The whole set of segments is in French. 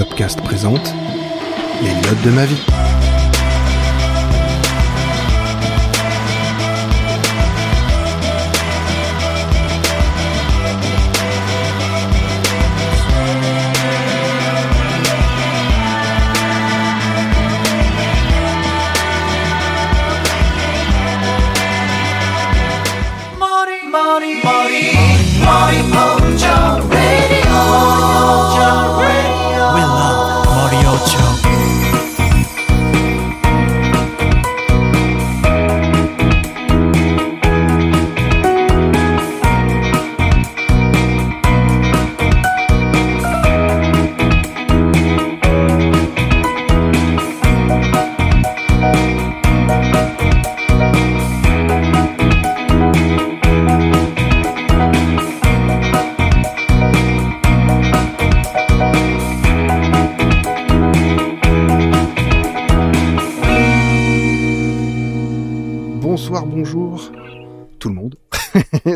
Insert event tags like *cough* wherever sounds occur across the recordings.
Plopcast présente Les notes de ma vie.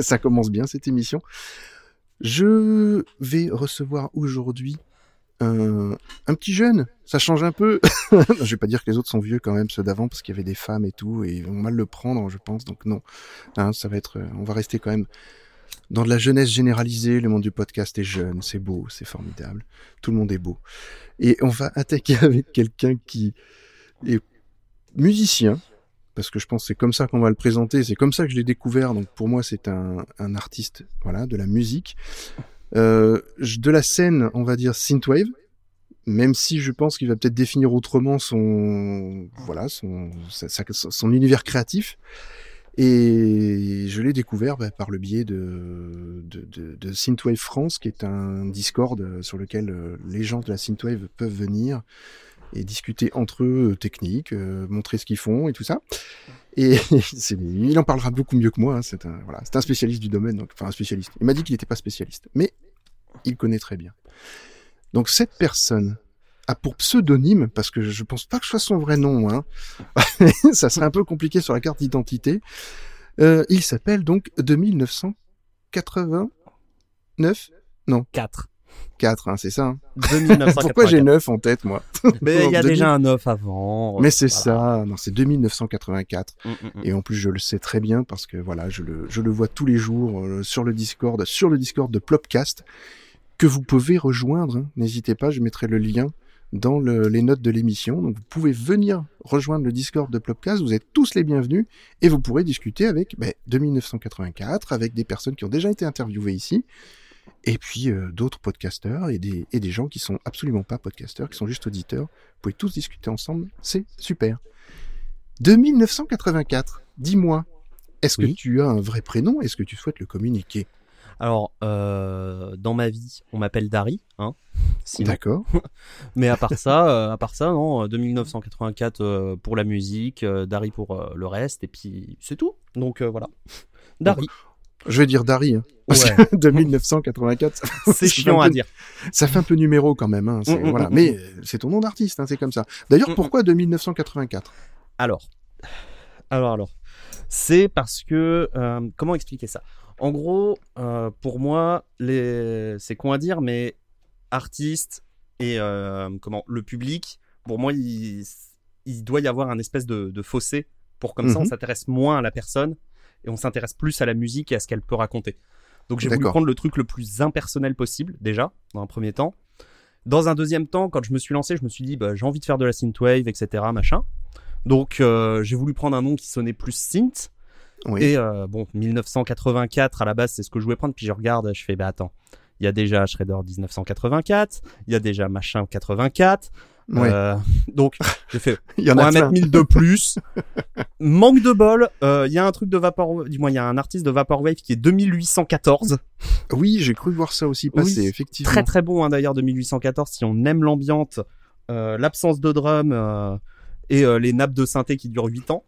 *laughs* Ça commence bien cette émission. Je vais recevoir aujourd'hui un, petit jeune. Ça change un peu. *laughs* je vais pas dire que les autres sont vieux quand même, ceux d'avant, parce qu'il y avait des femmes et tout, et ils vont mal le prendre, je pense. Donc non, Hein, ça va être. On va rester quand même dans de la jeunesse généralisée. Le monde du podcast est jeune, c'est beau, c'est formidable. Tout le monde est beau. Et on va attaquer *laughs* avec quelqu'un qui est musicien, parce que je pense que c'est comme ça qu'on va le présenter, c'est comme ça que je l'ai découvert, donc pour moi c'est un, un artiste voilà, de la musique, euh, de la scène, on va dire synthwave, même si je pense qu'il va peut-être définir autrement son voilà son, sa- son univers créatif. Et je l'ai découvert bah, par le biais de, de, de, de Synthwave France, qui est un Discord euh, sur lequel euh, les gens de la Synthwave peuvent venir et discuter entre eux euh, technique, euh, montrer ce qu'ils font et tout ça. Et *laughs* il en parlera beaucoup mieux que moi. hein, C'est un, voilà, un spécialiste du domaine, enfin un spécialiste. Il m'a dit qu'il n'était pas spécialiste, mais il connaît très bien. Donc cette personne a pour pseudonyme, parce que je pense pas que ce soit son vrai nom, hein, *laughs* ça serait un peu compliqué sur la carte d'identité. Euh, il s'appelle donc de 1989 4. 4, hein, c'est ça. hein. 2984. Pourquoi j'ai 9 en tête, moi *laughs* Mais il y a 2000. déjà un 9 avant. Mais c'est Voilà. ça, non, c'est 2984. Mm, mm, mm. Et en plus, je le sais très bien parce que voilà, je le, je le vois tous les jours euh, sur le Discord, sur le Discord de Plopcast, que vous pouvez rejoindre. hein. N'hésitez pas, je mettrai le lien dans le- les notes de l'émission. Donc, vous pouvez venir rejoindre le Discord de Plopcast. Vous êtes tous les bienvenus et vous pourrez discuter avec ben, de 1984, avec des personnes qui ont déjà été interviewées ici. Et puis euh, d'autres podcasteurs et des, et des gens qui sont absolument pas podcasteurs, qui sont juste auditeurs. Vous pouvez tous discuter ensemble, c'est super. De 1984, dis-moi, est-ce Oui. que tu as un vrai prénom? Est-ce que tu souhaites le communiquer? Alors, euh, dans ma vie, on m'appelle Dari. Hein. D'accord. *laughs* Mais à part ça, euh, à part ça, non, de 1984 euh, pour la musique, Dari pour le reste, et puis c'est tout. Donc voilà. Dari. Je vais dire Dari. Hein. Ouais. de 1984. ça- C'est chiant à dire. Ça fait un peu numéro quand même. Hein. Mm, mm, voilà. mm, Mais c'est ton nom d'artiste, hein, c'est comme ça. D'ailleurs, pourquoi de 1984 Alors, alors, alors, c'est parce que euh, comment expliquer ça? En gros, euh, pour moi, les, c'est con à dire, mais artistes et euh, comment le public, pour moi, il, il doit y avoir un espèce de, de fossé pour comme ça, on Mhm. s'intéresse moins à la personne et on s'intéresse plus à la musique et à ce qu'elle peut raconter. Donc j'ai voulu prendre le truc le plus impersonnel possible déjà dans un premier temps. Dans un deuxième temps, quand je me suis lancé, je me suis dit bah, j'ai envie de faire de la synthwave, etc. Machin. Donc euh, j'ai voulu prendre un nom qui sonnait plus synth. Oui. Et euh, bon, 1984 à la base, c'est ce que je voulais prendre. Puis je regarde, je fais bah attends, il y a déjà Shredder 1984, il y a déjà machin 84. Ouais. Euh, donc *laughs* j'ai fait Il y en on a va plein. mettre 1000 de plus. *laughs* Manque de bol, euh, il y a un truc de Vapor, du moins il y a un artiste de Vaporwave qui est 2814. Oui, j'ai cru voir ça aussi passer, Oui, effectivement. Très très bon hein, d'ailleurs 2814 si on aime l'ambiance, euh, l'absence de drum euh, et euh, les nappes de synthé qui durent 8 ans.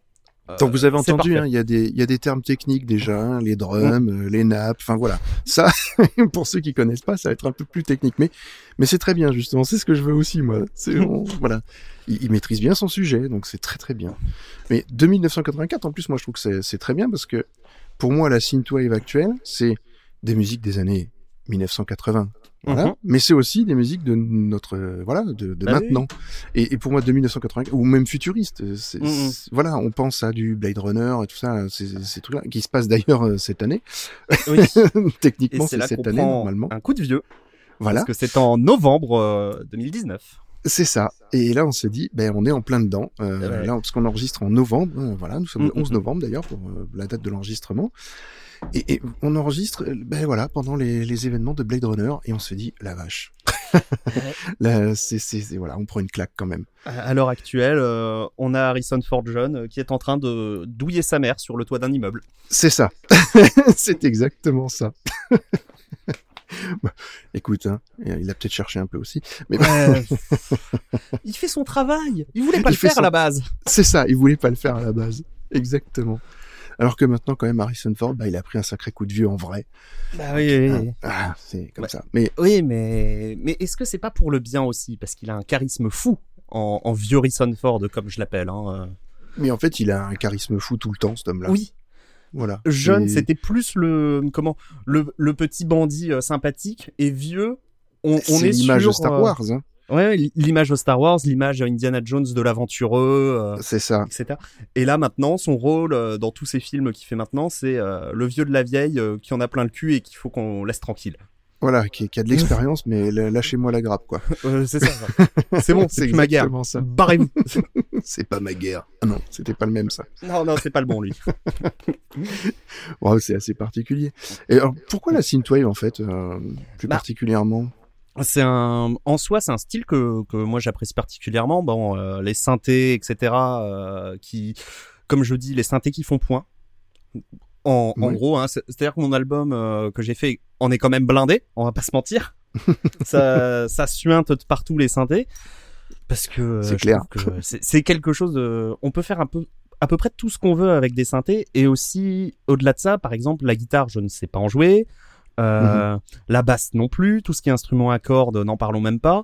Euh, Donc vous avez entendu, hein, il y, a des- y a des termes techniques déjà, hein, les drums, euh, les nappes, enfin voilà. Ça, *laughs* pour ceux qui connaissent pas, ça va être un peu plus technique, mais mais c'est très bien justement. C'est ce que je veux aussi moi. C'est *laughs* voilà, il, il maîtrise bien son sujet, donc c'est très très bien. Mais de 1984, en plus, moi je trouve que c'est très bien parce que pour moi la synthwave actuelle, c'est des musiques des années 1980. Voilà. Mhm. Mais c'est aussi des musiques de notre euh, voilà de, de Bah oui, maintenant. Et, et pour moi de 1980 ou même futuriste, euh, Mhm. voilà, on pense à du Blade Runner et tout ça, ces, ces trucs-là qui se passent d'ailleurs euh, cette année. Oui. *laughs* Techniquement, c'est cette année normalement. un coup de vieux. Voilà, Parce que c'est en novembre euh, 2019. c'est ça. Et là, on s'est dit, ben on est en plein dedans. Euh, Ouais. Là, parce qu'on enregistre en novembre. voilà, nous sommes le Mhm. 11 novembre d'ailleurs pour la date de l'enregistrement. Et, et on enregistre, euh, ben voilà, pendant les, les événements de Blade Runner, et on se dit, la vache. *laughs* Là, c'est, c'est, c'est- voilà, on prend une claque quand même. À l'heure actuelle, euh, on a Harrison Ford jeune euh, qui est en train de douiller sa mère sur le toit d'un immeuble. C'est ça. *laughs* c'est exactement ça. *laughs* Bah, Écoute, hein, il a peut-être cherché un peu aussi, mais il fait son travail. Il voulait pas Il le faire son- à la base. c'est ça. Il voulait pas le faire à la base. Exactement. Alors que maintenant, quand même, Harrison Ford, bah, il a pris un sacré coup de vieux en vrai. Bah oui, oui, oui. Ah, c'est comme ça. Mais Oui, mais, mais est-ce que c'est pas pour le bien aussi? Parce qu'il a un charisme fou en, en vieux Harrison Ford, comme je l'appelle. Hein. Mais en fait, il a un charisme fou tout le temps, cet homme-là. Oui, Voilà. jeune, Et c'était plus le comment le, le petit bandit euh, sympathique et vieux. On, on C'est est l'image de Star euh, Wars, hein. Ouais, l'image de Star Wars, l'image Indiana Jones de l'aventureux, euh, C'est ça. etc. Et là maintenant, son rôle euh, dans tous ces films qu'il fait maintenant, c'est euh, le vieux de la vieille qui en a plein le cul et qu'il faut qu'on laisse tranquille. Voilà, qui, qui a de l'expérience, mais lâchez-moi la grappe, quoi. *laughs* C'est ça. c'est bon, *laughs* c'est ma guerre. Barrez-vous. *laughs* C'est pas ma guerre. Ah non, c'était pas le même, ça. non, non, c'est pas le bon lui. Wow, c'est assez particulier. Et alors, pourquoi la synthwave, en fait, plus Bah, particulièrement? C'est un, en soi, c'est un style que, que moi j'apprécie particulièrement. Bon, euh, les synthés, etc. euh, qui, comme je dis, les synthés qui font point. En, en gros, hein, c'est- c'est-à-dire que mon album euh, que j'ai fait, on est quand même blindé. On va pas se mentir. *laughs* ça, ça suinte de partout les synthés parce que euh, C'est clair. que c'est c'est quelque chose de. On peut faire un peu à peu près tout ce qu'on veut avec des synthés et aussi au-delà de ça, par exemple, la guitare, je ne sais pas en jouer. Euh, La basse non plus, tout ce qui est instrument à cordes, n'en parlons même pas.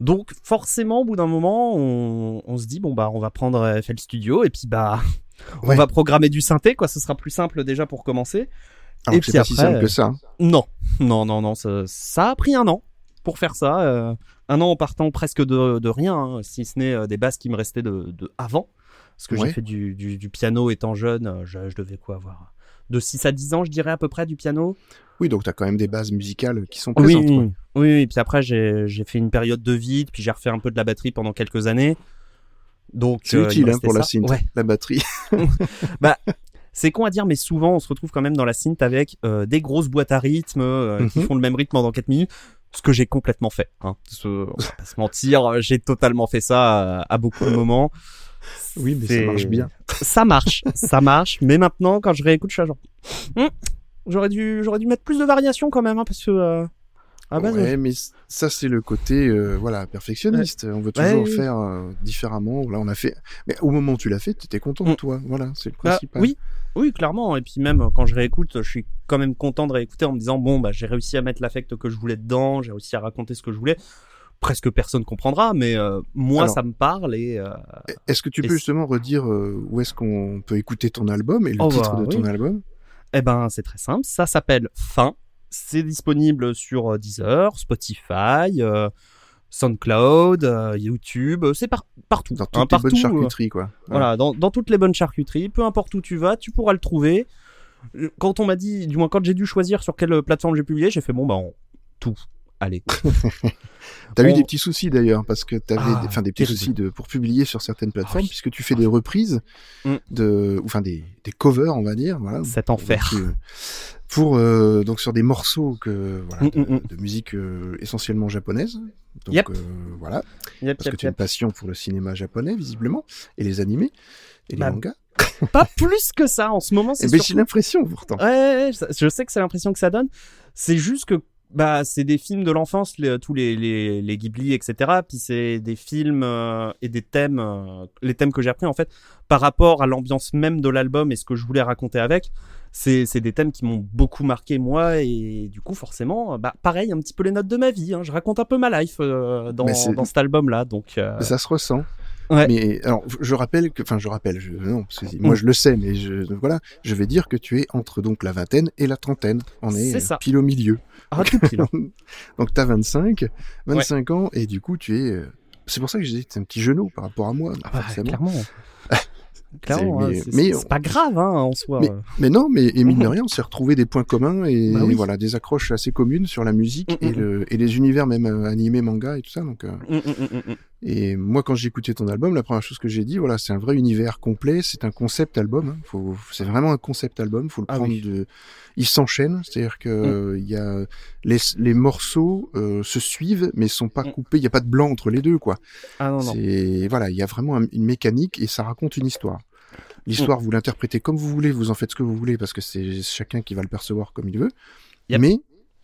Donc forcément, au bout d'un moment, on, on se dit bon bah on va prendre FL Studio et puis bah *laughs* on Ouais. va programmer du synthé quoi. Ce sera plus simple déjà pour commencer. Alors et que c'est puis pas si après, simple que ça. hein. Non, non, non, non, ça, ça a pris un an pour faire ça. euh, un an en partant presque de, de rien, hein, si ce n'est euh, des bases qui me restaient de, de avant. Parce que Ouais. j'ai fait du, du, du piano étant jeune, je, je devais quoi avoir De 6 à 10 ans, je dirais à peu près, du piano. Oui, donc t'as quand même des bases musicales qui sont présentes. oui, quoi. oui, oui. Puis après, j'ai fait une période de vide, puis j'ai refait un peu de la batterie pendant quelques années. Donc, C'est euh, il utile hein, pour la synth. Ouais. la batterie. *laughs* *laughs* C'est con à dire, mais souvent on se retrouve quand même dans la synth avec euh, des grosses boîtes à rythme euh, qui Mhm. font le même rythme pendant 4 minutes. Ce que j'ai complètement fait. Hein. Ce- on va pas se mentir, j'ai totalement fait ça à, à beaucoup de moments. Oui, mais ça marche bien. Ça marche, ça marche. Mais maintenant, quand je réécoute, je suis genre, Hum, j'aurais dû, j'aurais dû mettre plus de variations quand même, hein, parce que euh, la base, ouais, mais c- ça c'est le côté euh, voilà perfectionniste. On veut Ouais, toujours oui. faire euh, différemment. Là, on a fait. Mais au moment où tu l'as fait, t'étais content de Mm. toi. Voilà, c'est le Bah, principal. oui, oui, clairement. Et puis même quand je réécoute, je suis quand même content de réécouter en me disant bon bah j'ai réussi à mettre l'affect que je voulais dedans, j'ai réussi à raconter ce que je voulais. Presque personne comprendra, mais euh, moi Alors- ça me parle et euh, Est-ce que tu peux justement redire euh, où est-ce qu'on peut écouter ton album et le Oh, titre bah, de ton oui. album? Eh ben c'est très simple. Ça s'appelle Fin. C'est disponible sur Deezer, Spotify, SoundCloud, euh, YouTube. C'est par- partout. Dans toutes hein, les partout. bonnes charcuteries, quoi. Voilà, dans, dans toutes les bonnes charcuteries, peu importe où tu vas, tu pourras le trouver. Quand on m'a dit, du moins quand j'ai dû choisir sur quelle plateforme j'ai publié, j'ai fait bon bah on- tout. Allez. *laughs* T'as eu des petits soucis d'ailleurs parce que t'avais, Ah, des- enfin des petits terrible. soucis de pour publier sur certaines plateformes oui. puisque tu fais des reprises Mm. de, ou, enfin des, des covers, on va dire, voilà. Cet enfer. Donc, euh, pour euh, donc sur des morceaux que voilà Mm, de, mm, de musique euh, essentiellement japonaise. Donc Yep. voilà, Yep, parce yep, que tu as une passion pour le cinéma japonais visiblement et les animés et les Bah, mangas. *laughs* Pas plus que ça en ce moment. *laughs* Eh C'est ben, j'ai l'impression pourtant. Ouais, je sais que c'est l'impression que ça donne. C'est juste que bah c'est des films de l'enfance, les- tous les, les les Ghibli, etc. Puis c'est des films euh, et des thèmes, euh, les thèmes que j'ai appris en fait par rapport à l'ambiance même de l'album et ce que je voulais raconter avec. C'est c'est des thèmes qui m'ont beaucoup marqué moi et du coup forcément bah pareil un petit peu les notes de ma vie. hein. Je raconte un peu ma life euh, dans dans cet album là donc. euh, ça se ressent. Ouais. Mais alors, je rappelle que, enfin, je rappelle, je, non, c'est- Mm. moi je le sais, mais je, voilà, je vais dire que tu es entre donc la vingtaine et la trentaine. On est, C'est ça. pile au milieu. Ah, tout pile. *laughs* Donc t'as 25, 25 ans et du coup tu es. euh, C'est pour ça que dit que t'es un petit genou par rapport à moi, Ah bah, clairement. *laughs* clairement, C'est- hein, mais- c'est c'est pas grave hein, en soi. Mais- Mais non, mais et mine de *laughs* rien, on s'est retrouvé des points communs et Bah oui. voilà des accroches assez communes sur la musique Mm, et, mm, le, et les univers même euh, animés, manga et tout ça. Donc euh, et moi quand j'ai écouté ton album, la première chose que j'ai dit, voilà, c'est un vrai univers complet, c'est un concept album. hein. C'est vraiment un concept album. Faut le Ah prendre oui. de. Il s'enchaîne, c'est-à-dire que euh, il y a les, les morceaux euh, se suivent, mais sont pas Mm. coupés. Il y a pas de blanc entre les deux, quoi. Ah non, non. Voilà, il y a vraiment un- une mécanique et ça raconte une histoire. L'histoire, vous l'interprétez comme vous voulez, vous en faites ce que vous voulez parce que c'est chacun qui va le percevoir comme il veut. Yep. Mais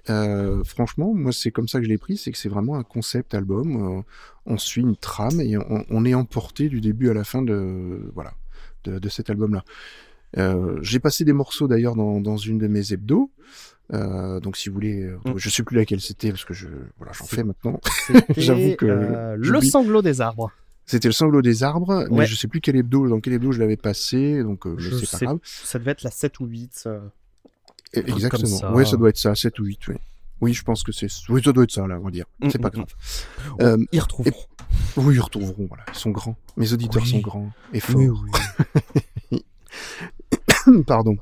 euh, franchement, moi c'est comme ça que je l'ai pris, c'est que c'est vraiment un concept album. euh, on suit une trame et on, on est emporté du début à la fin de voilà de, de cet album-là. Euh, J'ai passé des morceaux d'ailleurs dans, dans une de mes hebdos. Donc si vous voulez, Mm. je sais plus laquelle c'était parce que je voilà j'en fais maintenant. *laughs* J'avoue que le sanglot des arbres. C'était le sanglot des arbres, mais Ouais. je sais plus quel hebdo, dans quel hebdo je l'avais passé, donc euh, Je pas sais grave. Ça devait être la 7 ou 8. euh. Exactement. comme ça. Doit être ça, 7 ou 8, oui. Oui, je pense que c'est, oui, ça doit être ça, là, on va dire. Mm, C'est pas mm, grave. Euh, Ils retrouveront. oui, ils retrouveront, voilà. Ils sont grands. Mes auditeurs Oui. sont grands et forts. oui. *laughs* Pardon.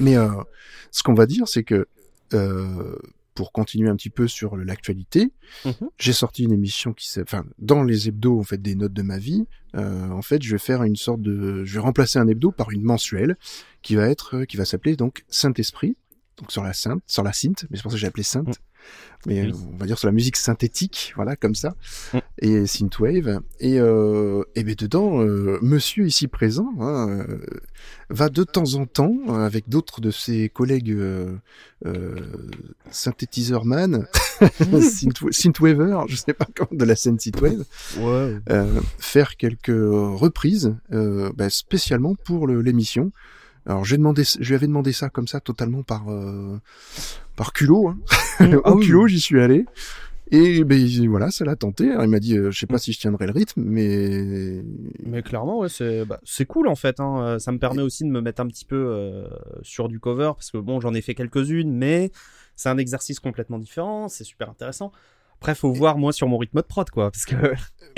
Mais euh, ce qu'on va dire, c'est que euh, pour continuer un petit peu sur l'actualité, Mhm. j'ai sorti une émission qui s'est, enfin, dans les hebdos, en fait, des notes de ma vie. euh, en fait, je vais faire une sorte de, je vais remplacer un hebdo par une mensuelle qui va être, qui va s'appeler donc Saint Esprit, donc sur la sainte, sur la synth, mais c'est pour ça que j'ai appelé sainte. Mhm. Mais Oui. on va dire sur la musique synthétique, voilà, comme ça, Mhm. et synthwave. Et, euh, et ben dedans, euh, Monsieur ici présent hein, euh, va de temps en temps, euh, avec d'autres de ses collègues euh, euh, synthétiseur-man, *laughs* synth- synthwaver, je sais pas comment, de la scène synthwave, Ouais. euh, faire quelques reprises euh, bah, spécialement pour l'émission. Alors j'ai demandé, je lui avais demandé ça comme ça totalement par euh, par culot, hein. *laughs* Ah au oui. culot j'y suis allé. Et ben voilà, ça l'a tenté. Alors, il m'a dit, euh, je sais pas si je tiendrai le rythme, mais Mais clairement, ouais, c'est bah, c'est cool en fait. Hein. Euh, Ça me permet aussi de me mettre un petit peu euh, sur du cover parce que bon, j'en ai fait quelques-unes, mais c'est un exercice complètement différent. C'est super intéressant. Après, faut voir moi sur mon rythme de prod quoi, parce que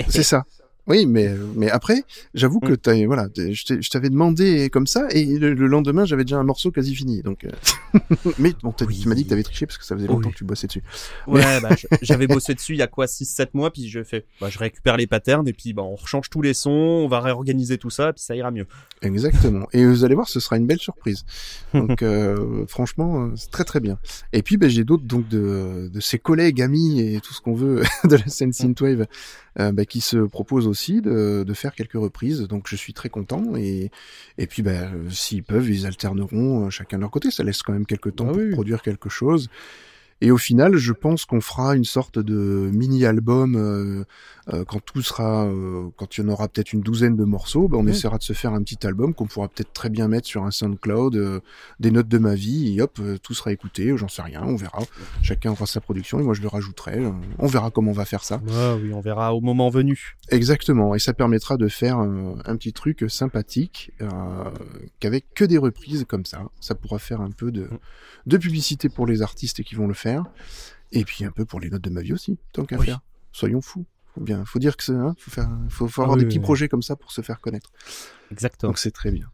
c'est ça. Oui, mais mais après, j'avoue que Mm. t'as voilà, je t'avais demandé comme ça, et le, le lendemain j'avais déjà un morceau quasi fini. Donc, euh, *laughs* mais bon, t'as- Oui. tu m'as dit que t'avais triché parce que ça faisait longtemps Oui. que tu bossais dessus. ouais, *laughs* bah, je- j'avais bossé dessus il y a quoi 6-7 mois, puis je fais, bah, je récupère les patterns et puis bah, on rechange tous les sons, on va réorganiser tout ça, puis ça ira mieux. Exactement. Et vous allez voir, ce sera une belle surprise. Donc, *laughs* euh, franchement, euh, c'est très très bien. Et puis, ben, j'ai d'autres donc de, de ses collègues, amis et tout ce qu'on veut de la scène synthwave euh, ben, qui se proposent aussi de, de faire quelques reprises. Donc, je suis très content. Et, et puis, euh, s'ils peuvent, ils alterneront euh, chacun de leur côté. Ça laisse quand même quelques temps Ah pour oui. produire quelque chose. Et au final, je pense qu'on fera une sorte de mini-album euh, euh, quand tout sera, euh, quand il y en aura peut-être une douzaine de morceaux. Ben, on essaiera de se faire un petit album qu'on pourra peut-être très bien mettre sur un SoundCloud, euh, des notes de ma vie, et hop, euh, tout sera écouté. J'en sais rien, on verra. Chacun aura sa production et moi je le rajouterai. euh, on verra comment on va faire ça. Ah oui, on verra au moment venu. Exactement. Et ça permettra de faire euh, un petit truc sympathique euh, qu'avec que des reprises comme ça. Ça pourra faire un peu de, Mm. de publicité pour les artistes qui vont le faire. Et puis un peu pour les notes de ma vie aussi, tant qu'à Oui. faire. Soyons fous. Faut bien, faut dire que c'est, hein, faut faire, faut, faut Ah avoir oui, des petits oui, oui. projets comme ça pour se faire connaître. Exactement. Donc c'est très bien.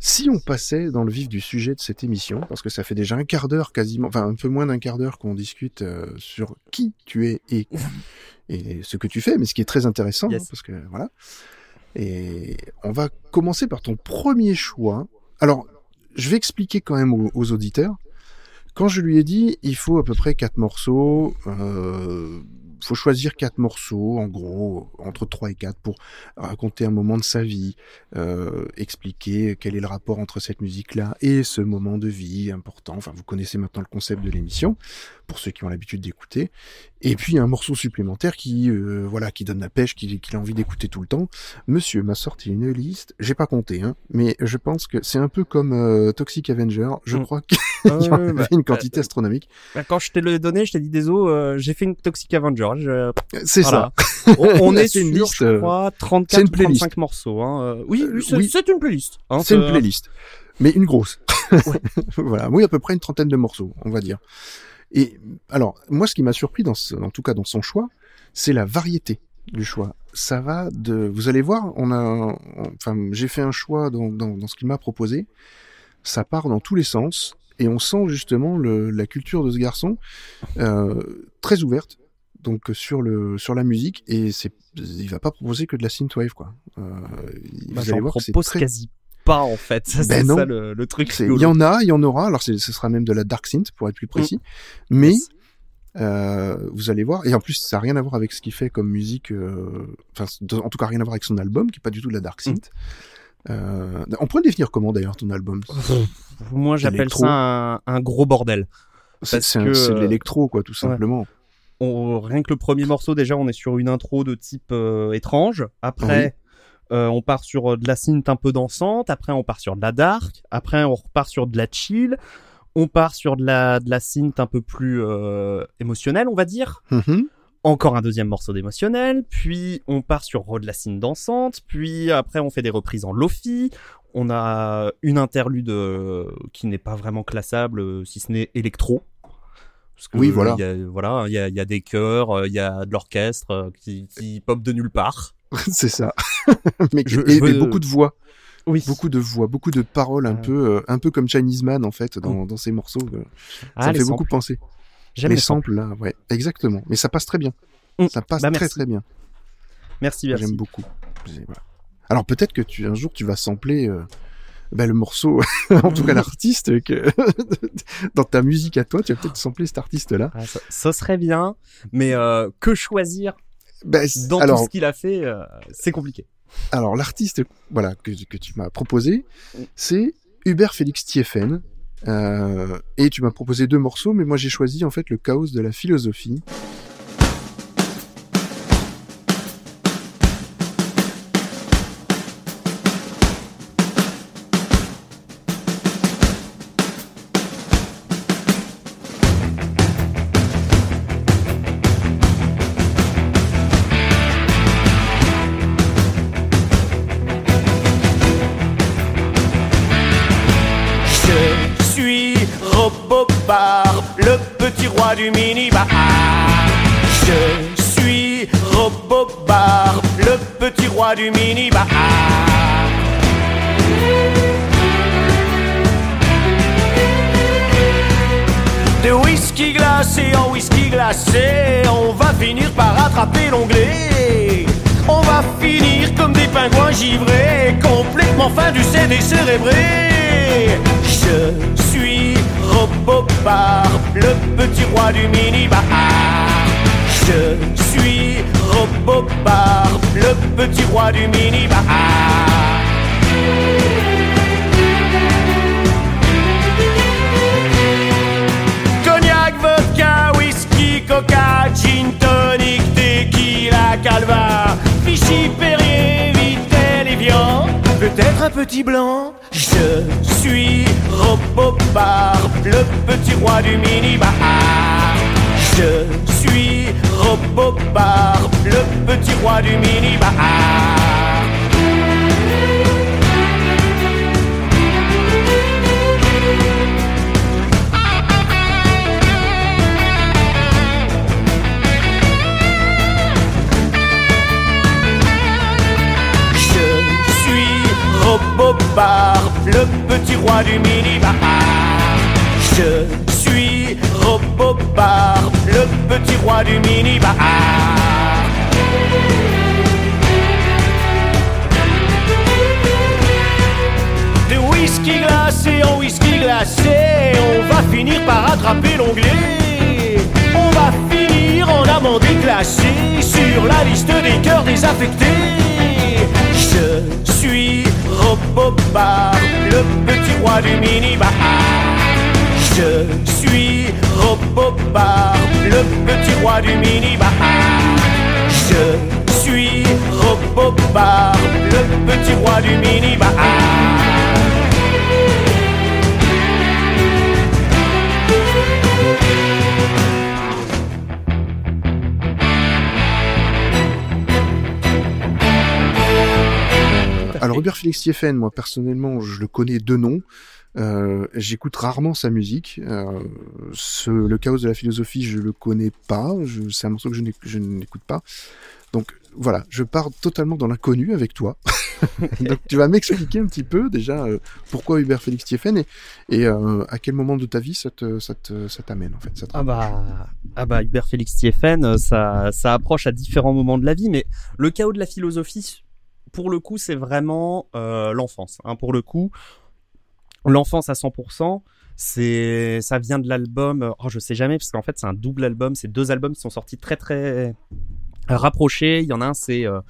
Si on passait dans le vif du sujet de cette émission, parce que ça fait déjà un quart d'heure quasiment, enfin un peu moins d'un quart d'heure qu'on discute euh, sur qui tu es et, et ce que tu fais, mais ce qui est très intéressant, Yes. hein, parce que voilà. Et on va commencer par ton premier choix. Alors, je vais expliquer quand même aux, aux auditeurs. Quand je lui ai dit, il faut à peu près quatre morceaux, euh, faut choisir quatre morceaux, en gros, entre trois et quatre, pour raconter un moment de sa vie, euh, expliquer quel est le rapport entre cette musique-là et ce moment de vie important. Enfin, vous connaissez maintenant le concept de l'émission, pour ceux qui ont l'habitude d'écouter. Et puis un morceau supplémentaire qui, euh, voilà, qui donne la pêche, qu'il qu'il a envie d'écouter tout le temps. Monsieur m'a sorti une liste, j'ai pas compté, hein, mais je pense que c'est un peu comme euh, Toxic Avenger. Je Mm. crois qu'il Ah *laughs* y en ouais, avait bah, une une quantité astronomique. Bah, Quand je t'ai donné, je t'ai dit désolé, euh, j'ai fait une Toxic Avenger. Je- C'est voilà. ça. On, on *laughs* est C'est une sur, liste, je euh, crois, c'est 34 une ou playlist. 35 morceaux. Hein. Euh, Oui, Euh, c'est oui. une playlist. hein, C'est une playlist, mais une grosse. *laughs* voilà, oui, à peu près une trentaine de morceaux, on va dire. Et alors, moi, ce qui m'a surpris, dans ce- en tout cas dans son choix, c'est la variété du choix. Ça va de, vous allez voir, on a, enfin, j'ai fait un choix dans, dans, dans ce qu'il m'a proposé. Ça part dans tous les sens et on sent justement le, la culture de ce garçon euh, très ouverte. Donc sur le sur la musique et c'est il va pas proposer que de la synthwave quoi. Euh, Bah, vous allez voir que c'est propose très quasi pas en fait. *laughs* Ça, Ben c'est ça le, le truc. Il y en a, il y en aura. Alors, ce sera même de la dark synth pour être plus précis. Mais Yes. euh, vous allez voir. Et en plus, ça n'a rien à voir avec ce qu'il fait comme musique. euh, Enfin, en tout cas, rien à voir avec son album, qui est pas du tout de la dark synth. Euh, on pourrait le définir comment d'ailleurs ton album? Moi, j'appelle ça un, un gros bordel. C'est de l'électro, quoi, tout simplement. On, rien que le premier morceau, déjà, on est sur une intro de type étrange. Après, euh, on part sur euh, de la synth un peu dansante. Après, on part sur de la dark. Après, on repart sur de la chill. On part sur de la, de la synth un peu plus euh, émotionnelle, on va dire. Mhm. Encore un deuxième morceau d'émotionnel. Puis, on part sur de la synth dansante. Puis, après, on fait des reprises en lofi. On a une interlude euh, qui n'est pas vraiment classable, si ce n'est électro. Parce que, Oui, voilà. Il y a, voilà, il y a, il y a des chœurs, il y a de l'orchestre qui, qui pop de nulle part. *laughs* c'est ça. *laughs* Mais, Je- et, je veux- et beaucoup de voix, Oui. beaucoup de voix, beaucoup de paroles, un Euh. peu, euh, un peu comme Chinese Man en fait dans, dans ses morceaux. euh. Ah, ça me fait samples. beaucoup penser. J'aime les les samples. samples là, ouais, exactement. Mais ça passe très bien. Mm. Ça passe Bah, très très bien. Merci, merci. J'aime beaucoup. Alors peut-être que tu un jour tu vas sampler euh, bah, le morceau, *laughs* en tout cas l'artiste que dans ta musique à toi, tu vas peut-être sampler cet artiste-là. Ah, ça, ça serait bien, mais euh, que choisir? C- dans alors, tout ce qu'il a fait, euh, c'est compliqué. alors l'artiste, voilà que, que tu m'as proposé, c'est Hubert Félix Thieffen. Euh, et tu m'as proposé deux morceaux, mais moi j'ai choisi en fait le chaos de la philosophie. Du minibar. De whisky glacé en whisky glacé, on va finir par attraper l'onglet. On va finir comme des pingouins givrés, complètement fin du CD cérébré. Je suis Robobar, le petit roi du minibar. Je suis Robobar, le petit roi du minibar. Cognac, vodka, whisky, coca, gin tonic, tequila, calva, Vichy, Perrier, Vitel et Vian, peut-être un petit blanc. Je suis Robobar, le petit roi du minibar. Je suis Robobar, le petit roi du minibar. Je suis Robobar, le petit roi du minibar. Je suis Robobar, le petit roi du minibar. De whisky glacé en whisky glacé, on va finir par attraper l'onglet. On va finir en amande classée sur la liste des cœurs désaffectés. Je suis Robobar, le petit roi du minibar. Je suis Robopar, le petit roi du minibar. Je suis Robopar, le petit roi du minibar. Alors Robert Félix Thieffen, moi personnellement, je le connais de nom. Euh, J'écoute rarement sa musique. Euh, ce, le chaos de la philosophie, je le connais pas. C'est un morceau que je n'éc- je n'écoute pas. Donc voilà, je pars totalement dans l'inconnu avec toi. *laughs* Donc tu vas m'expliquer un petit peu déjà euh, pourquoi Hubert Félix Thieffen et, et euh, à quel moment de ta vie ça te- ça te- ça t'amène en fait. Ça Ah bah, ah bah Hubert Félix euh, ça, ça approche à différents moments de la vie, mais le chaos de la philosophie, pour le coup, c'est vraiment euh, l'enfance. Hein, pour le coup, l'enfance à 100%, c'est, ça vient de l'album. euh, Oh, je sais jamais parce qu'en fait, c'est un double album. C'est deux albums qui sont sortis très très rapprochés. Il y en a un, c'est, euh,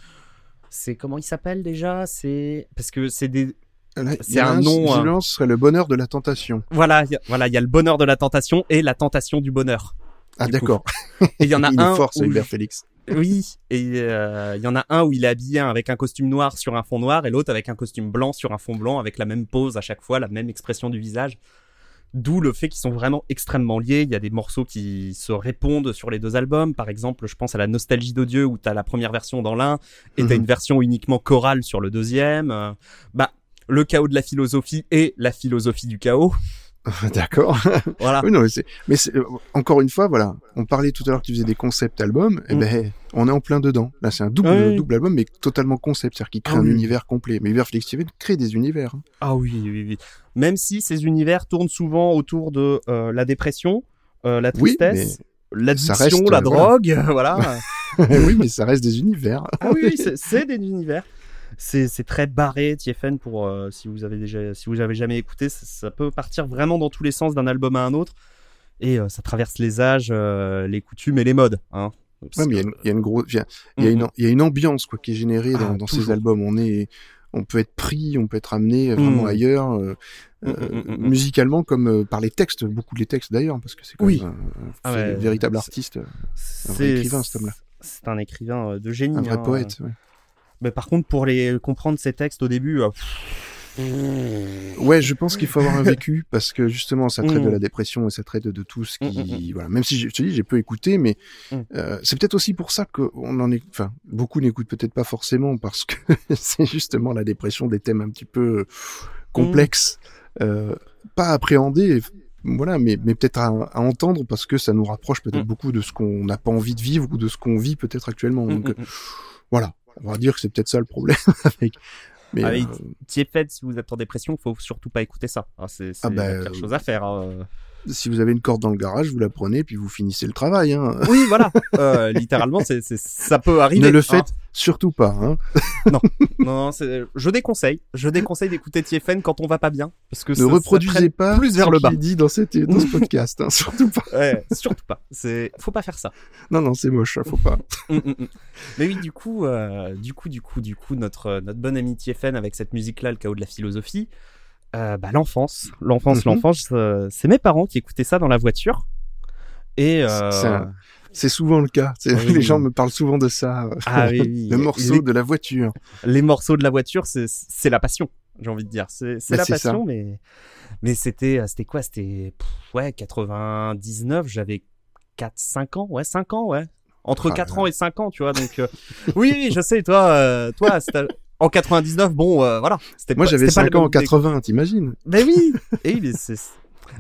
c'est comment il s'appelle déjà? C'est parce que c'est des, Là, c'est un nom, hein. Ce serait le bonheur de la tentation. voilà, il y a- voilà, il y a le bonheur de la tentation et la tentation du bonheur. Ah d'accord. Il y en a *laughs* il un est fort, où- Hubert Félix. Oui, et euh, il y en a un où il est habillé avec un costume noir sur un fond noir et l'autre avec un costume blanc sur un fond blanc avec la même pose à chaque fois, la même expression du visage. D'où le fait qu'ils sont vraiment extrêmement liés. Il y a des morceaux qui se répondent sur les deux albums. Par exemple, je pense à la Nostalgie d'Odieux où t'as la première version dans l'un et t'as Mhm. une version uniquement chorale sur le deuxième. Euh, bah, le chaos de la philosophie et la philosophie du chaos. *laughs* D'accord. Voilà. Oui, non, mais c'est, mais euh, encore une fois, voilà. On parlait tout à l'heure que tu faisais des concept albums. Eh Mm. ben, on est en plein dedans. Là, c'est un double, oui. double album, mais totalement concept. C'est-à-dire qu'il crée Ah un oui. univers complet. Mais Hubert Félix Thieffen crée des univers. hein. Ah oui, oui, oui. Même si ces univers tournent souvent autour de euh, la dépression, euh, la tristesse, l'addiction, la drogue, voilà. *laughs* oui, mais ça reste des univers. ah oui, c'est des univers. C'est très barré, TFN, pour euh, si vous avez déjà, si vous avez jamais écouté, ça, ça peut partir vraiment dans tous les sens d'un album à un autre, et euh, ça traverse les âges, euh, les coutumes et les modes. Hein. Parce Ouais, mais il y a une, il y a une grosse, il y a, il y a une, ambiance, quoi, qui est générée dans, Ah, dans ces albums. On est, on peut être pris, on peut être amené vraiment Mm. ailleurs, euh, Mm, euh, mm, mm, mm. musicalement comme euh, par les textes, beaucoup les textes d'ailleurs, parce que c'est Oui. un, un Ah ouais, véritable artiste, un écrivain, cet homme-là. C'est un écrivain de génie. un vrai hein. poète. ouais. Mais par contre, pour les comprendre ces textes au début, euh, Ouais, je pense qu'il faut avoir un vécu *laughs* parce que justement, ça traite de la dépression et ça traite de, tout ce qui, voilà. Même si je te dis, j'ai peu écouté, mais euh, c'est peut-être aussi pour ça qu'on en est, enfin, beaucoup n'écoutent peut-être pas forcément parce que *laughs* c'est justement la dépression des thèmes un petit peu euh, complexes, euh, pas appréhendés. Voilà, mais, mais peut-être à, à entendre parce que ça nous rapproche peut-être beaucoup de ce qu'on n'a pas envie de vivre ou de ce qu'on vit peut-être actuellement. Donc, mm. voilà. On va dire que c'est peut-être ça le problème *laughs* avec. Mais, Avec- euh, si vous êtes en dépression, faut surtout pas écouter ça. Ah, c'est c'est Ah bah, la pire chose à faire. hein. Si vous avez une corde dans le garage, vous la prenez puis vous finissez le travail. Hein. Oui, voilà. Euh, littéralement, c'est ça peut arriver. ne le hein. faites surtout pas. Hein. Non, non, je déconseille. Je déconseille d'écouter TFN quand on va pas bien, parce que Ne ça- reproduisez pas plus vers ce le bas. dit dans, cette, dans ce podcast. Hein. Surtout pas. Ouais, surtout pas. C'est, faut pas faire ça. Non, non, c'est moche. Faut pas. Mm, mm, mm. Mais oui, du coup, euh, du coup, du coup, du coup, notre notre bon ami TFN avec cette musique-là, le chaos de la philosophie, euh, bah l'enfance, l'enfance, Mhm. l'enfance, euh, c'est mes parents qui écoutaient ça dans la voiture. Et euh, C'est C'est souvent le cas. Oui. *laughs* Les gens me parlent souvent de ça. ah *laughs* oui. Le morceau les, de la voiture. les morceaux de la voiture, c'est c'est la passion. J'ai envie de dire, c'est Bah, la ça. passion, mais mais c'était euh, c'était quoi? C'était ouais 99. J'avais 4 5 ans, ouais 5 ans, ouais entre Ah 4 là ans et 5 ans, tu vois. Donc euh, oui, je sais, toi, euh, toi, c'était- en 99, bon, euh, voilà. C'était Moi, j'avais c'était pas 5 le ans en 80, t'imagines Mais oui *laughs* Et mais c'est...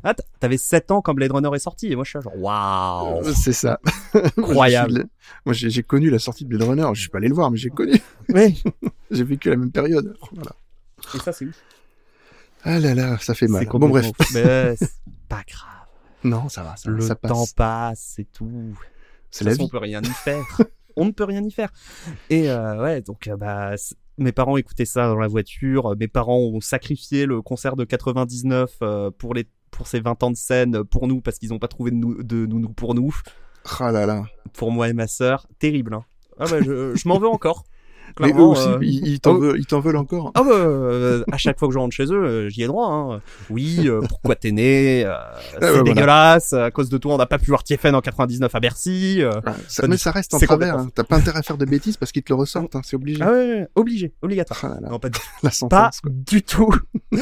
Ah, t'avais 7 ans quand Blade Runner est sorti, et moi je suis là genre, waouh Euh, C'est ça. *laughs* Incroyable. Moi, j'ai connu la sortie de Blade Runner. Je suis pas allé le voir, mais j'ai connu. *laughs* Oui J'ai vécu la même période. Voilà. Et ça, c'est ouf. Ah là là, ça fait mal. Bon, bref. Mais pas grave. Non, ça va. Ça, Le ça temps passe. passe, c'est tout. C'est la façon, vie. On peut rien y faire. on ne peut rien y faire. Et euh, ouais, donc bah, mes parents écoutaient ça dans la voiture. Mes parents ont sacrifié le concert de 99 euh, pour les pour ces 20 ans de scène pour nous parce qu'ils n'ont pas trouvé de, nou- de nounou pour nous, Ah là là. pour moi et ma sœur. Terrible. Hein. Ah bah, je, je m'en veux encore. Mais eux aussi, euh, ils ils t'en oh. veulent, encore. Ah bah, euh, à chaque fois que je rentre chez eux, euh, j'y ai droit. Hein. Oui, euh, pourquoi t'es né *laughs* C'est voilà. dégueulasse. À cause de toi, on n'a pas pu voir TFN en 99 à Bercy. Ah, ça- mais ça reste en travers. hein. T'as pas intérêt à faire de bêtises parce qu'ils te le ressortent. hein. C'est obligé. Ah ouais, obligé, obligatoire. Ah là Non, pas du *laughs* la pas sentence. quoi. du tout. *laughs*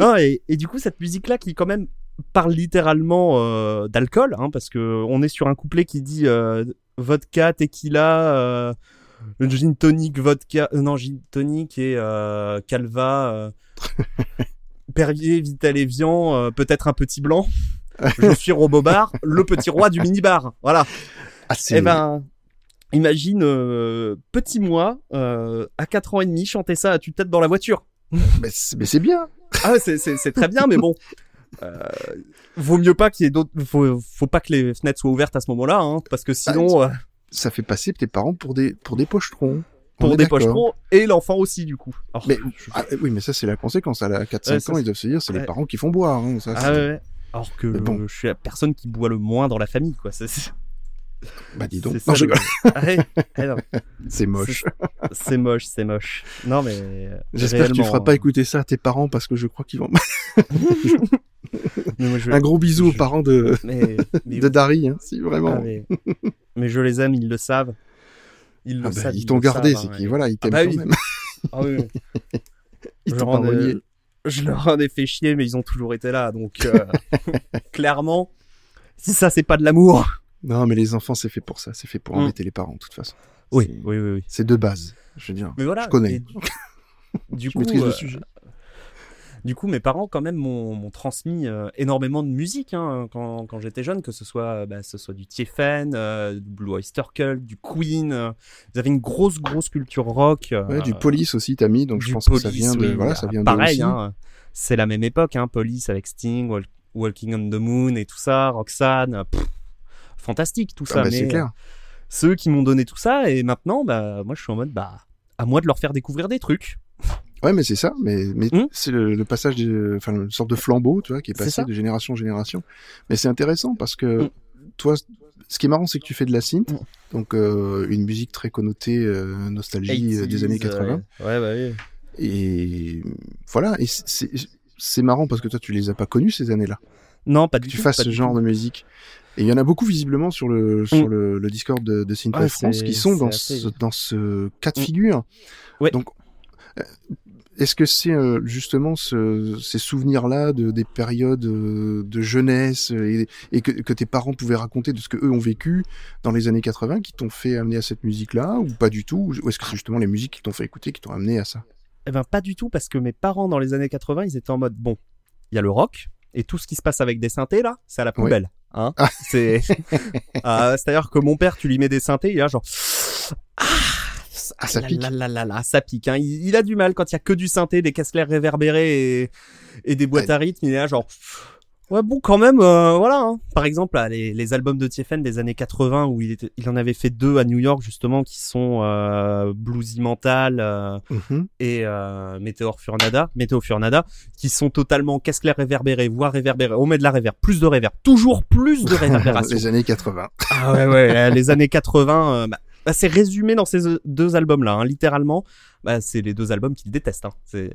non, et, et du coup, cette musique-là qui quand même parle littéralement euh, d'alcool, hein, parce que on est sur un couplet qui dit euh, vodka, tequila, euh, le gin tonic vodka, euh, non gin tonic et euh, Calva, euh, *laughs* Perrier, Vital Evian, euh, peut-être un petit blanc. *laughs* Je suis Robobar, le petit roi du minibar. Voilà. Ah, Eh ben, imagine euh, petit moi à 4 ans et demi chanter ça à tue-tête dans la voiture. *laughs* mais c'est bien. Ah, c'est très bien, mais bon. Euh, vaut mieux pas qu'il y ait d'autres. Faut, faut pas que les fenêtres soient ouvertes à ce moment-là, hein, parce que sinon, euh, Ça fait passer tes parents pour des pour des pochetrons. On pour des pochetrons et l'enfant aussi, du coup. Alors, Mais je- ah, oui, mais ça c'est la conséquence. À la 4-5 Ouais, ça, ans, ils doivent se dire c'est les parents qui font boire. hein, ça, Ah ouais. Alors que je suis la personne qui boit le moins dans la famille, quoi. Bah dis donc. Non, je. *laughs* Ah ah C'est moche. c'est moche, c'est moche. Non, mais. euh, J'espère que tu réellement, feras pas écouter ça à tes parents parce que je crois qu'ils vont. *laughs* je- Un gros bisou aux parents de Mais, mais, de Dari, hein, si vraiment. ah, mais, *laughs* mais je les aime, ils le savent. Ils le Ah bah, savent. ils t'ont gardé, c'est hein, qu'ils voilà, ils t'aiment bah quand même. *laughs* Ah oui, oui. Ils je, t'ont leur pas en ai- renié. je leur en ai fait chier, mais ils ont toujours été là. Donc, euh, *laughs* clairement, si ça, c'est pas de l'amour. Non, mais les enfants, c'est fait pour ça. C'est fait pour Mm. embêter les parents, de toute façon. Oui, oui, oui. oui. C'est de base. Je veux dire. Mais voilà. Je connais. et du- *laughs* Du Je coup, maîtrise euh, le sujet. Du coup, mes parents, quand même, m'ont transmis euh, énormément de musique hein, quand, quand j'étais jeune, que ce soit, euh, bah, ce soit du Tiefen, euh, du Blue Oyster Cult, du Queen. euh, ils avaient une grosse, grosse culture rock. Ouais, du police aussi, t'as mis, donc je pense que ça vient de, oui, voilà, ça vient Pareil, hein, c'est la même époque, hein, Police avec Sting, Wal- Walking on the Moon et tout ça, Roxanne. pff, fantastique tout Ah ça. bah, c'est clair. ceux qui m'ont donné tout ça, et maintenant, bah, moi, je suis en mode, bah, à moi de leur faire découvrir des trucs. Ouais, mais c'est ça. Mais, mais Hmm. c'est le, le passage, de, enfin, une sorte de flambeau, tu vois, qui est passé de génération en génération. Mais c'est intéressant parce que Hmm. toi, ce qui est marrant, c'est que tu fais de la synth, Hmm. donc euh, une musique très connotée euh, nostalgie euh, des années 80. Ouais, ouais, bah oui. Et voilà. Et c'est- marrant parce que toi, tu les as pas connus ces années-là. Non, pas Que du tu tout. fasses ce genre tout. de musique. Et il y en a beaucoup visiblement sur le sur le, le Discord de, de Synthwave Ouais, France qui sont dans ce, dans ce cas de figure. Ouais. Donc, est-ce que c'est euh, justement ce, ces souvenirs-là de des périodes euh, de jeunesse euh, et, et que, que tes parents pouvaient raconter de ce que eux ont vécu dans les années 80 qui t'ont fait amener à cette musique-là ou pas du tout Ou est-ce que c'est justement les musiques qui t'ont fait écouter qui t'ont amené à ça? Eh ben, pas du tout, parce que mes parents, dans les années 80, ils étaient en mode, bon, il y a le rock, et tout ce qui se passe avec des synthés, là, c'est à la poubelle. Hein Ah. c'est, *laughs* Ah, c'est-à-dire que mon père, tu lui mets des synthés, il a genre, ah, Ah, ça pique. là là là là, ça pique. Hein. Il, il a du mal quand il y a que du synthé, des casse réverbérés et, et des boîtes Ouais. à rythme. Il est là genre, ouais bon quand même, euh, voilà. hein. Par exemple, là, les, les albums de Tiefen des années 80 où il, était, il en avait fait deux à New York justement qui sont euh, Bluesy Mental euh, Mhm. et euh, Météor Furnada, Météo Furnada, qui sont totalement casse clair réverbérés, voire réverbérés. On met de la réverb, plus de réverb, toujours plus de *laughs* réverbération. les années 80. Ah ouais, ouais, les années 80, euh, bah, bah, c'est résumé dans ces euh, deux albums-là, hein, littéralement. Bah, c'est les deux albums qu'il déteste. Hein. C'est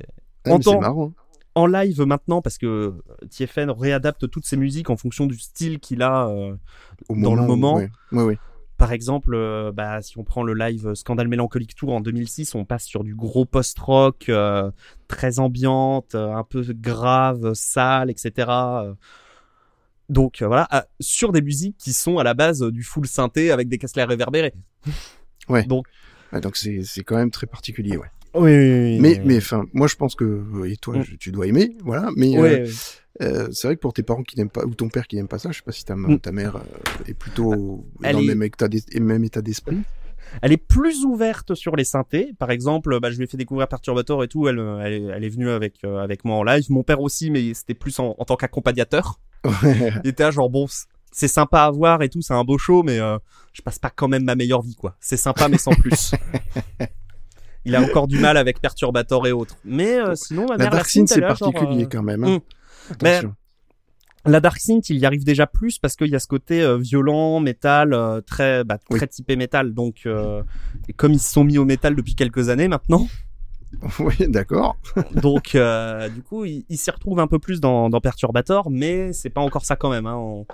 Ah, marrant. hein. en live maintenant parce que euh, TFN réadapte toutes ses musiques en fonction du style qu'il a. euh, Au Dans le moment. Par exemple, euh, bah, si on prend le live Scandale Mélancolique Tour en 2006, on passe sur du gros post-rock, euh, très ambiante, un peu grave, sale, etc. Donc euh, voilà, ah, sur des musiques qui sont à la base euh, du full synthé avec des casse réverbérés. Ouais, donc c'est c'est quand même très particulier, ouais. Oui, mais mais enfin moi je pense que euh, et toi Mm. je- tu dois aimer voilà mais euh, euh, c'est vrai que pour tes parents qui n'aiment pas ou ton père qui n'aime pas ça je sais pas si ta, Mm. ta mère euh, est plutôt Elle dans est- le même état d'es- même état d'esprit Elle est plus ouverte sur les synthés. Par exemple, bah, je lui ai fait découvrir Perturbator et tout. Elle, elle, est- elle est venue avec euh, avec moi en live. Mon père aussi, mais c'était plus en, en tant qu'accompagnateur. Il était là genre bon, c'est sympa à voir et tout, c'est un beau show, mais euh, je passe pas quand même ma meilleure vie quoi. C'est sympa mais sans plus. *laughs* Il a encore du mal avec Perturbator et autres. Mais euh, sinon, ma la Dark c'est genre, particulier euh, quand même hein. Mm. Mais- Attention. La Dark Synth, il y arrive déjà plus parce qu'il y a ce côté euh, violent, métal, euh, très bah, Oui. très typé métal. Donc, euh, et comme ils se sont mis au métal depuis quelques années maintenant, *laughs* oui d'accord *laughs* donc du coup, ils ils s'y retrouvent un peu plus dans, dans Perturbator, mais c'est pas encore ça quand même. Hein. On,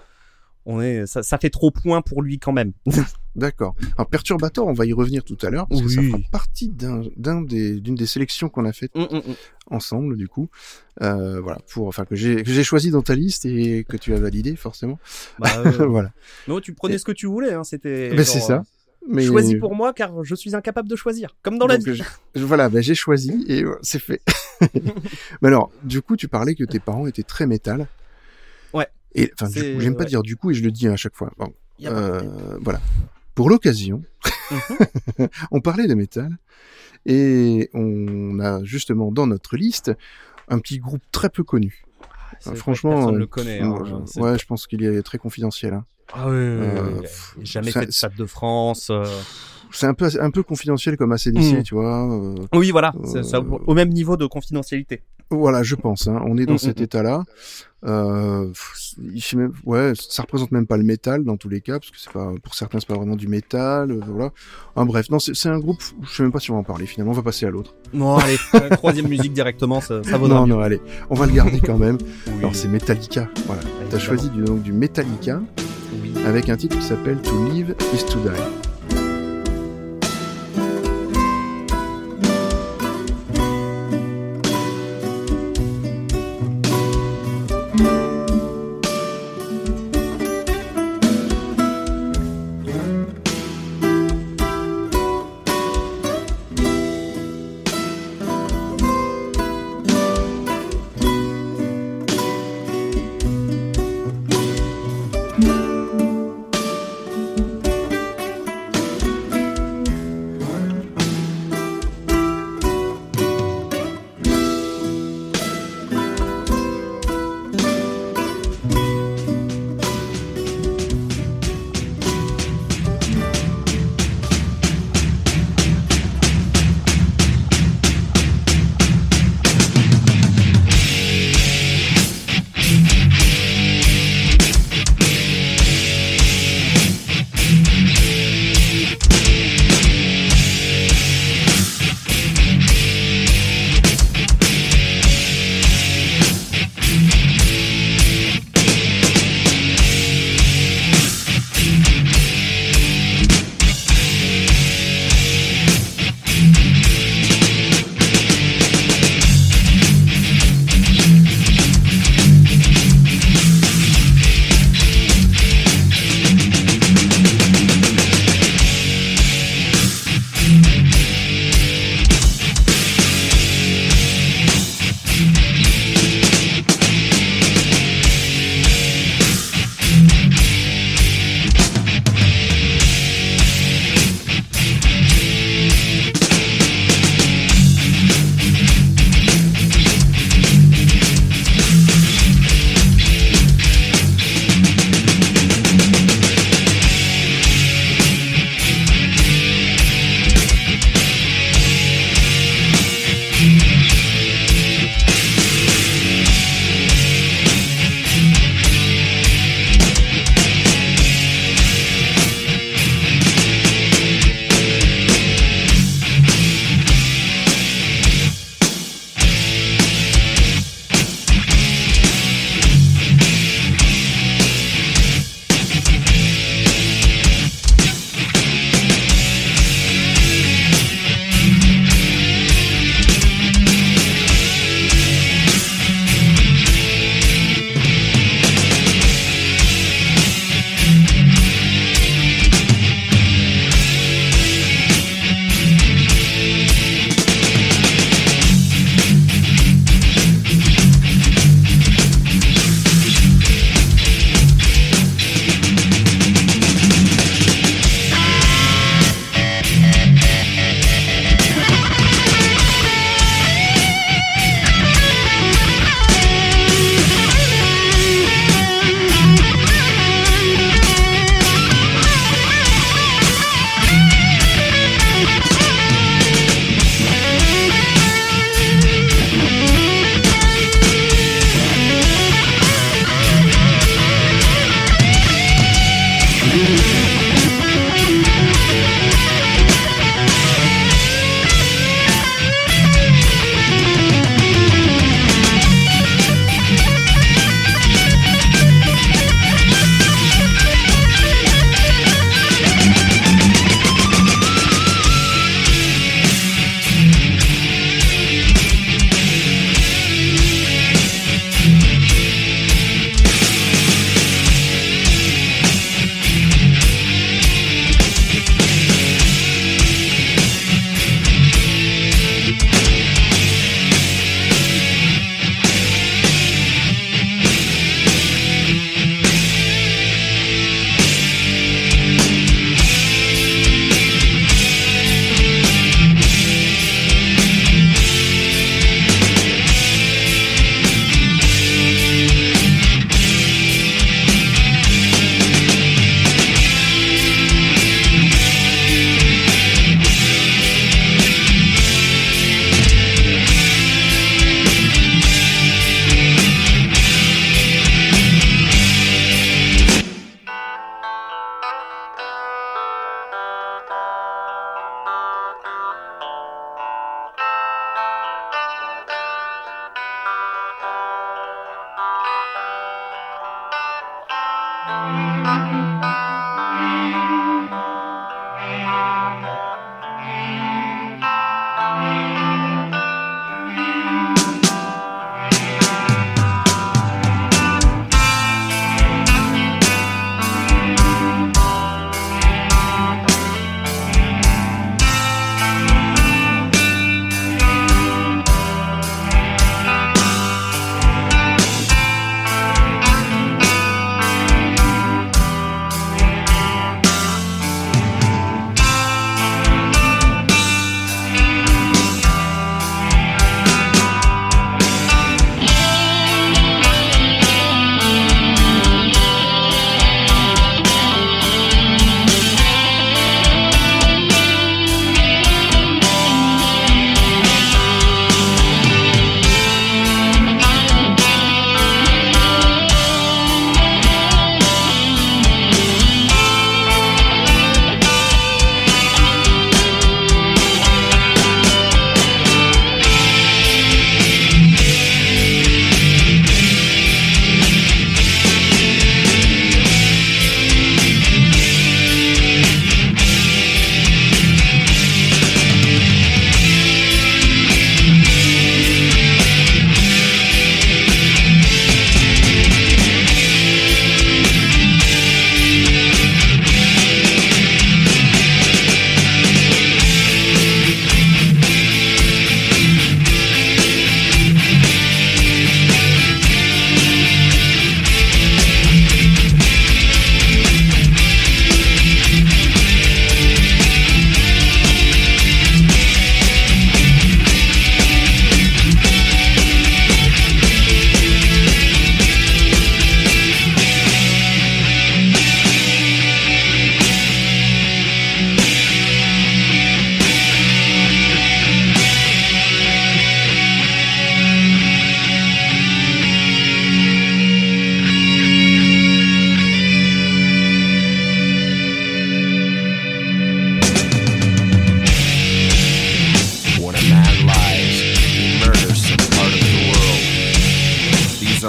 on est, ça, ça fait trop point pour lui quand même. *laughs* d'accord alors Perturbator on va y revenir tout à l'heure parce que ça Oui. fera partie d'un d'un des d'une des sélections qu'on a faites Hum, hum, hum. ensemble du coup euh, voilà pour enfin que j'ai que j'ai choisi dans ta liste et que tu as validé forcément Bah, *laughs* euh, voilà non, tu prenais ce que tu voulais. Hein. C'était. Ben, c'est ça. Mais Choisis pour moi car je suis incapable de choisir, comme dans la vie. je- voilà, bah, j'ai choisi et euh, c'est fait. *laughs* Mais alors, du coup, tu parlais que tes parents étaient très métal. Et enfin, j'aime pas ouais. dire du coup et je le dis à chaque fois. Bon, Mhm. euh, voilà. Pour l'occasion, *laughs* on parlait de métal et on a justement dans notre liste un petit groupe très peu connu. Que franchement, personne euh, le connaît. hein. euh, ouais, je pense qu'il est très confidentiel. hein. Ah oui, oui, oui, Euh, oui. pff, Il a jamais fait de Stade de France. euh. C'est un peu un peu confidentiel comme ACDC, Mm. tu vois. euh, Oui, voilà, Euh, ça, au même niveau de confidentialité. Voilà, je pense. Hein. On est dans Mm, cet mm, mm. état-là. Euh, même, ouais, ça représente même pas le métal dans tous les cas, parce que c'est pas, pour certains, c'est pas vraiment du métal. euh, voilà. Ah, bref, non, c'est un groupe. Je sais même pas si on va en parler. Finalement, on va passer à l'autre. Non, allez, *laughs* troisième musique directement, ça, ça vaudra Non, mieux. non, allez, on va le garder quand même. Oui, Alors, c'est Metallica. Voilà. T'as choisi du, donc, du Metallica oui. avec un titre qui s'appelle To Live Is To Die.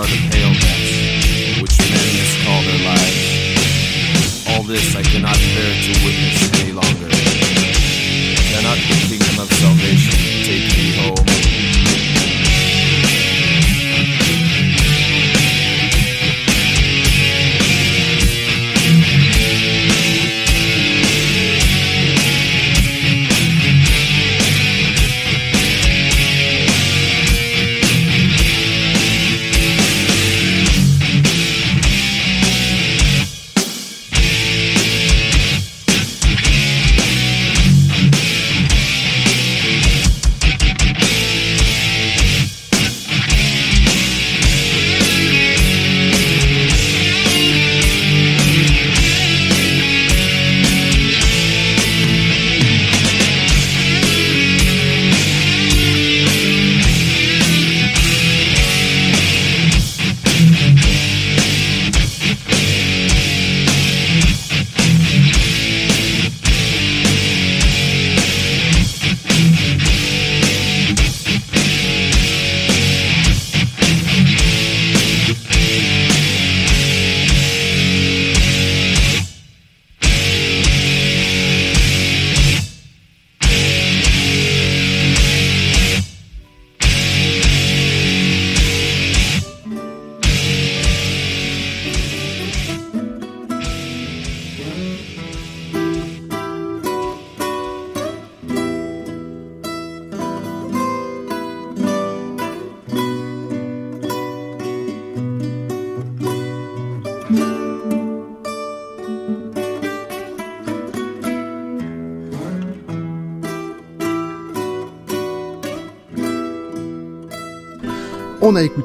Southern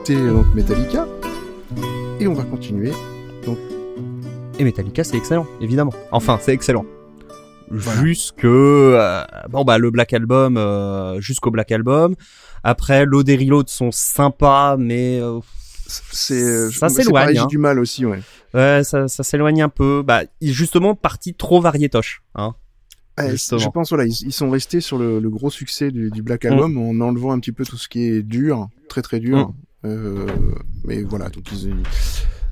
A écouté donc Metallica et on va continuer. Et Metallica, c'est excellent, évidemment. Enfin, c'est excellent. Voilà. Jusque euh, bon bah le Black Album, euh, jusqu'au Black Album. Après, Load et Reload sont sympas, mais euh, C'est euh, Ça s'éloigne, hein. Du mal aussi, ouais. ouais, ça, ça s'éloigne un peu. Bah, justement, partie trop variétoche. Hein. Ouais, Justement. je pense voilà, ils, ils sont restés sur le, le gros succès du, du Mm. Black Album en enlevant un petit peu tout ce qui est dur, très très dur. Mm. Euh, mais voilà, donc ils,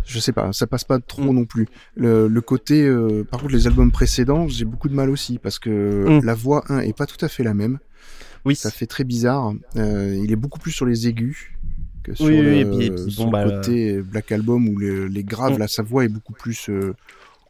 je sais pas, ça passe pas trop non plus. Le, le côté, euh, par contre, les albums précédents, j'ai beaucoup de mal aussi parce que Mm. la voix 1 est pas tout à fait la même. Oui. Ça fait très bizarre. Euh, il est beaucoup plus sur les aigus que sur Oui, le, oui, et puis- et puis bon, bah, côté Black Album où le- les graves, Mm. là, sa voix est beaucoup plus euh,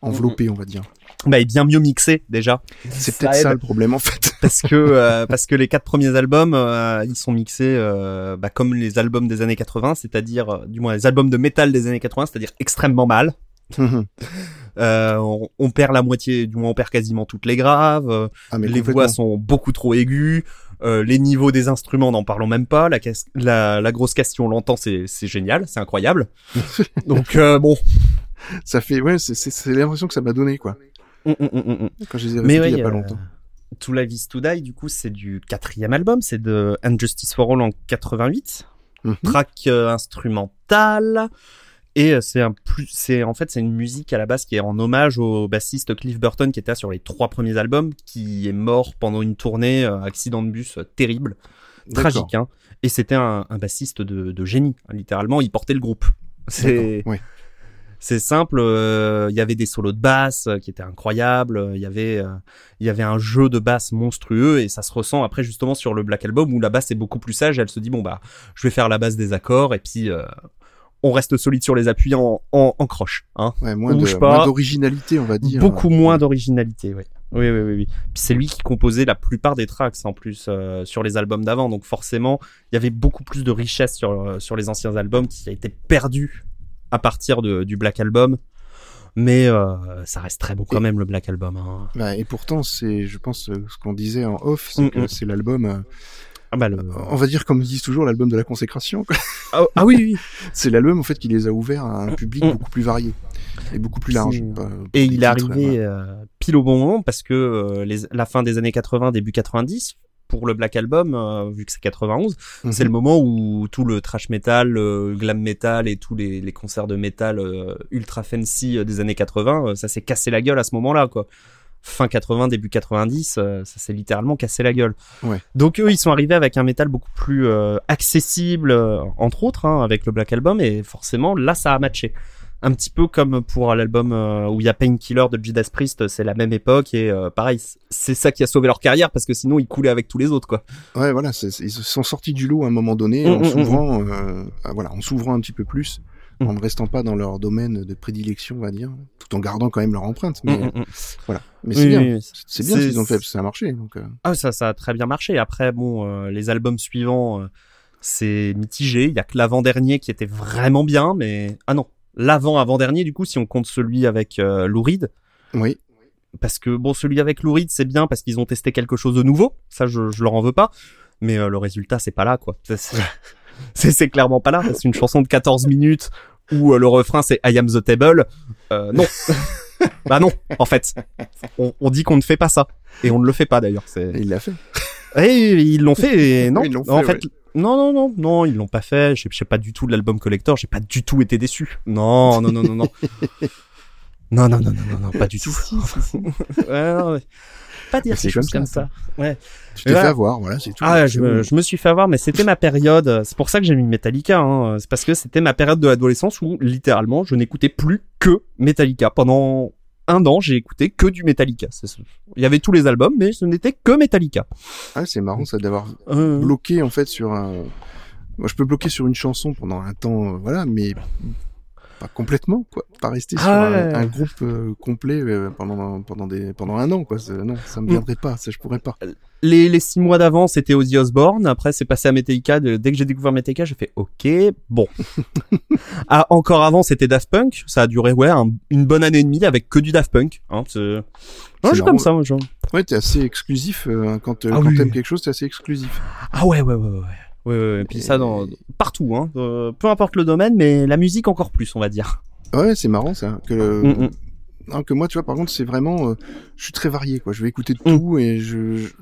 enveloppée, on va dire. Bah, et bien mieux mixé déjà. C'est peut-être ça le problème en fait. *laughs* parce que euh, parce que les quatre premiers albums euh, ils sont mixés euh, bah, comme les albums des années 80 c'est-à-dire euh, du moins les albums de métal des années 80 c'est-à-dire extrêmement mal *laughs* euh, on, on perd la moitié du moins on perd quasiment toutes les graves euh, ah, mais les voix sont beaucoup trop aiguës euh, les niveaux des instruments n'en parlons même pas la, la, la grosse question on l'entend c'est c'est génial c'est incroyable *laughs* donc euh, bon Ça fait, ouais, c'est- l'impression que ça m'a donné, quoi. Hum. Quand je les ai oui, il y a pas euh, longtemps. To Live is to Die, du coup, c'est du quatrième album, c'est de Injustice for All en 88, Mhm. track euh, instrumental, et euh, c'est un plus, c'est en fait c'est une musique à la base qui est en hommage au bassiste Cliff Burton qui était sur les trois premiers albums, qui est mort pendant une tournée euh, accident de bus euh, terrible, tragique, hein. Et c'était un, un bassiste de, de génie, hein, littéralement, il portait le groupe. C'est ouais. C'est simple, euh, il y avait des solos de basse euh, qui étaient incroyables, euh, il y avait euh, il y avait un jeu de basse monstrueux et ça se ressent après justement sur le Black Album où la basse est beaucoup plus sage, elle se dit bon bah je vais faire la base des accords et puis euh, on reste solide sur les appuis en, en, en croche, hein. Ouais, moins de- pas. moins d'originalité, on va dire. Beaucoup moins d'originalité, oui. Oui, oui, oui, oui. C'est lui qui composait la plupart des tracks en plus euh, sur les albums d'avant, donc forcément il y avait beaucoup plus de richesse sur sur les anciens albums qui a été perdu à partir de, du Black Album. Mais euh, ça reste très bon quand même le Black Album. Hein. Bah, et pourtant, c'est, je pense, euh, ce qu'on disait en off, c'est Mm, que mm. c'est l'album, euh, Ah bah le... on va dire comme ils disent toujours, l'album de la consécration. ah, ah oui, oui. *laughs* C'est l'album en fait qui les a ouverts à un public Mm. beaucoup plus varié et beaucoup plus large. Pas- Et il est arrivé euh, pile au bon moment parce que euh, les, la fin des années 80, début 90, pour le Black Album, euh, vu que c'est 91, Mhm. c'est le moment où tout le trash metal, le glam metal et tous les, les concerts de metal euh, ultra fancy euh, des années 80, euh, ça s'est cassé la gueule à ce moment-là, quoi. Fin 80, début 90, euh, ça s'est littéralement cassé la gueule. Ouais. Donc eux, ils sont arrivés avec un métal beaucoup plus euh, accessible, euh, entre autres, hein, avec le Black Album, et forcément, là, ça a matché. Un petit peu comme pour l'album euh, où il y a Painkiller de Judas Priest, c'est la même époque, et euh, pareil, c'est ça qui a sauvé leur carrière, parce que sinon, ils coulaient avec tous les autres, quoi. Ouais, voilà, ils sont sortis du lot à un moment donné Mm, en mm, s'ouvrant, euh, ah, voilà, en s'ouvrant un petit peu plus, en ne restant pas dans leur domaine de prédilection, on va dire, tout en gardant quand même leur empreinte. Mais voilà, mais Oui, c'est bien, oui, oui. c'est bien ce qu'ils ont fait, parce que ça a marché. Donc, euh, Ah, ça, ça a très bien marché. Après, bon, euh, les albums suivants, euh, c'est mitigé. Il y a que l'avant-dernier qui était vraiment bien, mais ah non, l'avant-avant-dernier du coup, si on compte celui avec euh, Lou Reed, oui, parce que bon, celui avec Lou Reed, c'est bien parce qu'ils ont testé quelque chose de nouveau. Ça, je, je leur en veux pas. Mais euh, le résultat, c'est pas là, quoi. *laughs* C'est- clairement pas là. C'est une chanson de 14 minutes où euh, le refrain c'est I am the table. Euh, non. *laughs* bah non, en fait. On, on dit qu'on ne fait pas ça. Et on ne le fait pas d'ailleurs. C'est... et il l'a fait. Eh, ils l'ont fait et non. Oui, ils l'ont en fait, fait, non, non, non, non, ils l'ont pas fait. J'ai j'ai pas du tout de l'album collector. J'ai pas du tout été déçu. Non, non, non, non, non. non, *laughs* non, non, non, non, non, pas du tout. *laughs* Ouais, non, ouais. Pas dire ces choses comme ça, ça. Tu t'es Voilà. fait avoir, voilà, c'est tout. Ah, je me, je suis fait avoir, mais c'était ma période. C'est pour ça que j'ai mis Metallica. Hein. C'est parce que c'était ma période de l'adolescence où littéralement je n'écoutais plus que Metallica. Pendant un an, j'ai écouté que du Metallica. Il y avait tous les albums, mais ce n'était que Metallica. Ah, c'est marrant ça d'avoir Euh, bloqué en fait sur un. Moi, je peux bloquer sur une chanson pendant un temps, euh, voilà, mais pas complètement, quoi. Pas rester sur Ah un, un groupe euh, complet euh, pendant pendant des pendant un an, quoi. Non, ça me Mm. viendrait pas, ça je pourrais pas. les, les six mois d'avant, c'était Ozzy Osbourne. Après, c'est passé à Metallica. Dès que j'ai découvert Metallica, j'ai fait OK, bon. *laughs* ah, encore avant, c'était Daft Punk. Ça a duré ouais un- une bonne année et demie avec que du Daft Punk. Hein, c'est... Comme ça, moi. je- Ouais, t'es assez exclusif euh, quand Ah quand oui. t'aimes quelque chose, t'es assez exclusif. Ah ouais, ouais, ouais, ouais. Ouais, ouais, ouais. Et puis ça dans partout, hein. Euh, peu importe le domaine, mais la musique encore plus, on va dire. Ouais, c'est marrant ça. Que le- Mm, mm. Non, que moi, tu vois, par contre, c'est vraiment, euh, je suis très varié, quoi. Je vais écouter de Mm. tout et je, je-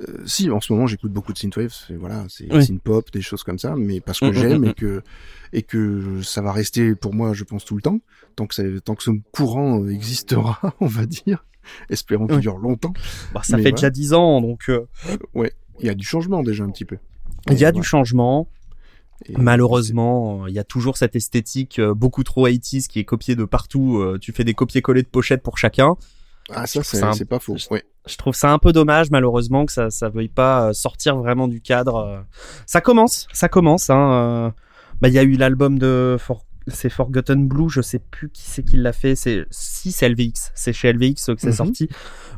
euh, si, en ce moment, j'écoute beaucoup de synthwave, voilà, c'est Oui. synth-pop, des choses comme ça, mais parce que j'aime et que et que ça va rester pour moi, je pense tout le temps, tant que ça, tant que ce courant euh, existera, *laughs* on va dire. Espérons qu'il Oui. dure longtemps. Bah, ça Mais fait voilà. déjà dix ans, donc euh, Il y a du changement déjà un petit peu. Il y a du changement. Et Malheureusement, il y a toujours cette esthétique euh, beaucoup trop 80s qui est copiée de partout. euh, tu fais des copier-coller de pochettes pour chacun. Ah, ça, c'est un- pas faux. Ouais. Je trouve ça un peu dommage, malheureusement, que ça ça veuille pas euh, sortir vraiment du cadre. Ça commence, ça commence. Hein. Bah, il y a eu l'album de For- c'est Forgotten Blue, je sais plus qui c'est qui l'a fait. C'est si c'est LVX, c'est chez LVX que c'est Mhm. sorti,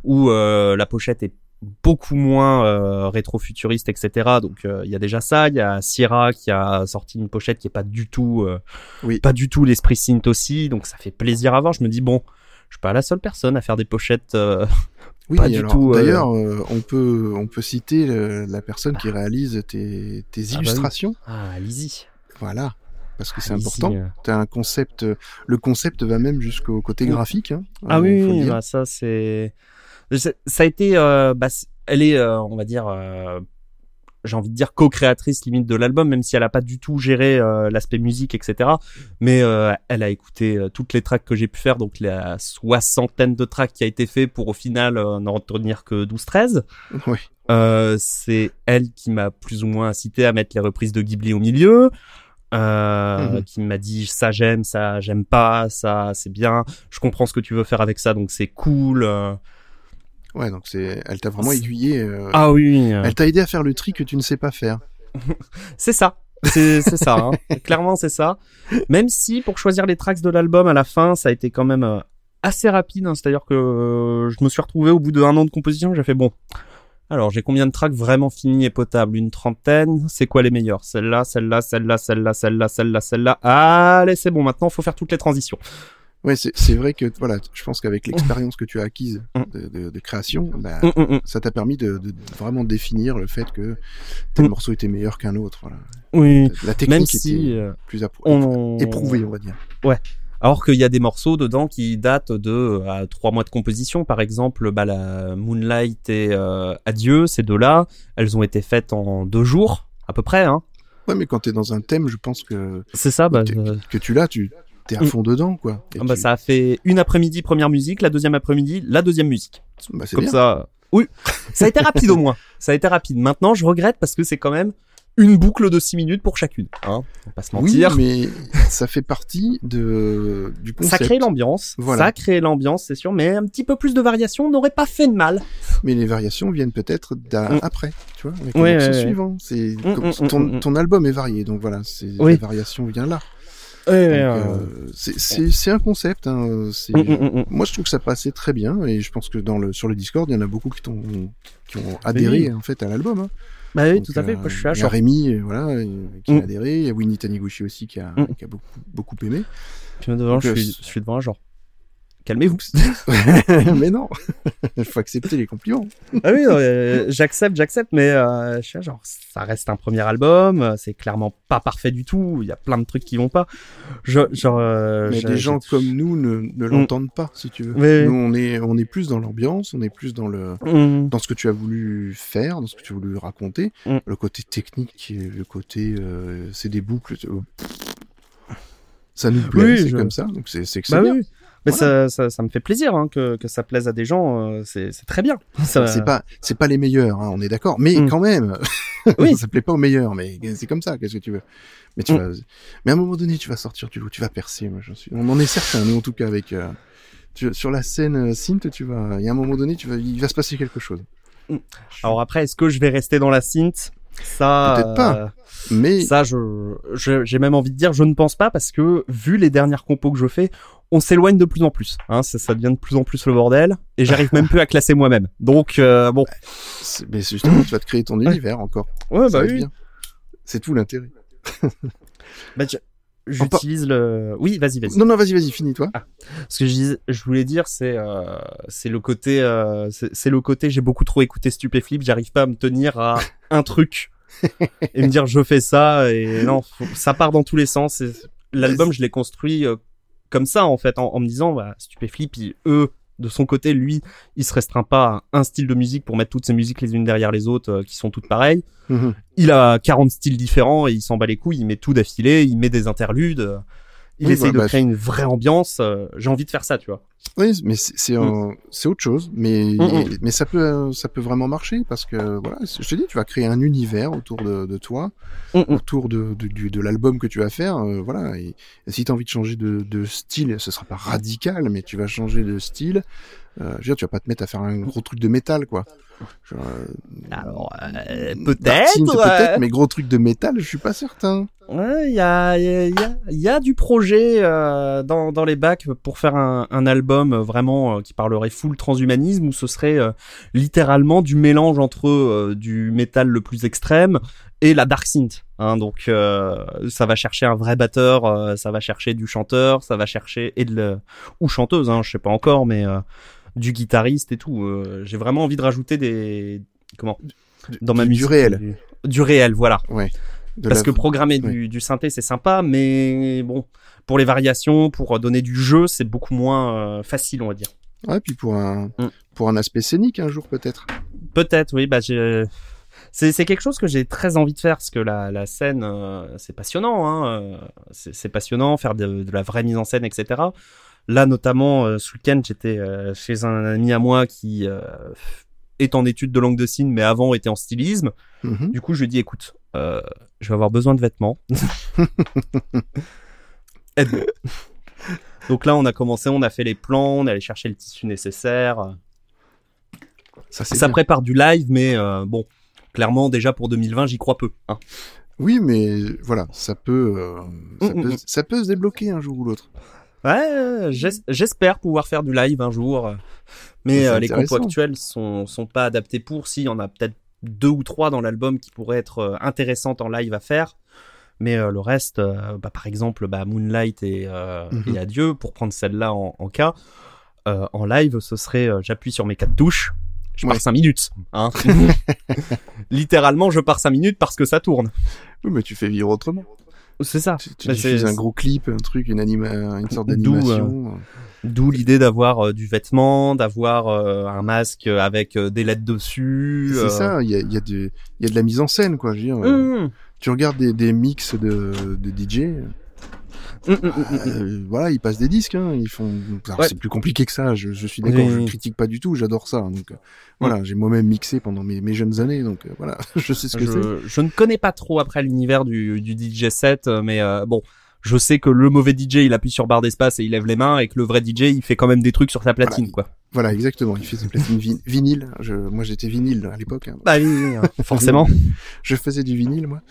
où euh, la pochette est beaucoup moins euh, rétro-futuriste, etc. Donc euh, il y a déjà ça. Il y a Sierra qui a sorti une pochette qui est pas du tout, euh, Oui. pas du tout l'esprit synth aussi. Donc ça fait plaisir à voir. Je me dis bon, je suis pas la seule personne à faire des pochettes. Oui, Pas du alors, tout, D'ailleurs, on peut on peut citer le- la personne qui réalise tes, tes Ah bah oui. illustrations. Ah, allez-y. Voilà, parce que c'est important. T'as un concept. Le concept va même jusqu'au côté graphique. Hein, Ah oui, bah, ça c'est- ça a été, euh, bah, elle est, euh, on va dire, euh, j'ai envie de dire co-créatrice limite de l'album, même si elle a pas du tout géré euh, l'aspect musique, etc. Mais euh, elle a écouté euh, toutes les tracks que j'ai pu faire, donc la soixantaine de tracks qui a été fait pour au final n'en retenir que 12-13. Ouais. Euh, c'est elle qui m'a plus ou moins incité à mettre les reprises de Ghibli au milieu. Euh, Mhm. qui m'a dit ça j'aime, ça j'aime pas, ça c'est bien, je comprends ce que tu veux faire avec ça donc c'est cool. euh. Ouais, donc c'est. Elle t'a vraiment aiguillé. euh, Ah oui, euh, Elle t'a aidé à faire le tri que tu ne sais pas faire. *laughs* c'est ça, c'est c'est ça, hein. *laughs* clairement c'est ça. Même si pour choisir les tracks de l'album à la fin ça a été quand même euh, assez rapide, hein. c'est-à-dire que euh, je me suis retrouvé au bout d'un an de composition, j'ai fait bon. Alors, j'ai combien de tracks vraiment finis et potables? Une trentaine? C'est quoi les meilleurs? Celle-là, celle-là, celle-là, celle-là, celle-là, celle-là, celle-là. Allez, c'est bon. Maintenant, faut faire toutes les transitions. Ouais, c'est vrai que voilà, je pense qu'avec l'expérience que tu as acquise Mm. de, de, de création, bah, hum, hum. ça t'a permis de, de vraiment définir le fait que tel Mm. morceau était meilleur qu'un autre. Voilà. Oui. La technique Même était si euh, plus on éprouvée, on va dire. Alors qu'il y a des morceaux dedans qui datent de euh, à trois mois de composition. Par exemple, bah, la Moonlight et euh, Adieu, ces deux-là, elles ont été faites en deux jours à peu près. Hein. Ouais, mais quand t'es dans un thème, je pense que C'est ça. Bah, t'es- euh, que tu l'as, tu t'es à Mm. fond dedans, quoi. Et ah bah, tu- ça a fait une après-midi première musique, la deuxième après-midi la deuxième musique. bah, c'est Comme bien. ça. Oui, ça a été rapide au moins. Ça a été rapide. Maintenant, je regrette parce que c'est quand même une boucle de six minutes pour chacune. Hein. On va pas se Oui, mentir. mais ça fait partie de du Ça concept. crée l'ambiance, Voilà. ça crée l'ambiance, c'est sûr, mais un petit peu plus de variation n'aurait pas fait de mal. Mais les variations viennent peut-être d'a- Mm. après, tu vois, avec Ouais, ouais, suivant. C'est Mm, mm, ton, ton album est varié, donc voilà, c'est Oui. la variation vient là. Euh, c'est- un concept. Hein, c'est- Mm, Moi, je trouve que ça passait très bien, et je pense que dans le sur le Discord, il y en a beaucoup qui, t'ont- qui ont adhéré oui. en fait à l'album. Hein. Bah oui, Donc, tout à fait. euh, je suis à Il y a. Rémi, euh, voilà, euh, qui a adhéré. Il y a Winnie Taniguchi aussi qui a, qui a beaucoup, beaucoup aimé. Puis devant, Donc, je euh, suis, je suis devant un genre. Calmez-vous. *laughs* mais non, il faut accepter les compliments. ah oui, euh, j'accepte, j'accepte, mais euh, je suis à genre, ça reste un premier album, euh, c'est clairement pas parfait du tout. Il y a plein de trucs qui vont pas. Je, genre, euh, Mais des gens comme nous ne, ne l'entendent pas, si tu veux. Mm. Oui. Nous, on est, on est plus dans l'ambiance, on est plus dans le, Mm. dans ce que tu as voulu faire, dans ce que tu as voulu raconter. Mm. Le côté technique, le côté, c'est des boucles. ça nous plaît, Oui, c'est je- comme ça. Donc c'est, Bah oui. Mais Voilà. ça, ça, ça me fait plaisir hein, que, que ça plaise à des gens. euh, c'est, c'est très bien. *laughs* Ça- C'est pas, c'est pas les meilleurs, hein, on est d'accord. Mais Mm. quand même, *laughs* Oui. ça plaît pas aux meilleurs. Mais c'est comme ça. Qu'est-ce que tu veux Mais tu Mm. vas, mais à un moment donné, tu vas sortir du lot, tu vas percer. Moi, j'en suis. On en est certain, nous en tout cas avec. euh, tu- sur la scène euh, synth, tu vas. Il y a un moment donné, tu vas, il va se passer quelque chose. Alors après, est-ce que je vais rester dans la synth? Ça, Peut-être pas. euh, Mais Ça, je, je- j'ai même envie de dire, je ne pense pas parce que vu les dernières compos que je fais, on s'éloigne de plus en plus. Hein, ça, ça devient de plus en plus le bordel et j'arrive même *laughs* plus à classer moi-même. Donc euh, bon, c'est- mais c'est justement, tu vas te créer ton univers encore. ouais, Ça bah oui. C'est tout l'intérêt. *laughs* Bah, J'utilise le. Oui, vas-y, vas-y. Non, non, vas-y, vas-y, finis toi. Ce que je, dis, je voulais dire, c'est euh, c'est le côté, euh, c'est c'est le côté. J'ai beaucoup trop écouté Stupéflip. J'arrive pas à me tenir à *laughs* un truc et me dire je fais ça et non, faut- ça part dans tous les sens. Et L'album, je l'ai construit euh, comme ça en fait, en, en me disant, bah, Stupéflip, eux, de son côté, lui, il se restreint pas à un style de musique pour mettre toutes ses musiques les unes derrière les autres euh, qui sont toutes pareilles. Mhm. Il a 40 styles différents et il s'en bat les couilles. Il met tout d'affilée, il met des interludes. Il Oui, essaye bah, de bah, créer une vraie ambiance. euh, J'ai envie de faire ça, tu vois. Oui, mais c'est c'est autre chose, mais Mm, mais ça peut ça peut vraiment marcher parce que voilà, je te dis, tu vas créer un univers autour de, de toi, Mm, mm. autour de de, l'album que tu vas faire, euh, voilà. Et, et si tu as envie de changer de, de style, ce sera pas radical, mais tu vas changer de style. Euh, je veux dire, tu vas pas te mettre à faire un gros truc de métal, quoi. Genre, euh, Alors, euh, peut-être. peut-être, mais gros truc de métal, je suis pas certain. Ouais, il y a, il y, a, y a- il y a du projet euh, dans, dans les bacs pour faire un, un album vraiment qui parlerait full transhumanisme où ce serait littéralement du mélange entre du métal le plus extrême et la dark synth. Hein, donc euh, ça va chercher un vrai batteur, euh, ça va chercher du chanteur, ça va chercher et de le- ou chanteuse, hein, je sais pas encore, mais euh, du guitariste et tout. Euh, J'ai vraiment envie de rajouter des comment dans ma du- du musique réel. Du, du réel, voilà. De Parce la- que programmer du, du synthé, c'est sympa, mais bon, pour les variations, pour donner du jeu, c'est beaucoup moins euh, facile, on va dire. Ouais, puis pour un Mm. pour un aspect scénique un jour peut-être. Peut-être, oui, bah j'ai... C'est, c'est quelque chose que j'ai très envie de faire, parce que la, la scène, euh, c'est passionnant, hein, euh, c'est, c'est passionnant, faire de, de la vraie mise en scène, etc. Là, notamment, euh, ce week-end, j'étais euh, chez un ami à moi qui euh, est en études de langue de signes, mais avant était en stylisme. Mhm. Du coup, je lui ai dit, écoute, euh, je vais avoir besoin de vêtements. *laughs* Aide-moi. Donc là, on a commencé, on a fait les plans, on est allé chercher le tissu nécessaire. Ça prépare du live, mais bon, clairement, déjà pour 2020, j'y crois peu. hein. Oui, mais voilà, ça peut, euh, ça, Mm, peut mm, mm. ça peut se débloquer un jour ou l'autre. Ouais, j'es- j'espère pouvoir faire du live un jour. Mais euh, les compos actuels sont, sont pas adaptés pour. Si, en a peut-être deux ou trois dans l'album qui pourraient être euh, intéressantes en live à faire. Mais euh, le reste, euh, bah, par exemple, bah, Moonlight et, Mhm. et Adieu, pour prendre celle-là en, en cas, en live, ce serait j'appuie sur mes quatre touches, je Ouais. pars cinq minutes. Hein. *laughs* Littéralement, je pars cinq minutes parce que ça tourne. Oui, mais tu fais vivre autrement. C'est ça. Tu, tu Bah, diffuses un gros clip, un truc, une anima, une sorte D'où, d'animation. D'où l'idée d'avoir euh, du vêtement, d'avoir euh, un masque avec euh, des lettres dessus. C'est euh, ça, il y a, il y a de, il y a de la mise en scène, quoi. Je veux dire, euh, Mmh. tu regardes des, des mix de, de DJ, Mmh, mmh, mmh, mmh. euh, voilà, ils passent des disques, hein, ils font. Ouais. c'est plus compliqué que ça. Je, je suis d'accord, Oui. je critique pas du tout, j'adore ça. Donc euh, voilà, j'ai moi-même mixé pendant mes, mes jeunes années, donc euh, voilà, *laughs* je sais ce que c'est. je, ne connais pas trop après l'univers du, du DJ set, mais bon, je sais que le mauvais DJ il appuie sur barre d'espace et il lève les mains, et que le vrai DJ il fait quand même des trucs sur sa platine, quoi. Voilà, exactement. Il fait ses platines vin- vinyle. Je, moi, j'étais vinyle à l'époque. hein. Bah oui, oui, hein, *laughs* forcément. Je faisais du vinyle, moi.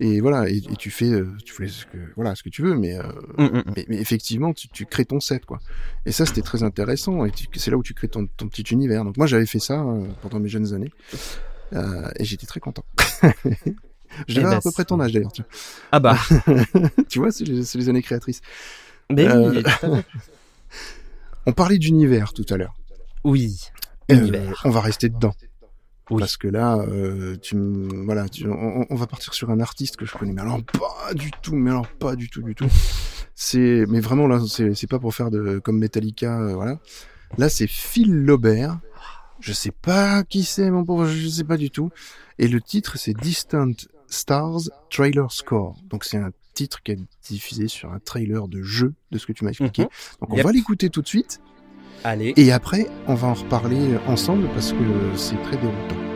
Et voilà, et, et tu fais, euh, tu fais ce que, voilà, ce que tu veux, mais, euh, Mmh, mmh, mmh. mais, mais effectivement, tu, tu crées ton set, quoi. Et ça, c'était très intéressant. Et c'est là où tu crées ton, ton petit univers. Donc moi, j'avais fait ça euh, pendant mes jeunes années, euh, et j'étais très content. *laughs* Je Eh devais ben, à peu près ton âge d'ailleurs. Ah bah, *laughs* tu vois, c'est les, les années créatrices. mais Euh, oui. On parlait d'univers tout à l'heure. Oui. Euh, on va rester dedans. Oui. Parce que là, euh, tu, voilà, tu, on, on va partir sur un artiste que je connais, mais alors pas du tout, mais alors pas du tout, du tout. C'est, mais vraiment là, c'est, pas pour faire de comme Metallica, euh, voilà. Là, c'est Phil Laubert. Je sais pas qui c'est, mon pauvre, je sais pas du tout. Et le titre, c'est Distant Stars Trailer Score. Donc c'est un titre qui est diffusé sur un trailer de jeu, de ce que tu m'as expliqué. Mhm. Donc on Yep. va l'écouter tout de suite. Allez. Et après, on va en reparler ensemble parce que c'est très déroutant.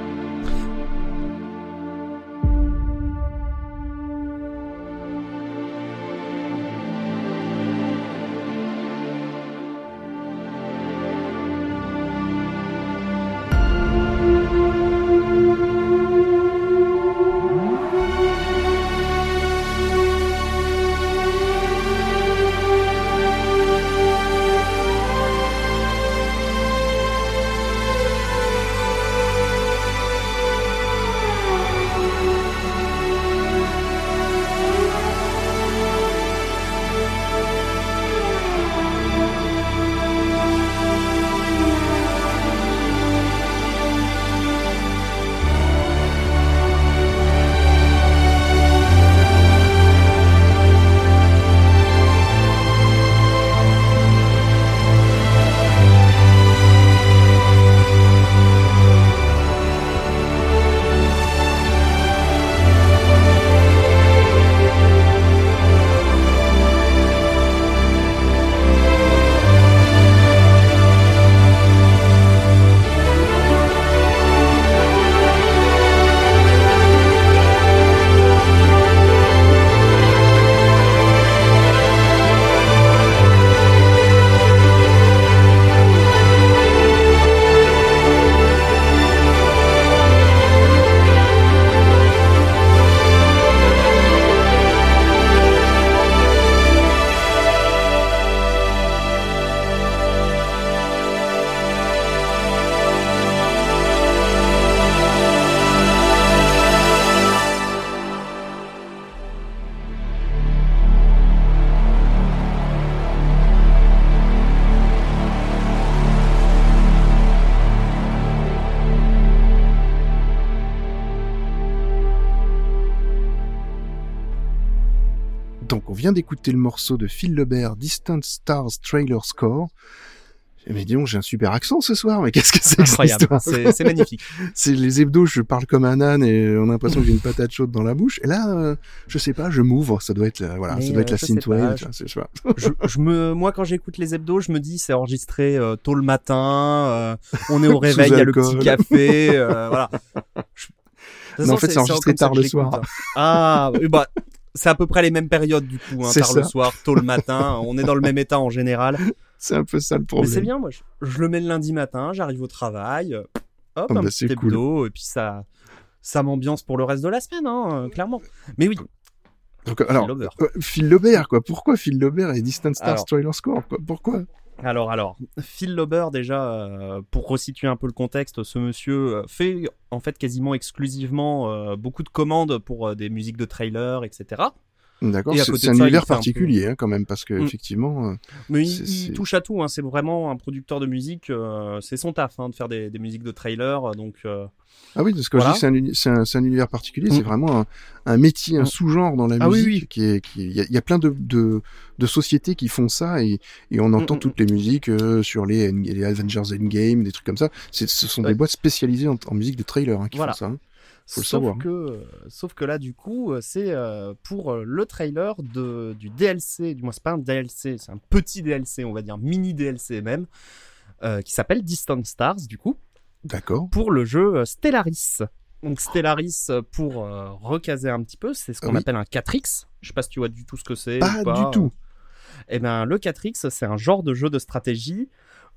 D'écouter le morceau de Phil Lebert, Distant Stars Trailer Score. Mais dis donc, j'ai un super accent ce soir, mais qu'est-ce que c'est que Incroyable, c'est magnifique. *laughs* C'est les hebdos, je parle comme un âne et on a l'impression que j'ai une patate chaude dans la bouche. Et là, euh, je sais pas, je m'ouvre, ça doit être, la- voilà, Mais, ça doit être euh, la synthwave, je- me, moi, quand j'écoute les hebdos, je me dis c'est enregistré euh, tôt le matin, on est au *laughs* réveil, il y a le petit café, voilà. *laughs* Je- Non, en fait, c'est enregistré tard le soir. hein. Ah, bah, c'est à peu près les mêmes périodes du coup, hein, tard le soir, tôt le matin, on est dans le même état en général. *laughs* C'est un peu ça le Mais problème. c'est bien, moi, je, je le mets le lundi matin, j'arrive au travail, hop, bah, un petit c'est cool. hebdo, et puis ça, ça m'ambiance pour le reste de la semaine, hein, euh, clairement. Mais oui, Donc, alors, Lover. euh, Phil quoi. Pourquoi Phil Lebert et Distant Stars Alors. Trailer Score, quoi? Pourquoi? Alors, alors, Phil Lauber, déjà, euh, pour resituer un peu le contexte, ce monsieur euh, fait en fait quasiment exclusivement euh, beaucoup de commandes pour des musiques de trailer, etc. D'accord, c'est un univers fait un peu- particulier, hein, quand même, parce que Mm. effectivement, euh, Mais il, touche à tout, hein, c'est vraiment un producteur de musique, euh, c'est son taf hein, de faire des, des musiques de trailer, donc euh, ah oui, parce que je Voilà. dis que c'est un, un, c'est un univers particulier, c'est Mm. vraiment un, un métier, un Mm. sous-genre dans la Ah oui, musique oui. qui est, qui il y a, il y a plein de, de, de sociétés qui font ça et, et on entend Mm, toutes les musiques euh, sur les, les Avengers Endgame, des trucs comme ça. Ce sont Ouais. des boîtes spécialisées en, en musique de trailer hein, qui Voilà. font ça. Hein. Faut le sauf savoir. que, sauf que là, du coup, euh, c'est euh, pour euh, le trailer de, du DLC, du moins c'est pas un DLC, c'est un petit DLC, on va dire mini DLC même, euh, qui s'appelle Distant Stars, du coup. D'accord. pour le jeu Stellaris. Donc Stellaris, pour euh, recaser un petit peu, c'est ce qu'on oui. appelle un 4X. Je sais pas si tu vois du tout ce que c'est. Pas ou pas. du tout. Eh ben le 4X, c'est un genre de jeu de stratégie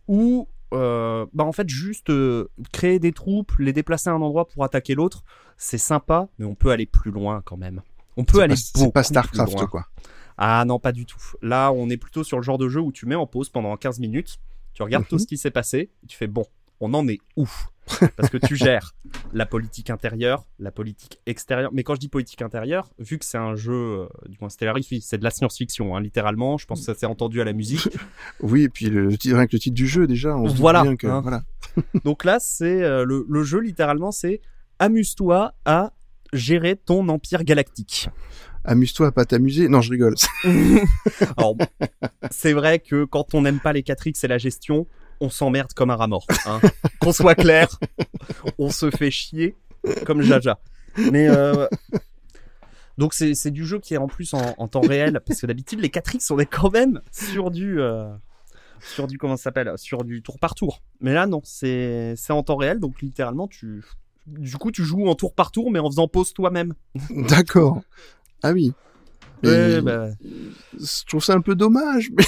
où, euh, bah en fait, juste euh, créer des troupes, les déplacer à un endroit pour attaquer l'autre, c'est sympa, mais on peut aller plus loin quand même. On peut aller pas, beaucoup pas plus Starcraft, loin. quoi. Ah non, pas du tout. Là, on est plutôt sur le genre de jeu où tu mets en pause pendant 15 minutes, tu regardes tout Mhm. ce qui s'est passé, et tu fais bon, on en est où? Parce que tu gères la politique intérieure, la politique extérieure. Mais quand je dis politique intérieure, vu que c'est un jeu, euh, du moins Stellaris, oui, c'est de la science-fiction, hein, littéralement. Je pense que ça s'est entendu à la musique. *laughs* Oui, et puis le, rien que le titre du jeu, déjà, on se Voilà, bien que, hein. voilà. *laughs* Donc là, c'est euh, le, le jeu, littéralement, c'est amuse-toi à gérer ton empire galactique. Amuse-toi à pas t'amuser. Non, je rigole. *laughs* Alors, c'est vrai que quand on n'aime pas les 4X et la gestion, on s'emmerde comme un rat hein. *laughs* Qu'on soit clair, on se fait chier comme Jaja. Mais euh, donc c'est du jeu qui est en plus en, en temps réel parce que d'habitude les 4X on est quand même sur du euh, sur du comment ça s'appelle sur du tour par tour. Mais là non, c'est c'est en temps réel donc littéralement tu du coup tu joues en tour par tour mais en faisant pause toi-même. D'accord. Ah oui. Ouais, bah, Je trouve ça un peu dommage, mais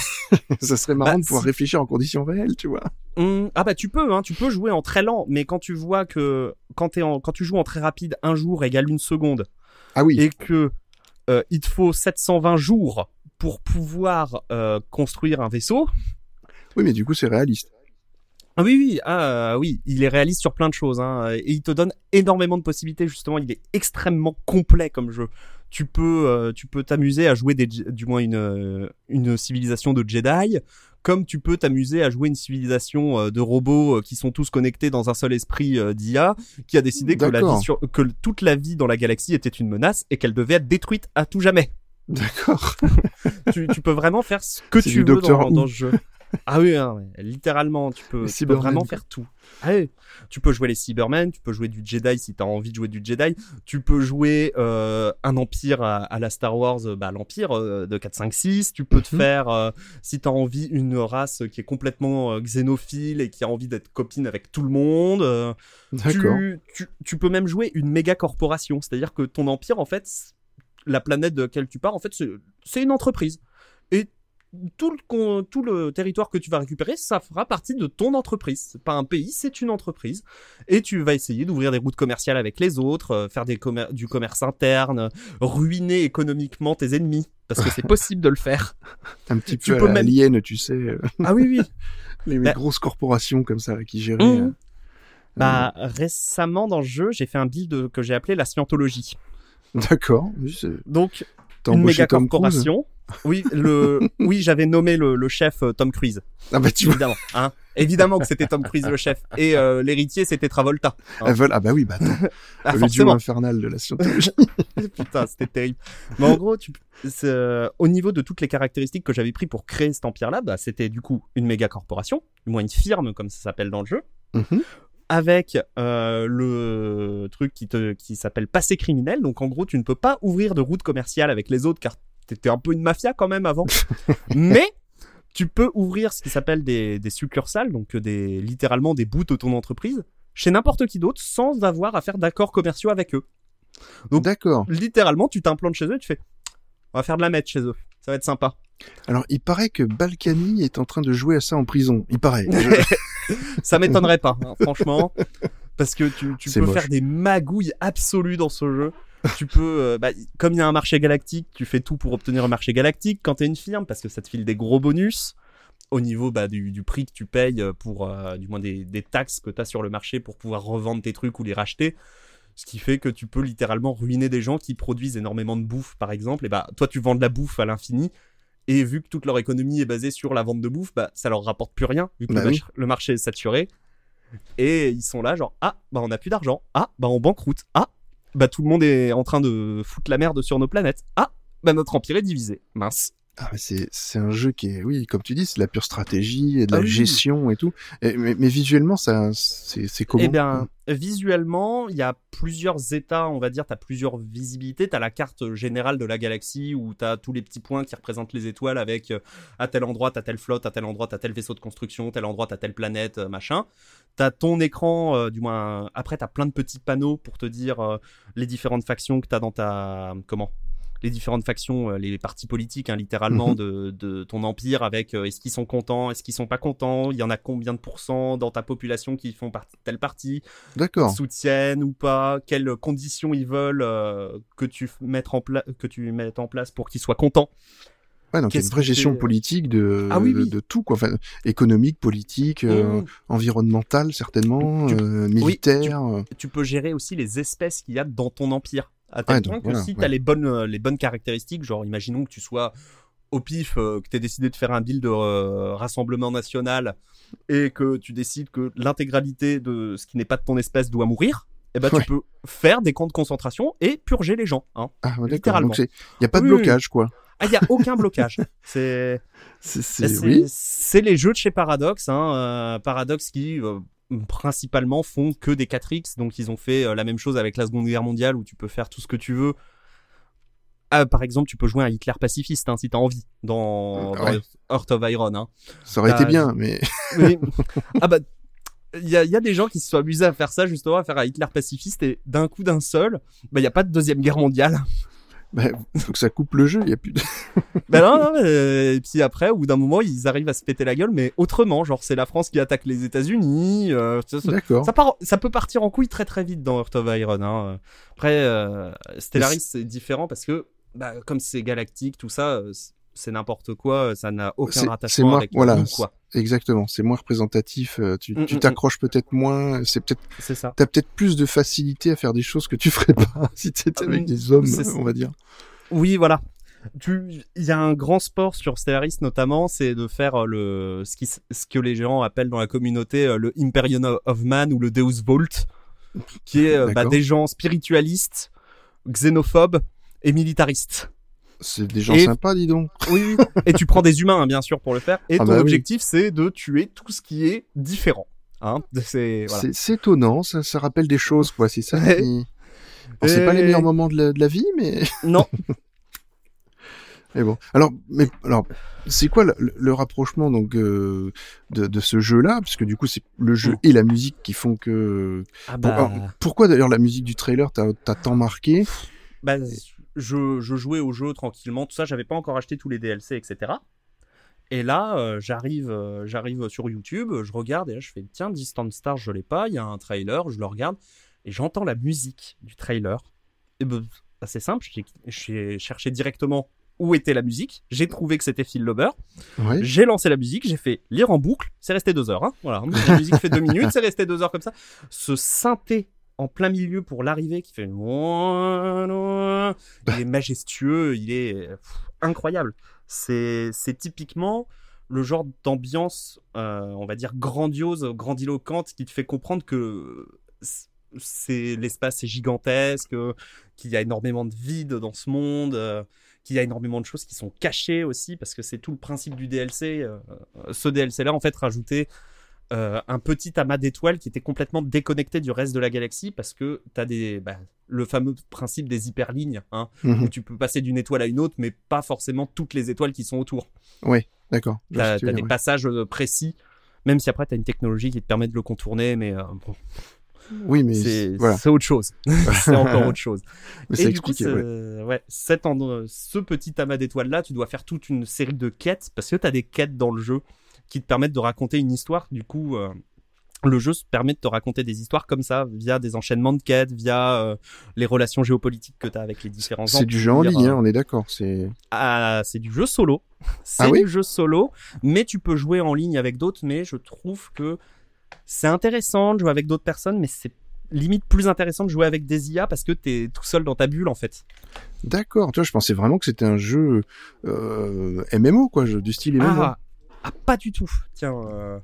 *laughs* ça serait marrant Bah, de pouvoir si- réfléchir en conditions réelles, tu vois. Hum, ah bah tu peux, hein, tu peux jouer en très lent, mais quand tu vois que quand, t'es en, quand tu joues en très rapide, un jour égale une seconde, Ah oui. et que euh, il te faut 720 jours pour pouvoir euh, construire un vaisseau. Oui, mais du coup, c'est réaliste. Ah oui, oui, ah, euh, oui, il est réaliste sur plein de choses, hein, et il te donne énormément de possibilités. Justement, il est extrêmement complet comme jeu. Tu peux, euh, tu peux t'amuser à jouer des, du moins une, euh, une civilisation de Jedi, comme tu peux t'amuser à jouer une civilisation euh, de robots euh, qui sont tous connectés dans un seul esprit d'IA, qui a décidé que, la vie sur, que toute la vie dans la galaxie était une menace et qu'elle devait être détruite à tout jamais. D'accord. tu, tu peux vraiment faire ce que tu veux dans, dans ce jeu. *laughs* Ah oui, hein, littéralement, tu peux, tu vraiment faire tout. Ah. Tu peux jouer les Cybermen, tu peux jouer du Jedi si t'as envie de jouer du Jedi, tu peux jouer euh, un empire à, à la Star Wars, euh, bah, l'empire euh, de 4, 5, 6, tu peux te Mhm. faire, euh, si t'as envie, une race qui est complètement xénophile et qui a envie d'être copine avec tout le monde. tu, tu, tu peux même jouer une méga corporation, c'est-à-dire que ton empire, en fait, la planète de laquelle tu pars, en fait, c'est- c'est une entreprise. Et tout le, tout le territoire que tu vas récupérer, ça fera partie de ton entreprise. C'est pas un pays, c'est une entreprise. Et tu vas essayer d'ouvrir des routes commerciales avec les autres, euh, faire des commer- du commerce interne, ruiner économiquement tes ennemis. Parce que c'est *laughs* possible de le faire. Un petit tu peu peux à la même- Alien, tu sais, euh, Ah oui, oui. *laughs* les Bah- grosses corporations comme ça qui géraient. Mhm. euh, Bah, récemment dans le jeu, j'ai fait un build que j'ai appelé la scientologie. D'accord. Oui, Donc, une méga corporation. Oui, le, oui, j'avais nommé le, le chef euh, Tom Cruise. Ah bah tu vois. Évidemment, hein. Évidemment que c'était Tom Cruise le chef. Et euh, l'héritier, c'était Travolta. Ah, voilà. Ah bah oui, bah attends. Ah, le duo infernal de la scientologie. *laughs* Putain, c'était terrible. Mais en gros, tu, euh, au niveau de toutes les caractéristiques que j'avais pris pour créer cet empire-là, bah, c'était du coup une méga corporation, du moins une firme comme ça s'appelle dans le jeu, Mhm. avec euh, le truc qui, te, qui s'appelle passé criminel. Donc en gros, tu ne peux pas ouvrir de route commerciale avec les autres car t'étais un peu une mafia quand même avant. *laughs* Mais tu peux ouvrir ce qui s'appelle des, des succursales, donc euh, des, littéralement des bouts de ton entreprise, chez n'importe qui d'autre sans avoir à faire d'accords commerciaux avec eux. Donc- D'accord. Littéralement, tu t'implantes chez eux et tu fais on va faire de la meth chez eux. Ça va être sympa. Alors, il paraît que Balkany est en train de jouer à ça en prison. Il paraît. Je- *laughs* Ça m'étonnerait pas, hein, franchement. *laughs* Parce que tu, peux moche. faire des magouilles absolues dans ce jeu. Tu peux, euh, bah, comme il y a un marché galactique, tu fais tout pour obtenir un marché galactique quand t'es une firme parce que ça te file des gros bonus au niveau bah, du, du prix que tu payes pour, euh, du moins des, des taxes que t'as sur le marché pour pouvoir revendre tes trucs ou les racheter. Ce qui fait que tu peux littéralement ruiner des gens qui produisent énormément de bouffe, par exemple. Et bah, toi, tu vends de la bouffe à l'infini. Et vu que toute leur économie est basée sur la vente de bouffe, bah, ça leur rapporte plus rien, vu que Bah le, oui. mach- le marché est saturé. Et ils sont là, genre, ah, bah, on a plus d'argent. Ah, bah, on banqueroute. Ah, bah, tout le monde est en train de foutre la merde sur nos planètes. Ah, bah, notre empire est divisé. Mince. Ah, c'est un jeu qui est, oui, comme tu dis, c'est de la pure stratégie et de la Ah oui. gestion et tout. Et- mais, mais visuellement, ça, c'est comment? Eh bien, visuellement, il y a plusieurs états, on va dire, tu as plusieurs visibilités. Tu as la carte générale de la galaxie où tu as tous les petits points qui représentent les étoiles avec euh, à tel endroit, tu as telle flotte, à tel endroit, tu as tel vaisseau de construction, tel endroit, tu as telle planète, euh, machin. Tu as ton écran, euh, du moins, après, tu as plein de petits panneaux pour te dire euh, les différentes factions que tu as dans ta. Comment? Les différentes factions, euh, les partis politiques, hein, littéralement, Mhm. de, de ton empire, avec euh, est-ce qu'ils sont contents, est-ce qu'ils sont pas contents, il y en a combien de pourcents dans ta population qui font partie de telle partie, soutiennent ou pas, quelles conditions ils veulent euh, que, tu mettre en que tu mettes en place pour qu'ils soient contents? Ouais, donc il y a une vraie gestion politique de, Ah oui, de, oui. de tout, quoi. Enfin, économique, politique, euh, Mmh. environnementale, certainement, Tu- euh, militaire. Tu peux gérer aussi les espèces qu'il y a dans ton empire. À tel Ouais, point donc que voilà, si tu ouais. as les bonnes, euh, les bonnes caractéristiques, genre imaginons que tu sois au pif, euh, que tu aies décidé de faire un build de euh, rassemblement national et que tu décides que l'intégralité de ce qui n'est pas de ton espèce doit mourir, eh ben, Ouais. tu peux faire des camps de concentration et purger les gens. Hein. Ah, ouais, littéralement. Il y a pas de Oui, blocage, quoi. Ah, il n'y a aucun blocage. *laughs* C'est oui. les jeux de chez Paradox. Hein, euh, Paradox qui euh, principalement font que des 4X. Donc ils ont fait euh, la même chose avec la Seconde Guerre mondiale où tu peux faire tout ce que tu veux. Ah, par exemple, tu peux jouer un Hitler pacifiste hein, si t'as envie dans, dans Ouais. Heart of Iron. Hein. Ça aurait été bien, mais *laughs* Oui. ah bah, il y a, y a des gens qui se sont amusés à faire ça justement, à faire un Hitler pacifiste et d'un coup d'un seul, bah il y a pas de deuxième guerre mondiale. Bah, faut que ça coupe le jeu. Il y a plus de... *laughs* Ben non, non, mais- et puis après, au bout d'un moment, ils arrivent à se péter la gueule, mais autrement, genre c'est la France qui attaque les États-Unis. euh, ça, ça- D'accord. ça part, ça peut partir en couille très très vite dans Heart of Iron. Hein. Après, euh, Stellaris c'est différent parce que bah, comme c'est galactique, tout ça, euh, c'est- n'importe quoi, ça n'a aucun rattachement avec voilà, quoi. Exactement. C'est moins représentatif. euh, Tu, Mm, tu mm, t'accroches peut-être moins. C'est peut-être, C'est ça. t'as peut-être plus de facilité à faire des choses que tu ferais pas *laughs* si t'étais Ah, avec mm, des hommes, on va dire. Oui, voilà. Tu, il y a un grand sport sur Stellaris notamment, c'est de faire euh, le ce, qui, s- ce que les gens appellent dans la communauté euh, le Imperium of Man ou le Deus Vault, qui est bah, des gens spiritualistes, xénophobes et militaristes. C'est des gens Et- sympas, dis donc. *laughs* Oui, oui. et tu prends des humains hein, bien sûr pour le faire. Et Ah ton bah oui. objectif c'est de tuer tout ce qui est différent. Hein, c'est voilà. Étonnant. Ça, ça rappelle des choses, quoi. C'est ça. Qui- *laughs* c'est pas les Et- meilleurs moments de la, de la vie, mais. *laughs* Non, Mais bon. Alors, mais alors, c'est quoi le, le rapprochement donc euh, de, de ce jeu-là? Parce que du coup, c'est le jeu Mm. et la musique qui font que. ah bah, alors, pourquoi d'ailleurs la musique du trailer t'a tant marqué? Bah, je, je jouais au jeu tranquillement, tout ça, j'avais pas encore acheté tous les DLC, etc. Et là, euh, j'arrive, euh, j'arrive sur YouTube, je regarde et là je fais tiens, Distant Star, je l'ai pas, il y a un trailer, je le regarde et j'entends la musique du trailer. Et ben, c'est simple, j'ai, cherché directement où était la musique, j'ai trouvé que c'était Phil Ouais. j'ai lancé la musique, j'ai fait lire en boucle, c'est resté deux heures. Hein, voilà, la musique fait deux *laughs* minutes, c'est resté deux heures comme ça. Ce synthé en plein milieu pour l'arrivée qui fait il est *laughs* majestueux, il est pff, incroyable. C'est c'est typiquement le genre d'ambiance, euh, on va dire grandiose, grandiloquente, qui te fait comprendre que c'est l'espace est gigantesque, qu'il y a énormément de vide dans ce monde, euh, qu'il y a énormément de choses qui sont cachées aussi, parce que c'est tout le principe du DLC. euh, ce DLC-là, en fait, rajouter euh, un petit amas d'étoiles qui était complètement déconnecté du reste de la galaxie, parce que tu as des, bah, le fameux principe des hyperlignes, hein, Mhm. où tu peux passer d'une étoile à une autre, mais pas forcément toutes les étoiles qui sont autour. D'accord. Je Tu as, des ouais. passages euh, précis, même si après tu as une technologie qui te permet de le contourner, mais euh, bon, Oui, mais c'est voilà. autre chose. *laughs* *laughs* c'est encore autre chose. Mais Et c'est du coup, ouais. ouais, cet ce petit amas d'étoiles là, tu dois faire toute une série de quêtes parce que tu as des quêtes dans le jeu qui te permettent de raconter une histoire. Du coup, euh, le jeu se permet de te raconter des histoires comme ça via des enchaînements de quêtes, via euh, les relations géopolitiques que tu as avec les différents C'est du jeu en ligne, euh, hein, on est d'accord. C'est ah, c'est du jeu solo. C'est Ah oui du jeu solo, mais tu peux jouer en ligne avec d'autres. Mais je trouve que c'est intéressant de jouer avec d'autres personnes, mais c'est limite plus intéressant de jouer avec des IA parce que t'es tout seul dans ta bulle en fait. d'accord. Tu vois, je pensais vraiment que c'était un jeu euh, MMO, quoi, jeu du style MMO. Ah, ah, pas du tout. Tiens, euh,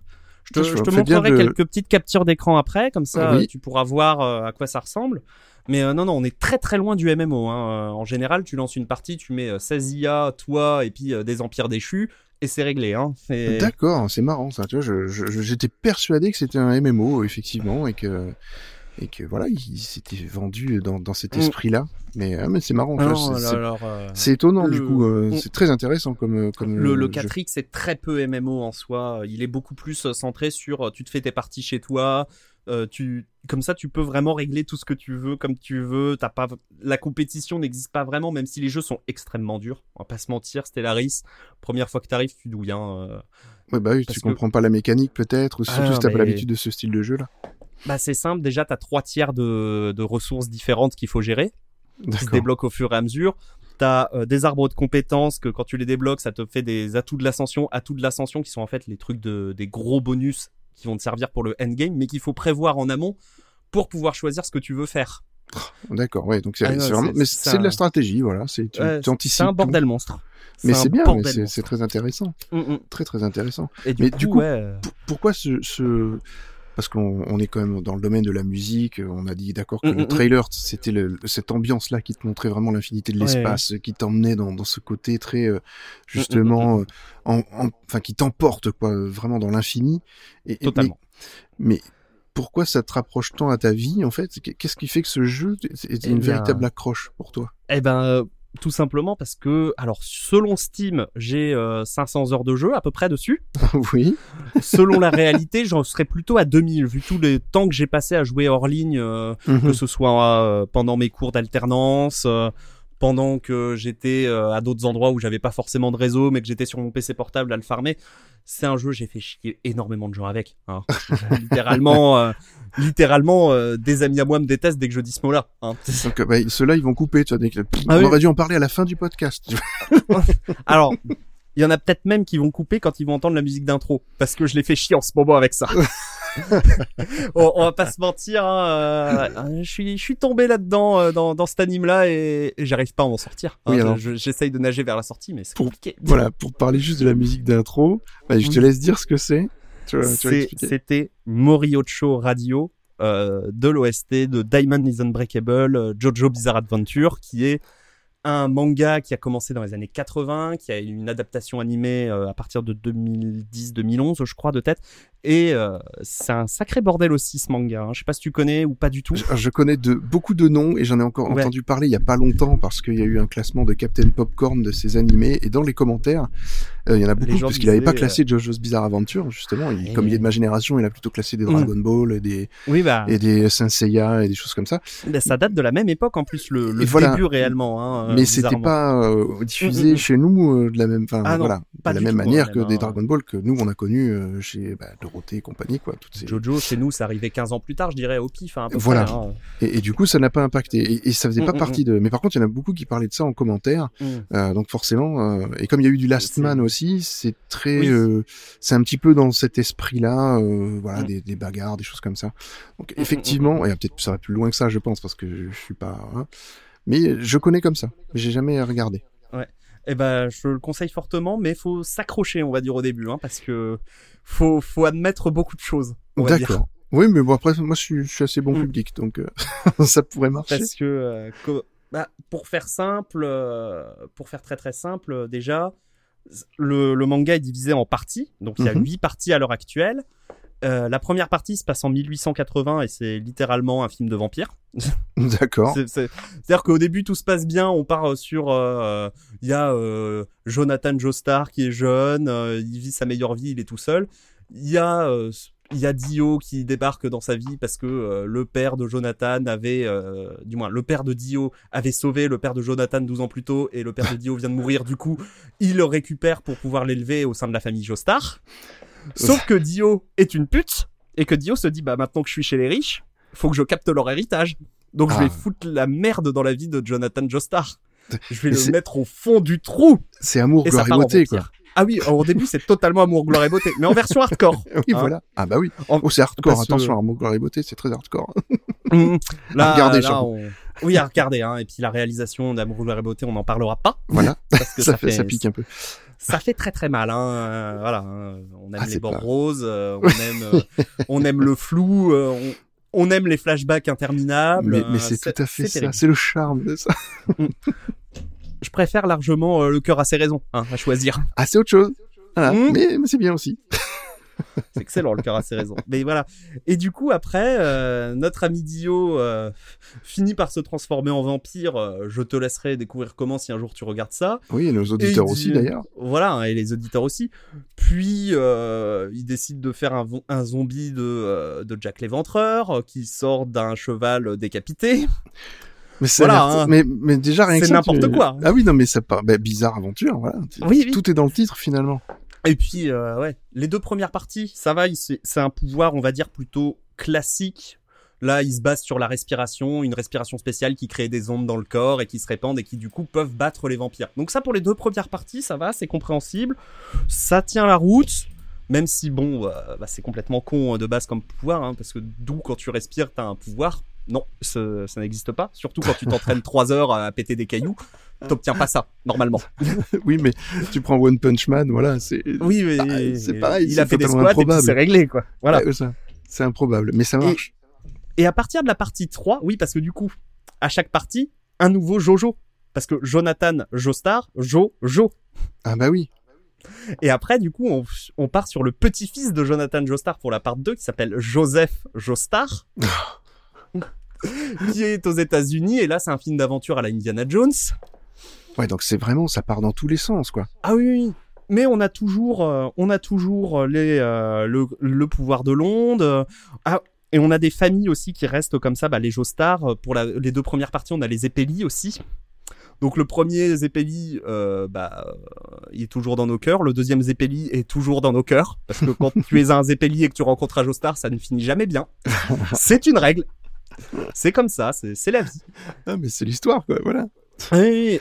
je te, je je montrerai de- quelques petites captures d'écran après, comme ça Ah oui. euh, tu pourras voir euh, à quoi ça ressemble. Mais euh, non, non, on est très très loin du MMO. hein. En général, tu lances une partie, tu mets euh, 16 IA, toi et puis euh, des empires déchus, et c'est réglé. Hein. C'est- D'accord, c'est marrant ça. Tu vois, j'étais persuadé que c'était un MMO effectivement et que et que voilà, il s'était vendu dans, dans cet Mm. esprit-là. Mais, ah, mais c'est marrant. Ah c'est- euh, c'est étonnant du coup. euh, c'est très intéressant comme euh, comme le, le jeu. 4X c'est très peu MMO en soi. Il est beaucoup plus centré sur tu te fais tes parties chez toi. euh, tu comme ça tu peux vraiment régler tout ce que tu veux comme tu veux. T'as pas la compétition n'existe pas vraiment même si les jeux sont extrêmement durs. On va pas se mentir. Stellaris première fois que t'arrives tu douilles. Hein. Ouais, bah oui, parce tu que- comprends pas la mécanique peut-être, ou surtout Ah, si t'as pas mais- l'habitude de ce style de jeu là. Bah c'est simple. Déjà t'as trois tiers de, de ressources différentes qu'il faut gérer. qui se débloquent au fur et à mesure. T'as euh, des arbres de compétences que quand tu les débloques, ça te fait des atouts de l'ascension. Atouts de l'ascension qui sont en fait les trucs de des gros bonus qui vont te servir pour le endgame, mais qu'il faut prévoir en amont pour pouvoir choisir ce que tu veux faire. D'accord, ouais. Donc c'est Ah vraiment, c'est- mais c'est c'est de la un- stratégie, voilà. C'est tu Ouais, tu un bordel monstre. Mais un c'est bien, c'est très intéressant, Mm, mm. très très intéressant. Et du Mais coup, du coup, ouais, pourquoi ce, ce... parce qu'on on est quand même dans le domaine de la musique, on a dit d'accord que Mm, le mm, trailer c'était cette ambiance là qui te montrait vraiment l'infinité de Ouais. l'espace, qui t'emmenait dans, dans ce côté très euh, justement Mm, euh, en, en- enfin qui t'emporte quoi, euh, vraiment dans l'infini. Et, totalement. Mais, mais pourquoi ça te rapproche tant à ta vie en fait? Qu'est-ce qui fait que ce jeu est Eh une véritable accroche pour toi? Eh ben, euh, tout simplement parce que, alors, selon Steam, j'ai euh, 500 heures de jeu à peu près dessus. *laughs* Oui. selon la réalité, j'en serais plutôt à 2000, vu tout le temps que j'ai passé à jouer hors ligne, euh, que Mhm. ce soit euh, pendant mes cours d'alternance, euh, pendant que j'étais euh, à d'autres endroits où j'avais pas forcément de réseau, mais que j'étais sur mon PC portable à le farmer. C'est un jeu, j'ai fait chier énormément de gens avec. hein. *laughs* littéralement, euh, littéralement, euh, des amis à moi me détestent dès que je dis ce mot-là. hein. Donc bah, ceux-là ils vont couper, tu vois. dès que- Ah on oui. aurait dû en parler à la fin du podcast. *laughs* Alors, il y en a peut-être même qui vont couper quand ils vont entendre la musique d'intro, parce que je les fais chier en ce moment avec ça. *laughs* *laughs* on, on va pas se mentir, hein, euh, je suis, je suis tombé là-dedans, euh, dans, dans cet anime-là, et, et j'arrive pas à m'en sortir. hein. Oui, je- J'essaye de nager vers la sortie, mais c'est compliqué. voilà, pour parler juste de la musique d'intro, bah, je te Mhm. laisse dire ce que c'est. C'était Moriocho Radio euh, de l'OST de Diamond is Unbreakable, euh, Jojo Bizarre Adventure, qui est un manga qui a commencé dans les années 80, qui a eu une adaptation animée euh, à partir de 2010-2011, je crois, de tête. Et euh, c'est un sacré bordel aussi, ce manga. hein. Je sais pas si tu connais ou pas du tout. Je, je connais de, beaucoup de noms et j'en ai encore Ouais. entendu parler il y a pas longtemps parce qu'il y a eu un classement de Captain Popcorn de ces animés et dans les commentaires, euh, il y en a beaucoup parce qu'il avait pas classé JoJo's Bizarre Adventure justement. Il- Et- Comme il est de ma génération, il a plutôt classé des Mm. Dragon Ball et des, Oui, bah, et des Saint Seiya et des choses comme ça. bah, ça date de la même époque en plus, le, le voilà. début réellement. Hein, Mais c'était pas euh, diffusé Mm, mm, mm. chez nous euh, de la même, enfin Ah voilà, de la même manière que non. des Dragon Ball que nous on a connu euh, chez bah, Dorothée et compagnie quoi. Toutes ces... Jojo, chez nous, ça arrivait 15 ans plus tard, je dirais, au pif. Hein, à peu Voilà. près, hein. Et, et du coup, ça n'a pas impacté. Et, et ça faisait pas partie de. Mais par contre, il y en a beaucoup qui parlaient de ça en commentaire. Mm. Euh, donc forcément, euh, et comme il y a eu du Last Man aussi, c'est très, Oui. euh, c'est un petit peu dans cet esprit-là, euh, voilà, des, des bagarres, des choses comme ça. Donc effectivement, et peut-être ça va plus loin que ça, je pense, parce que je, je suis pas. hein. Mais je connais comme ça, j'ai jamais regardé. eh ben, je le conseille fortement, mais faut s'accrocher, on va dire au début, hein, parce que faut faut admettre beaucoup de choses. D'accord. Oui, mais bon après moi je suis, je suis assez bon Mm. public donc euh, *laughs* ça pourrait marcher. Parce que, euh, que- bah, pour faire simple, euh, pour faire très très simple, déjà, le, le manga est divisé en parties. Donc il y a Mhm. huit parties à l'heure actuelle. Euh, la première partie se passe en 1880 et c'est littéralement un film de vampire. *laughs* D'accord. C'est- c'est- C'est-à-dire qu'au début tout se passe bien, on part euh, sur, euh, il y a euh, Jonathan Joestar qui est jeune, il vit sa meilleure vie, il est tout seul. Il y a il y a Dio qui débarque dans sa vie parce que euh, le père de Jonathan avait, euh, du moins le père de Dio avait sauvé le père de Jonathan 12 ans plus tôt et le père de Dio vient de mourir. Du coup, il le récupère pour pouvoir l'élever au sein de la famille Joestar. Sauf que Dio est une pute et que Dio se dit bah maintenant que je suis chez les riches, faut que je capte leur héritage. Donc je Ah. vais foutre la merde dans la vie de Jonathan Joestar. Je vais Mais le mettre au fond du trou C'est amour, gloire et beauté quoi. Ah oui, au début c'est totalement amour, gloire et beauté, mais en version hardcore. *laughs* Oui, Hein voilà. Ah bah oui. En- Oh, c'est hardcore. parce que- Attention, amour, gloire et beauté, c'est très hardcore. *laughs* Mmh. Là, on- Oui, à regarder. Hein. Et puis la réalisation d'Amour, gloire et beauté, on n'en parlera pas Voilà. parce que ça, ça, fait, ça pique un peu. Ça fait très très mal. Hein. Euh, Voilà, hein. on aime Ah, les bords pas- roses, euh, on aime, euh, *laughs* on aime le flou, on, on aime les flashbacks interminables. Mais, mais c'est tout à fait ça. C'est le charme de ça. Je préfère largement le cœur à ses raisons hein, à choisir. Ah, c'est autre chose. Voilà. Mm. Mais, mais c'est bien aussi. *laughs* C'est excellent le cœur à ses raisons. Mais voilà. Et du coup après, euh, notre ami Dio euh, finit par se transformer en vampire. Euh, je te laisserai découvrir comment si un jour tu regardes ça. Oui, et nos auditeurs aussi d'ailleurs. Voilà, et les auditeurs aussi. Puis euh, il décide de faire un, zombie de, de Jack l'Éventreur qui sort d'un cheval décapité. Mais a Voilà, hein. mais, mais déjà rien C'est n'importe tu- quoi. Ah oui, non, mais ça part, bah, bizarre aventure, voilà. Oui, oui. Tout est dans le titre finalement. Et puis, euh, ouais, les deux premières parties, ça va, c'est c'est un pouvoir, on va dire, plutôt classique. Là, il se base sur la respiration, une respiration spéciale qui crée des ondes dans le corps et qui se répandent et qui, du coup, peuvent battre les vampires. Donc ça, pour les deux premières parties, ça va, c'est compréhensible. Ça tient la route. Même si, bon, euh, bah, c'est complètement con euh, de base comme pouvoir, hein, parce que d'où, quand tu respires, t'as un pouvoir? Non, ce- ça n'existe pas. Surtout quand tu t'entraînes *laughs* trois heures à péter des cailloux, *laughs* t'obtiens pas ça, normalement. *laughs* oui, mais tu prends One Punch Man, voilà, c'est. Oui, mais Pareil, c'est pareil, il a fait des squats et improbable. c'est réglé, quoi. Voilà. Ouais. C'est improbable, mais ça Et- marche. Et à partir de la partie 3, oui, parce que du coup, à chaque partie, un nouveau Jojo. Parce que Jonathan Joestar, Jo, Jo. Ah bah oui. Et après, du coup, on, on part sur le petit-fils de Jonathan Joestar pour la part 2, qui s'appelle Joseph Joestar. *laughs* qui est aux États-Unis. Et là, c'est un film d'aventure à la Indiana Jones. Ouais, donc c'est vraiment, ça part dans tous les sens, quoi. Ah oui, oui. Mais on a toujours, euh, on a toujours les, euh, le, le pouvoir de l'onde. euh, ah, et on a des familles aussi qui restent comme ça. Bah, les Joestar, euh, pour la- les deux premières parties, on a les Epeli aussi. Donc le premier Zeppeli, euh, bah, euh, il est toujours dans nos cœurs. Le deuxième Zeppeli est toujours dans nos cœurs. Parce que quand tu es un Zeppeli et que tu rencontres un Joestar, ça ne finit jamais bien. C'est une règle. C'est comme ça, c'est c'est la vie. Ah, mais c'est l'histoire, quoi, voilà.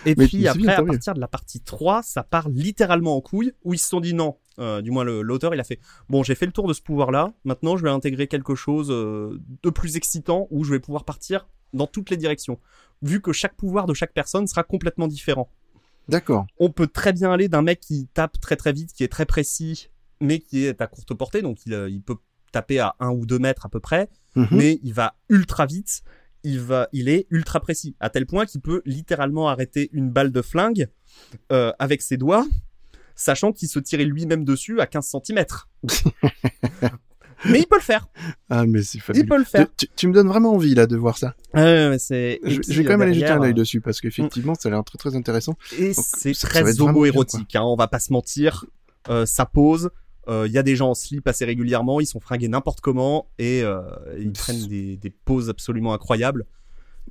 Et puis après, bien, à partir de la partie 3, ça part littéralement en couille, où ils se sont dit non. Euh, du moins, l'auteur, il a fait Bon, j'ai fait le tour de ce pouvoir-là, maintenant je vais intégrer quelque chose euh, de plus excitant, où je vais pouvoir partir dans toutes les directions. Vu que chaque pouvoir de chaque personne sera complètement différent. D'accord. On peut très bien aller d'un mec qui tape très très vite, qui est très précis, mais qui est à courte portée, donc il, euh, il peut taper à un ou deux mètres à peu près, Mhm. mais il va ultra vite. Il va, il est ultra précis à tel point qu'il peut littéralement arrêter une balle de flingue euh, avec ses doigts, sachant qu'il se tirait lui-même dessus à 15 cm. *laughs* mais il peut le faire. Ah, mais c'est Il fabuleux. peut le faire. Tu, tu- tu me donnes vraiment envie, là, de voir ça. C'est. Je, vais quand même euh, aller jeter un œil dessus, parce qu'effectivement, ça a l'air très très intéressant. Et c'est très homo-érotique, hein, on va pas se mentir. Euh, ça pose. Euh, Il y a des gens en slip assez régulièrement, ils sont fringués n'importe comment et euh, ils prennent des, des poses absolument incroyables.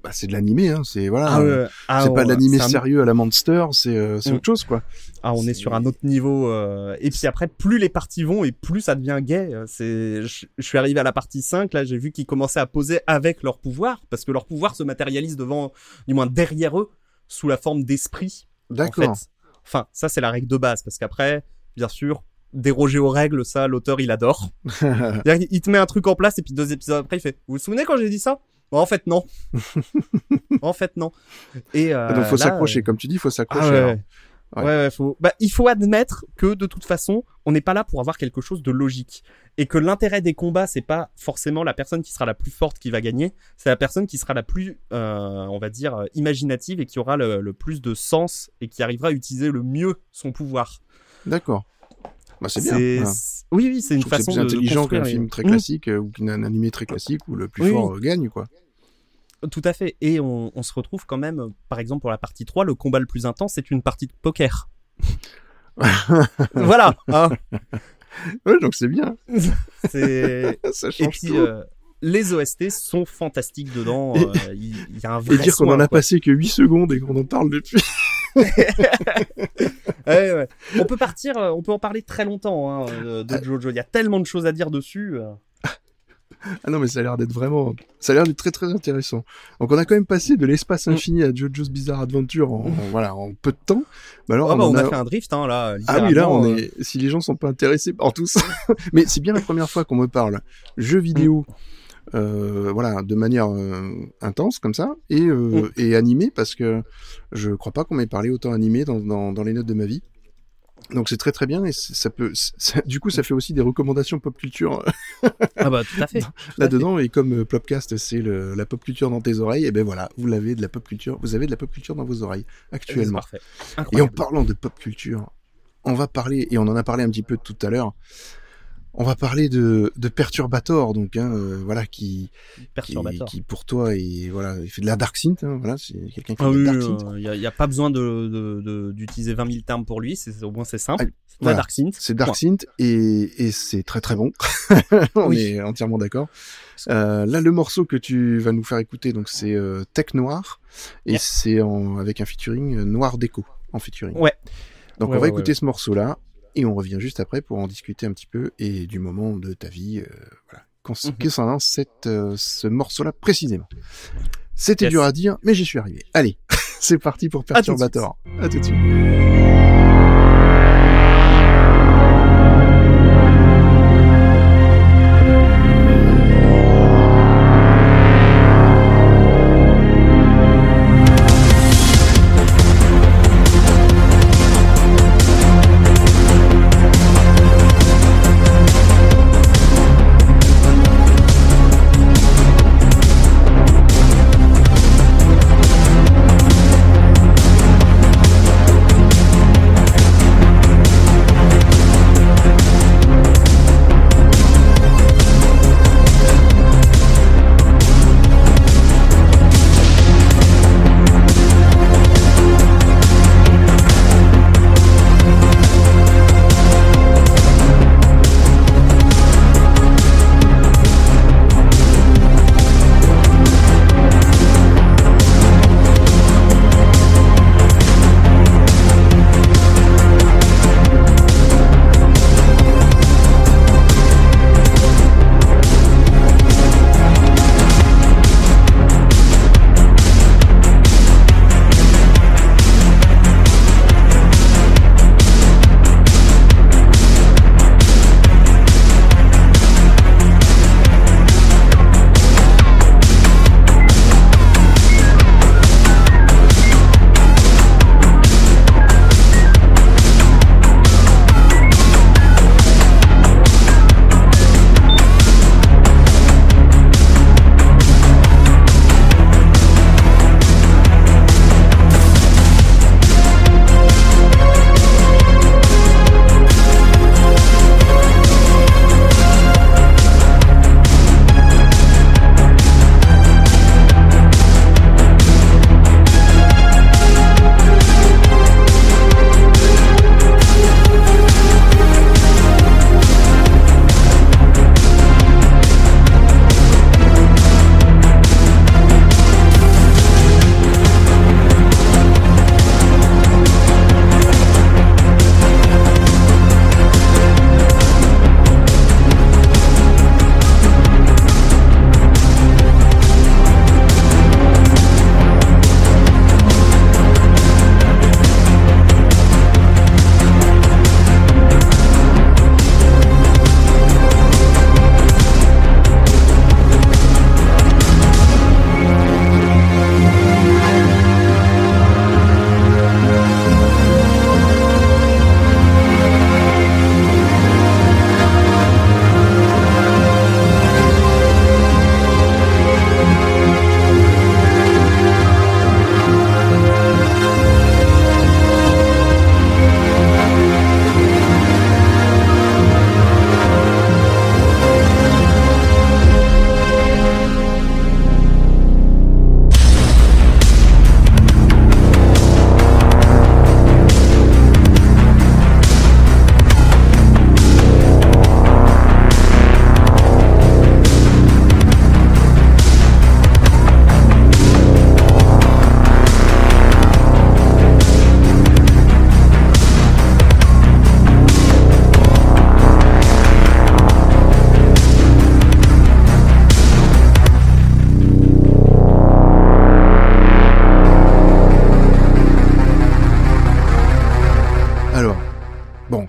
Bah, c'est de l'animé, hein, c'est, voilà. Ah ah c'est pas de l'animé un- sérieux à la Monster, c'est, euh, c'est Mm. autre chose, quoi. Ah, on est sur un autre niveau. euh, Et puis après, plus les parties vont et plus ça devient gay. euh, C'est, je, suis arrivé à la partie 5, là, j'ai vu qu'ils commençaient à poser avec leur pouvoir, parce que leur pouvoir se matérialise devant, du moins derrière eux, sous la forme d'esprit. En D'accord. fait. Enfin, ça c'est la règle de base, parce qu'après, bien sûr, déroger aux règles, ça, l'auteur il adore. *laughs* Il te met un truc en place et puis deux épisodes après, il fait, vous vous souvenez quand j'ai dit ça? Bon, En fait, non. *laughs* en fait, non. Et euh, Donc, faut s'accrocher, euh, comme tu dis, faut s'accrocher. ah ouais, alors. ouais. Ouais. Ouais, ouais, faut... bah, il faut admettre que de toute façon, on n'est pas là pour avoir quelque chose de logique. Et que l'intérêt des combats, c'est pas forcément la personne qui sera la plus forte qui va gagner, c'est la personne qui sera la plus, euh, on va dire, euh, imaginative et qui aura le, le plus de sens et qui arrivera à utiliser le mieux son pouvoir. D'accord. Bah, c'est bien. voilà. Oui, oui, c'est une façon c'est plus de, intelligent qu'un film très classique euh, ou qu'un animé très classique où le plus Oui, fort gagne, quoi. Tout à fait. Et on, on se retrouve quand même, par exemple, pour la partie 3, le combat le plus intense, c'est une partie de poker. *laughs* voilà. hein. Ouais, donc c'est bien. *laughs* *laughs* Ça Et change puis, tout. euh, les OST sont fantastiques dedans. Et- euh, Il y, a un vrai Et dire qu'on en a quoi. passé que 8 secondes et qu'on en parle depuis. *laughs* Ouais, ouais. On peut partir, euh, on peut en parler très longtemps hein, de, Ah. Jojo. Il y a tellement de choses à dire dessus. euh. Ah non, mais ça a l'air d'être vraiment, ça a l'air d'être très très intéressant. Donc on a quand même passé de l'espace Mm. infini à JoJo's Bizarre Adventure en, en- voilà, en peu de temps. Mais alors, Ah bah, on, a a- fait un drift hein, là. Ah oui, là, on euh. est, si les gens sont pas intéressés par tout ça. *laughs* mais c'est bien la première fois qu'on me parle jeux vidéo, euh, voilà, de manière euh, intense comme ça, et, euh, Mm. et animé, parce que je crois pas qu'on m'ait parlé autant animé dans, dans, dans les notes de ma vie. Donc c'est très très bien et ça peut, ça- du coup ça fait aussi des recommandations pop culture Ah bah tout à fait. *laughs* Tout à là-dedans et comme euh, Plopcast c'est la pop culture dans tes oreilles, et ben voilà, vous l'avez de la pop culture, vous avez de la pop culture dans vos oreilles actuellement. parfait. Et en parlant de pop culture, on va parler, et on en a parlé un petit peu tout à l'heure, on va parler de, de Perturbator, donc, hein, euh, voilà, qui, qui, pour toi, est, voilà, il fait de la Dark Synth, hein, voilà, c'est quelqu'un qui fait Ah de oui, la Dark Synth. il n'y a, y a pas besoin de, de- de- d'utiliser 20 000 termes pour lui, c'est, au moins c'est simple. Ah, c'est de voilà. Dark Synth. C'est Dark. Synth et, et c'est très très bon. *laughs* on Oui. est entièrement d'accord. Euh, là, le morceau que tu vas nous faire écouter, donc c'est euh, Tech Noir et Yeah. c'est en, avec un featuring euh, Noir Déco en featuring. Ouais. Donc Ouais, on va ouais, écouter ce morceau-là et on revient juste après pour en discuter un petit peu et du moment de ta vie, euh, voilà, concernant cette, euh, ce morceau-là précisément? C'était Yes. dur à dire, mais j'y suis arrivé. Allez, *laughs* c'est parti pour. Perturbator. À tout de suite.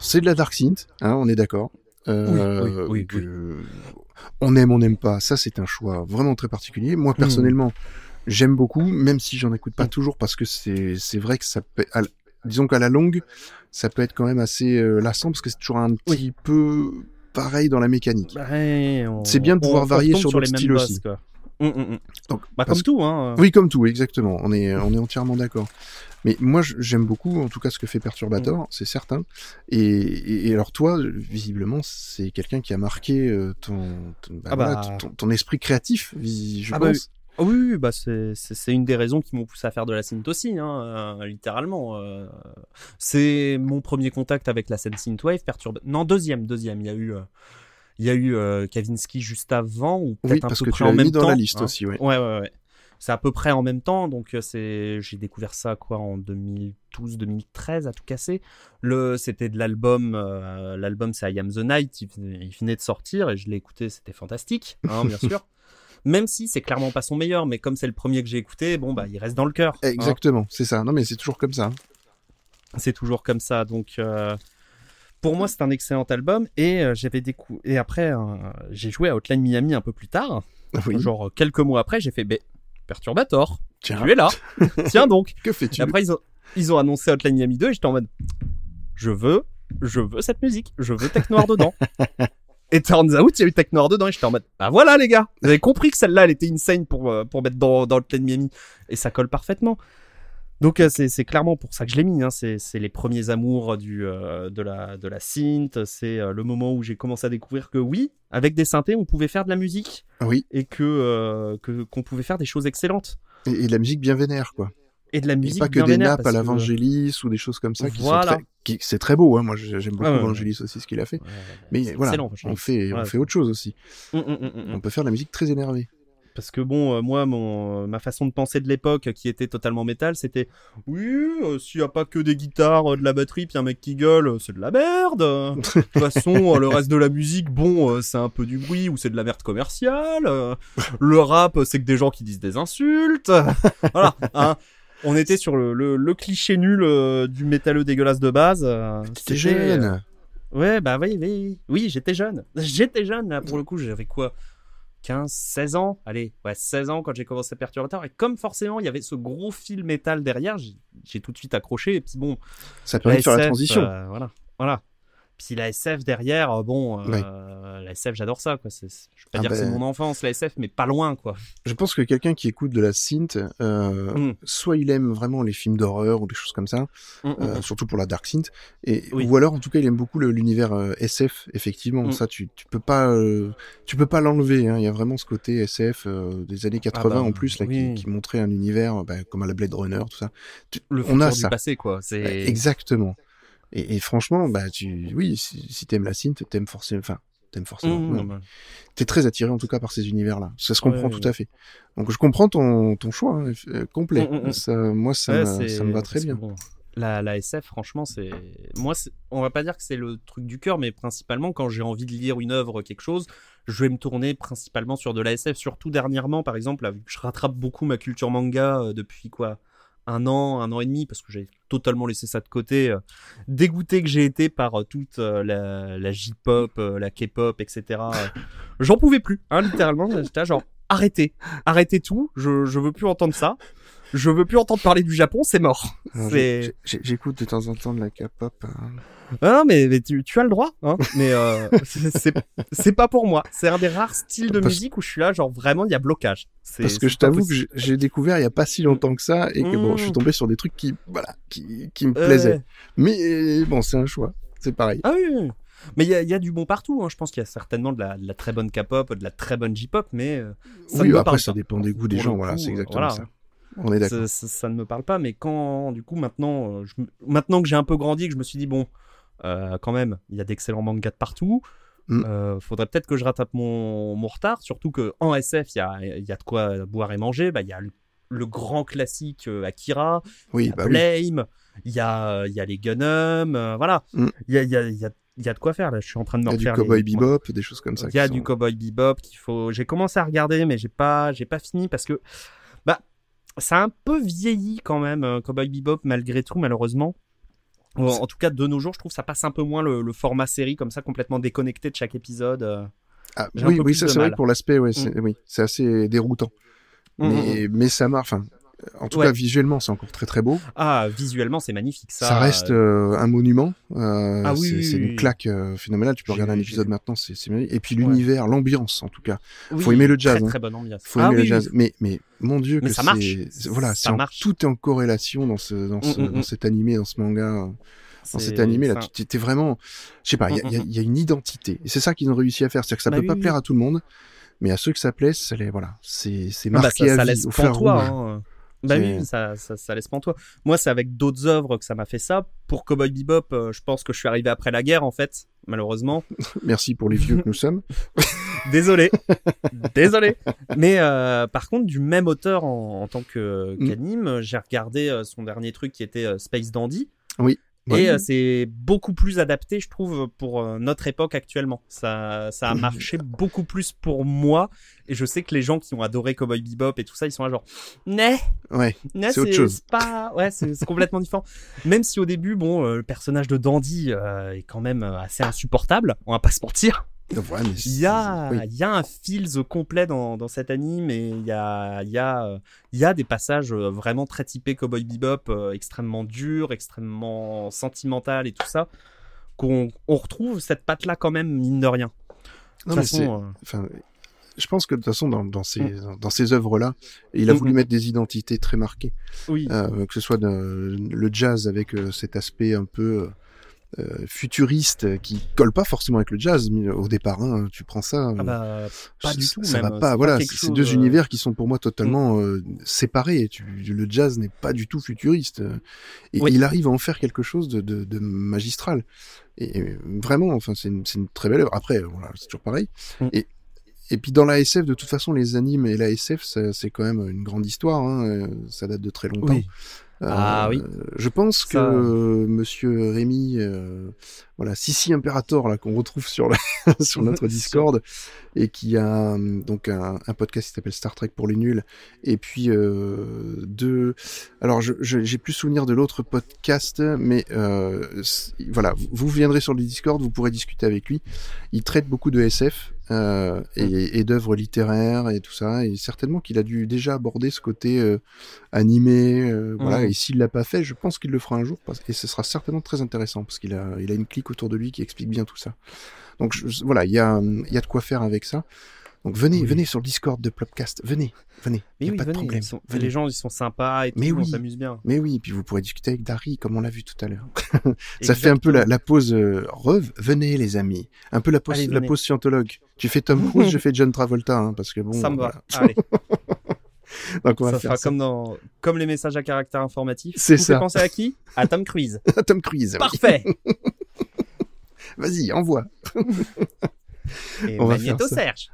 C'est de la dark synth, hein, on est d'accord. Euh, Oui, oui, oui, que- On aime, on n'aime pas. Ça, c'est un choix vraiment très particulier. Moi, personnellement, j'aime beaucoup, même si j'en écoute pas Mm. toujours, parce que c'est c'est vrai que ça peut, à disons qu'à la longue, ça peut être quand même assez euh, lassant, parce que c'est toujours un petit peu pareil dans la mécanique. Bah, on- C'est bien de pouvoir on varier retombe sur styles boss, aussi. quoi. Donc, Bah, comme tout, hein. Oui, comme tout, exactement. On est, on est entièrement d'accord. Mais moi, j'aime beaucoup, en tout cas, ce que fait Perturbator, c'est certain. Et, et, et alors, toi, visiblement, c'est quelqu'un qui a marqué euh, ton, ton, bah, Ah voilà, bah. ton, ton esprit créatif, je Ah bah pense. Oh oui, oui, bah c'est une des raisons qui m'ont poussé à faire de la synth aussi, hein, euh, littéralement. euh. c'est mon premier contact avec la scène synthwave, perturbe. Non, deuxième, deuxième. Il y a eu, euh, il y a eu Kavinsky juste avant ou peut-être Oui, un parce peu que près tu en même mis dans la liste hein. aussi, ouais. Ouais, ouais, ouais. C'est à peu près en même temps, donc euh, c'est j'ai découvert ça quoi en 2012-2013 à tout casser. Le c'était de l'album, euh, l'album c'est I Am the Night, il, venait- il venait de sortir et je l'ai écouté, c'était fantastique, hein, bien sûr. *laughs* Même si c'est clairement pas son meilleur, mais comme c'est le premier que j'ai écouté, bon bah il reste dans le cœur. hein. Exactement, c'est ça. Non, mais c'est toujours comme ça. hein. C'est toujours comme ça, donc. euh, Pour moi, c'est un excellent album et euh, j'avais décou- et après euh, j'ai joué à Hotline Miami un peu plus tard, Oui. genre quelques mois après, j'ai fait ben, Perturbator, Tiens, tu es là, *laughs* tiens donc. que Et fais-tu après, ils ont, ils ont annoncé Hotline Miami 2 et j'étais en mode Je veux, je veux cette musique, je veux Tech Noir dedans. *laughs* et turns out, il y a eu Tech Noir dedans et j'étais en mode Bah voilà, les gars, vous avez compris que celle-là, elle était insane pour, euh, pour mettre dans, dans Hotline Miami. Et ça colle parfaitement. Donc, euh, c'est clairement pour ça que je l'ai mis. Hein. C'est les premiers amours du, euh, de, la, de la synth. C'est euh, le moment où j'ai commencé à découvrir que oui, avec des synthés, on pouvait faire de la musique Oui, et que euh, qu'on pouvait faire des choses excellentes. et, et de la musique bien vénère, quoi. Et de la Et musique pas que bien des vénère, nappes à parce la que- Vangelis ou des choses comme ça qui Voilà. sont très, qui, c'est très beau, hein. Moi, j'ai- j'aime beaucoup Ouais, ouais, Vangelis aussi, ce qu'il a fait. Ouais, Mais voilà, on fait, on fait autre chose aussi. Hum, hum, hum. On peut faire de la musique très énervée. Parce que bon, euh, moi, mon, ma façon de penser de l'époque, qui était totalement métal, c'était oui, euh, s'il n'y a pas que des guitares, euh, de la batterie, puis un mec qui gueule, c'est de la merde. De toute façon, le reste de la musique, bon, c'est un peu du bruit ou c'est de la merde commerciale. Le rap, c'est que des gens qui disent des insultes. *laughs* voilà. hein. On était sur le, le, le cliché nul euh, du métalleux dégueulasse de base. euh, euh, jeune. Ouais, bah oui, oui, oui, j'étais jeune. *laughs* J'étais jeune, là, pour le coup, j'avais quoi? 15, 16 ans Allez, ouais, 16 ans quand j'ai commencé Perturbator. Et comme forcément, il y avait ce gros fil métal derrière, j'ai tout de suite accroché. Et puis bon, Ça permet de faire la transition. euh, voilà, voilà. Puis la SF derrière, euh, bon, euh, la SF, j'adore ça, quoi. C'est- c'est- je vais pas Ah dire que c'est ben. mon enfance, la SF, mais pas loin, quoi. Je pense que quelqu'un qui écoute de la synth, euh, Mm. soit il aime vraiment les films d'horreur ou des choses comme ça, Mm, mm, surtout pour la dark synth, et Oui. ou alors en tout cas il aime beaucoup le- l'univers SF. Effectivement, ça tu tu peux pas tu peux pas l'enlever. hein. Il y a vraiment ce côté SF des années 80 bah, en plus là oui. qui, qui montrait un univers bah, comme à la Blade Runner tout ça. Tu- Le on a du ça. passé, quoi. C'est Exactement. Et, et franchement, bah tu oui si, si t'aimes la synth, t'aimes forcément. Enfin, t'aimes forcément. Mm, bah, T'es très attiré en tout cas par ces univers-là. Ça se comprend Ouais, tout ouais. à fait. Donc je comprends ton, ton choix hein, euh, complet. Mm, mm, mm. Ça, moi, ça, me, ça me va très bien. bon, la, la SF, franchement, c'est. Moi, on va pas dire que c'est le truc du cœur, mais principalement, quand j'ai envie de lire une œuvre, quelque chose, je vais me tourner principalement sur de la SF. Surtout dernièrement, par exemple, là, vu que je rattrape beaucoup ma culture manga euh, depuis quoi un an, un an et demi, parce que j'ai totalement laissé ça de côté. euh, dégoûté que j'ai été par euh, toute euh, la, la J-pop, la K-pop, etc. J'en pouvais plus, hein, littéralement. J'étais genre, arrêtez, arrêtez tout, je, je veux plus entendre ça. Je veux plus entendre parler du Japon, c'est mort. J'écoute de temps en temps de la K-pop. hein. Ah non, mais, mais tu, tu as le droit, hein. Mais euh, *laughs* c'est- pas pour moi. C'est un des rares styles de Parce- musique où je suis là, genre vraiment, il y a blocage. Parce que je t'avoue que j'ai découvert il y a pas si longtemps que ça et que bon, je suis Mm. tombé sur des trucs qui, voilà, qui, qui me Euh, plaisaient. Mais bon, c'est un choix. C'est pareil. Ah oui. Mais il y a, il y a du bon partout. Hein. Je pense qu'il y a certainement de la, de la très bonne K-pop, de la très bonne J-pop, mais euh, ça oui, ne après parle ça dépend des goûts des gens. Voilà, c'est euh, exactement voilà. ça. On est d'accord. ça, ça- ça ne me parle pas. Mais quand, du coup, maintenant, euh, je maintenant que j'ai un peu grandi, que je me suis dit, bon, euh, quand même, il y a d'excellents mangas de partout. Mm. Euh, faudrait peut-être que je rattrape mon, mon retard. Surtout que en SF, il y a, il y a de quoi boire et manger. Bah, il y a le, le grand classique euh, Akira, Oui, bah. Blame, il y a, y a les euh, voilà. Mm. Il y a, il y, a, il y, a, il y a de quoi faire là. Je suis en train de me Il y a du Cowboy les... Bebop, des choses comme ça. Il y a du sont- Cowboy Bebop qu'il faut. J'ai commencé à regarder, mais j'ai pas, j'ai pas fini parce que, bah, ça a un peu vieilli quand même, euh, Cowboy Bebop malgré tout, malheureusement. En, tout cas, de nos jours, je trouve que ça passe un peu moins le, le format série comme ça, complètement déconnecté de chaque épisode. euh. Ah, oui, oui, ça c'est vrai pour l'aspect, ouais, c'est oui, c'est assez déroutant. Mm, mm, Mais, mais ça marche. Enfin, en tout Ouais. cas, visuellement, c'est encore très très beau. Ah, visuellement, c'est magnifique. Ça, Ça, reste euh, un monument. Euh, Ah oui, c'est oui, c'est oui, une claque euh, phénoménale. Tu peux regarder un épisode maintenant, c'est c'est magnifique. Et puis l'univers, l'ambiance en tout cas. oui, faut aimer le jazz, Très, hein. très bonne ambiance. Faut Ah aimer oui, le jazz. oui. Mais mais mon dieu Mais que ça marche. c'est c'est- voilà, Ça c'est en- marche. tout est en corrélation dans ce dans ce Mm, mm, dans mm. cet animé, dans ce manga. Dans C'est- cet animé là, c'est tu t'es vraiment, je sais pas, il y a, Mm, y mm, il y a une identité. Et c'est ça qu'ils ont réussi à faire, c'est-à-dire que ça Bah peut oui, pas oui. plaire à tout le monde, mais à ceux que ça plaît, ça les, voilà, c'est c'est Ah bah, marqué ça, à ça vie laisse au fer rouge. Hein. Bah oui, ça, ça, ça laisse pantois. Moi, c'est avec d'autres œuvres que ça m'a fait ça. Pour Cowboy Bebop, euh, je pense que je suis arrivé après la guerre, en fait, malheureusement. *laughs* Merci pour les vieux que nous sommes. *laughs* Désolé. Désolé. Mais euh, par contre, du même auteur en, en tant que Mm. qu'anime, j'ai regardé euh, son dernier truc qui était euh, Space Dandy. Oui. Et euh, c'est beaucoup plus adapté, je trouve, pour euh, notre époque actuellement. Ça, ça a marché *laughs* beaucoup plus pour moi. Et je sais que les gens qui ont adoré Cowboy Bebop et tout ça, ils sont là genre, né, Ouais. né, C'est autre chose. pas, ouais, c'est complètement différent. Même si au début, bon, euh, le personnage de Dandy est quand même assez insupportable, on va pas se mentir. Ouais, Il y a, oui. y a un feels complet dans, dans cet anime et il y a, il y a, euh, il y a des passages euh, vraiment très typés Cowboy Bebop, euh, extrêmement durs, extrêmement sentimental et tout ça, qu'on on retrouve cette patte-là quand même, mine de rien. De Non, façon, euh, je pense que de toute façon, dans, dans ces, Mm. dans ces œuvres-là, il a Mm, voulu mettre des identités très marquées. oui, Euh, que ce soit de- le jazz avec cet aspect un peu euh, futuriste qui colle pas forcément avec le jazz mais au départ. Hein, tu prends ça, Ah euh, bah, pas du ça- tout. Ça même. va pas. Voilà, c'est chose, deux euh, univers qui sont pour moi totalement euh, séparés. Tu, le jazz n'est pas du tout futuriste. Et Oui. il arrive à en faire quelque chose de, de, de magistral. Et, et vraiment, enfin, c'est une, une très belle œuvre. Après, voilà, c'est toujours pareil. Mm. Et et puis dans la SF, de toute façon, les animes et la SF, c'est quand même une grande histoire. Hein. Ça date de très longtemps. Oui. Ah oui. Je pense que Ça- euh, Monsieur Rémi, euh, voilà, Sissi Imperator là qu'on retrouve sur la, *laughs* sur notre *laughs* Discord et qui a euh, donc un, un podcast qui s'appelle Star Trek pour les nuls et puis euh, deux. Alors je je- j'ai plus souvenir de l'autre podcast, mais euh, voilà, vous viendrez sur le Discord, vous pourrez discuter avec lui. Il traite beaucoup de SF. Euh, et, et d'œuvres littéraires et tout ça, et certainement qu'il a dû déjà aborder ce côté euh, animé, euh, voilà. Mhm. Et s'il l'a pas fait, je pense qu'il le fera un jour, parce- et ce sera certainement très intéressant parce qu'il a, il a une clique autour de lui qui explique bien tout ça. Donc je- voilà, il y a, il y a de quoi faire avec ça. Donc venez, Oui. venez sur le Discord de Plopcast, venez, venez. Mais y a oui, pas de problème. sont- les gens, ils sont sympas et tout, Mais on s'amuse bien. Mais oui, puis vous pourrez discuter avec Dari, comme on l'a vu tout à l'heure. *laughs* Ça fait un peu la, pause euh, Rev, venez les amis. Un peu la pause, Allez, la venez. pause scientologue. Tu fais Tom Cruise, je fais John Travolta, hein, parce que bon. Ça me va. Allez, *laughs* Donc on va ça faire fera ça. comme dans, comme les messages à caractère informatif. C'est Vous ça. fait penser à qui? À Tom Cruise. *laughs* Tom Cruise. Parfait. Vas-y, envoie. Et On va faire Serge.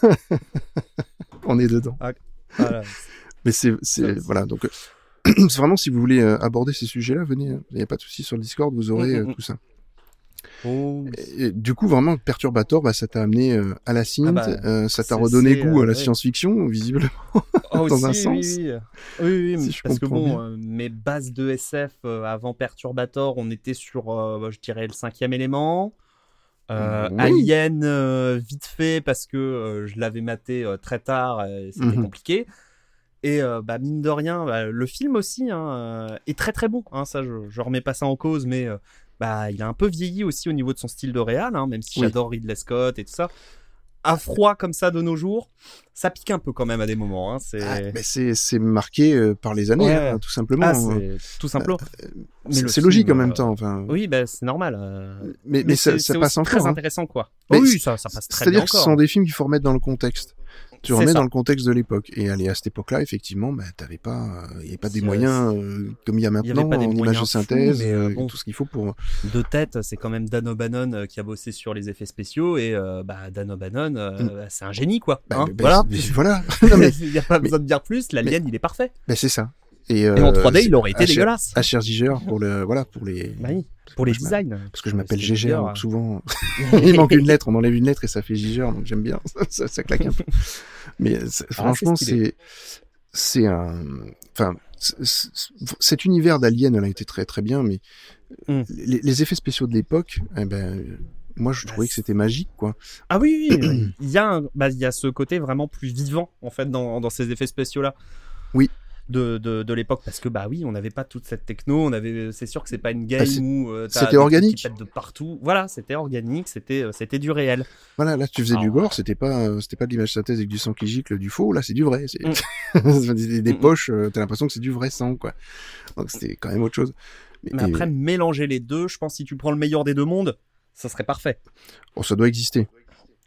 *laughs* On est dedans. Voilà. Mais c'est, Ça, voilà. Donc, euh, *clears throat* c'est vraiment si vous voulez euh, aborder ces sujets-là, venez. hein. Il n'y a pas de souci sur le Discord, vous aurez Mm, euh, mm, mm. tout ça. Oh, Et, et du coup, vraiment, Perturbator, bah, ça t'a amené à la synth, Ah bah, ça t'a redonné goût à la ouais. science-fiction, visiblement. *laughs* oh, dans un si, sens. Oui, oui, oui, Si parce que bon, mes bases de SF avant Perturbator, on était sur, bah, je dirais, le cinquième élément. Euh, Oui. Alien, euh, vite fait, parce que euh, je l'avais maté très tard, c'était Mhm. compliqué. Et bah, mine de rien, bah, le film aussi hein, est très très bon. Hein, ça, je, je remets pas ça en cause, mais bah, il a un peu vieilli aussi au niveau de son style de réal, hein, même si Oui. j'adore Ridley Scott et tout ça. À froid comme ça de nos jours, ça pique un peu quand même à des moments. Hein, c'est Ah, c'est, c'est marqué euh, par les années, Ouais. hein, tout simplement. Ah, Euh, c'est tout simplement. C'est, le c'est logique en même euh, temps. Enfin, Oui, bah, c'est normal. euh, mais, mais, ça, c'est- ça c'est passe aussi très encore. hein. intéressant, quoi. Oui, c'est- ça, ça passe très bien C'est-à-dire que ce encore. sont des films qu'il faut remettre dans le contexte. Tu remets ça. dans le contexte de l'époque. Et allez, à cette époque-là, effectivement, bah, t'avais pas, il y avait pas des moyens euh, comme il y a y avait maintenant pas des en images de synthèse, mais, euh, euh, bon. tout ce qu'il faut pour. De tête, c'est quand même Dan O'Bannon euh, qui a bossé sur les effets spéciaux et euh, bah, Dan O'Bannon, euh, c'est un génie, quoi. Bah, hein, bah, voilà. voilà. *laughs* Il n'y a pas mais- besoin de dire plus. L'alien, il est parfait. bah, c'est ça. Et, Et en euh, 3D, c'est il aurait été HR dégueulasse. HR Giger pour le, voilà, pour les. Bah oui, pour les designs. Parce que je m'appelle Giger, donc hein. souvent, *laughs* *laughs* il manque une lettre, on enlève une lettre et ça fait Giger, donc j'aime bien, *laughs* ça, ça claque un peu. Mais Ah, franchement, c'est c'est, un, enfin, cet univers d'Alien, elle a été très très bien, mais Mm. Les, les effets spéciaux de l'époque, eh ben, euh, moi je Bah, trouvais que c'était magique, quoi. Ah oui, oui, oui. *clears throat* il y a un- bah, il y a ce côté vraiment plus vivant en fait dans, dans ces effets spéciaux là. Oui. De, de, de l'époque parce que bah oui on n'avait pas toute cette techno on avait c'est sûr que c'est pas une game Ah, c'est- où euh, c'était organique. qui de partout voilà c'était organique c'était euh, c'était du réel Voilà, là tu faisais du gore, c'était pas, euh, c'était pas de l'image synthèse avec du sang qui gicle, du faux. Là c'est du vrai. C'est Mm. des, *laughs* des Mm, mm. poches, euh, t'as l'impression que c'est du vrai sang, quoi. Donc c'était quand même autre chose. mais après mélanger les deux je pense si tu prends le meilleur des deux mondes ça serait parfait bon, ça doit exister.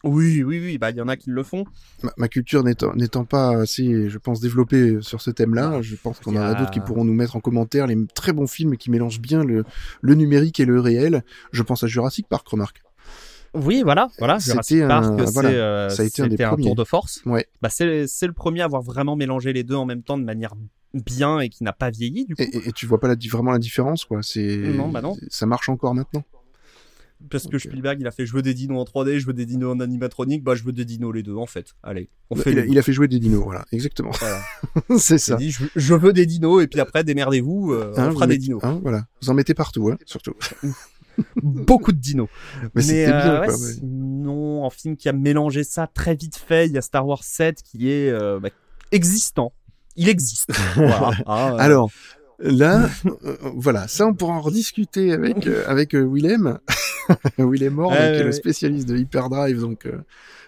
Oui oui oui bah il y en a qui le font Ma, ma culture n'étant pas assez, je pense, développée sur ce thème-là, je pense qu'on en a a- d'autres qui pourront nous mettre en commentaire les très bons films qui mélangent bien le, le numérique et le réel. Je pense à Jurassic Park, remarque. oui voilà voilà Jurassic un- Park voilà, euh, ça a été un des premiers. tour de force Ouais. bah c'est le premier à avoir vraiment mélangé les deux en même temps de manière bien et qui n'a pas vieilli du coup Et, et- et tu vois pas la, vraiment la différence, quoi. C'est Non, bah non. ça marche encore maintenant. Parce que. Spielberg, il a fait je veux des dinos en 3D, je veux des dinos en animatronique, bah je veux des dinos les deux en fait. Allez, on fait Il a, il a fait jouer des dinos, voilà, exactement. Voilà. *laughs* c'est Il ça. a dit je, veux- je veux des dinos et puis après démerdez-vous, euh, Hein, on vous fera des dinos. hein, voilà, vous en mettez partout, hein, surtout. Beaucoup de dinos. *laughs* Mais, c'était euh, bien, ouais, quoi. ouais. sinon, en film qui a mélangé ça très vite fait, il y a Star Wars 7 qui est euh, bah, existant. Il existe. *laughs* Voilà. Ah, euh, Alors là, euh, voilà, ça on pourra en rediscuter avec euh, avec euh, Willem, *laughs* Willem Mord, Ouais, qui est le spécialiste de Hyperdrive, donc euh,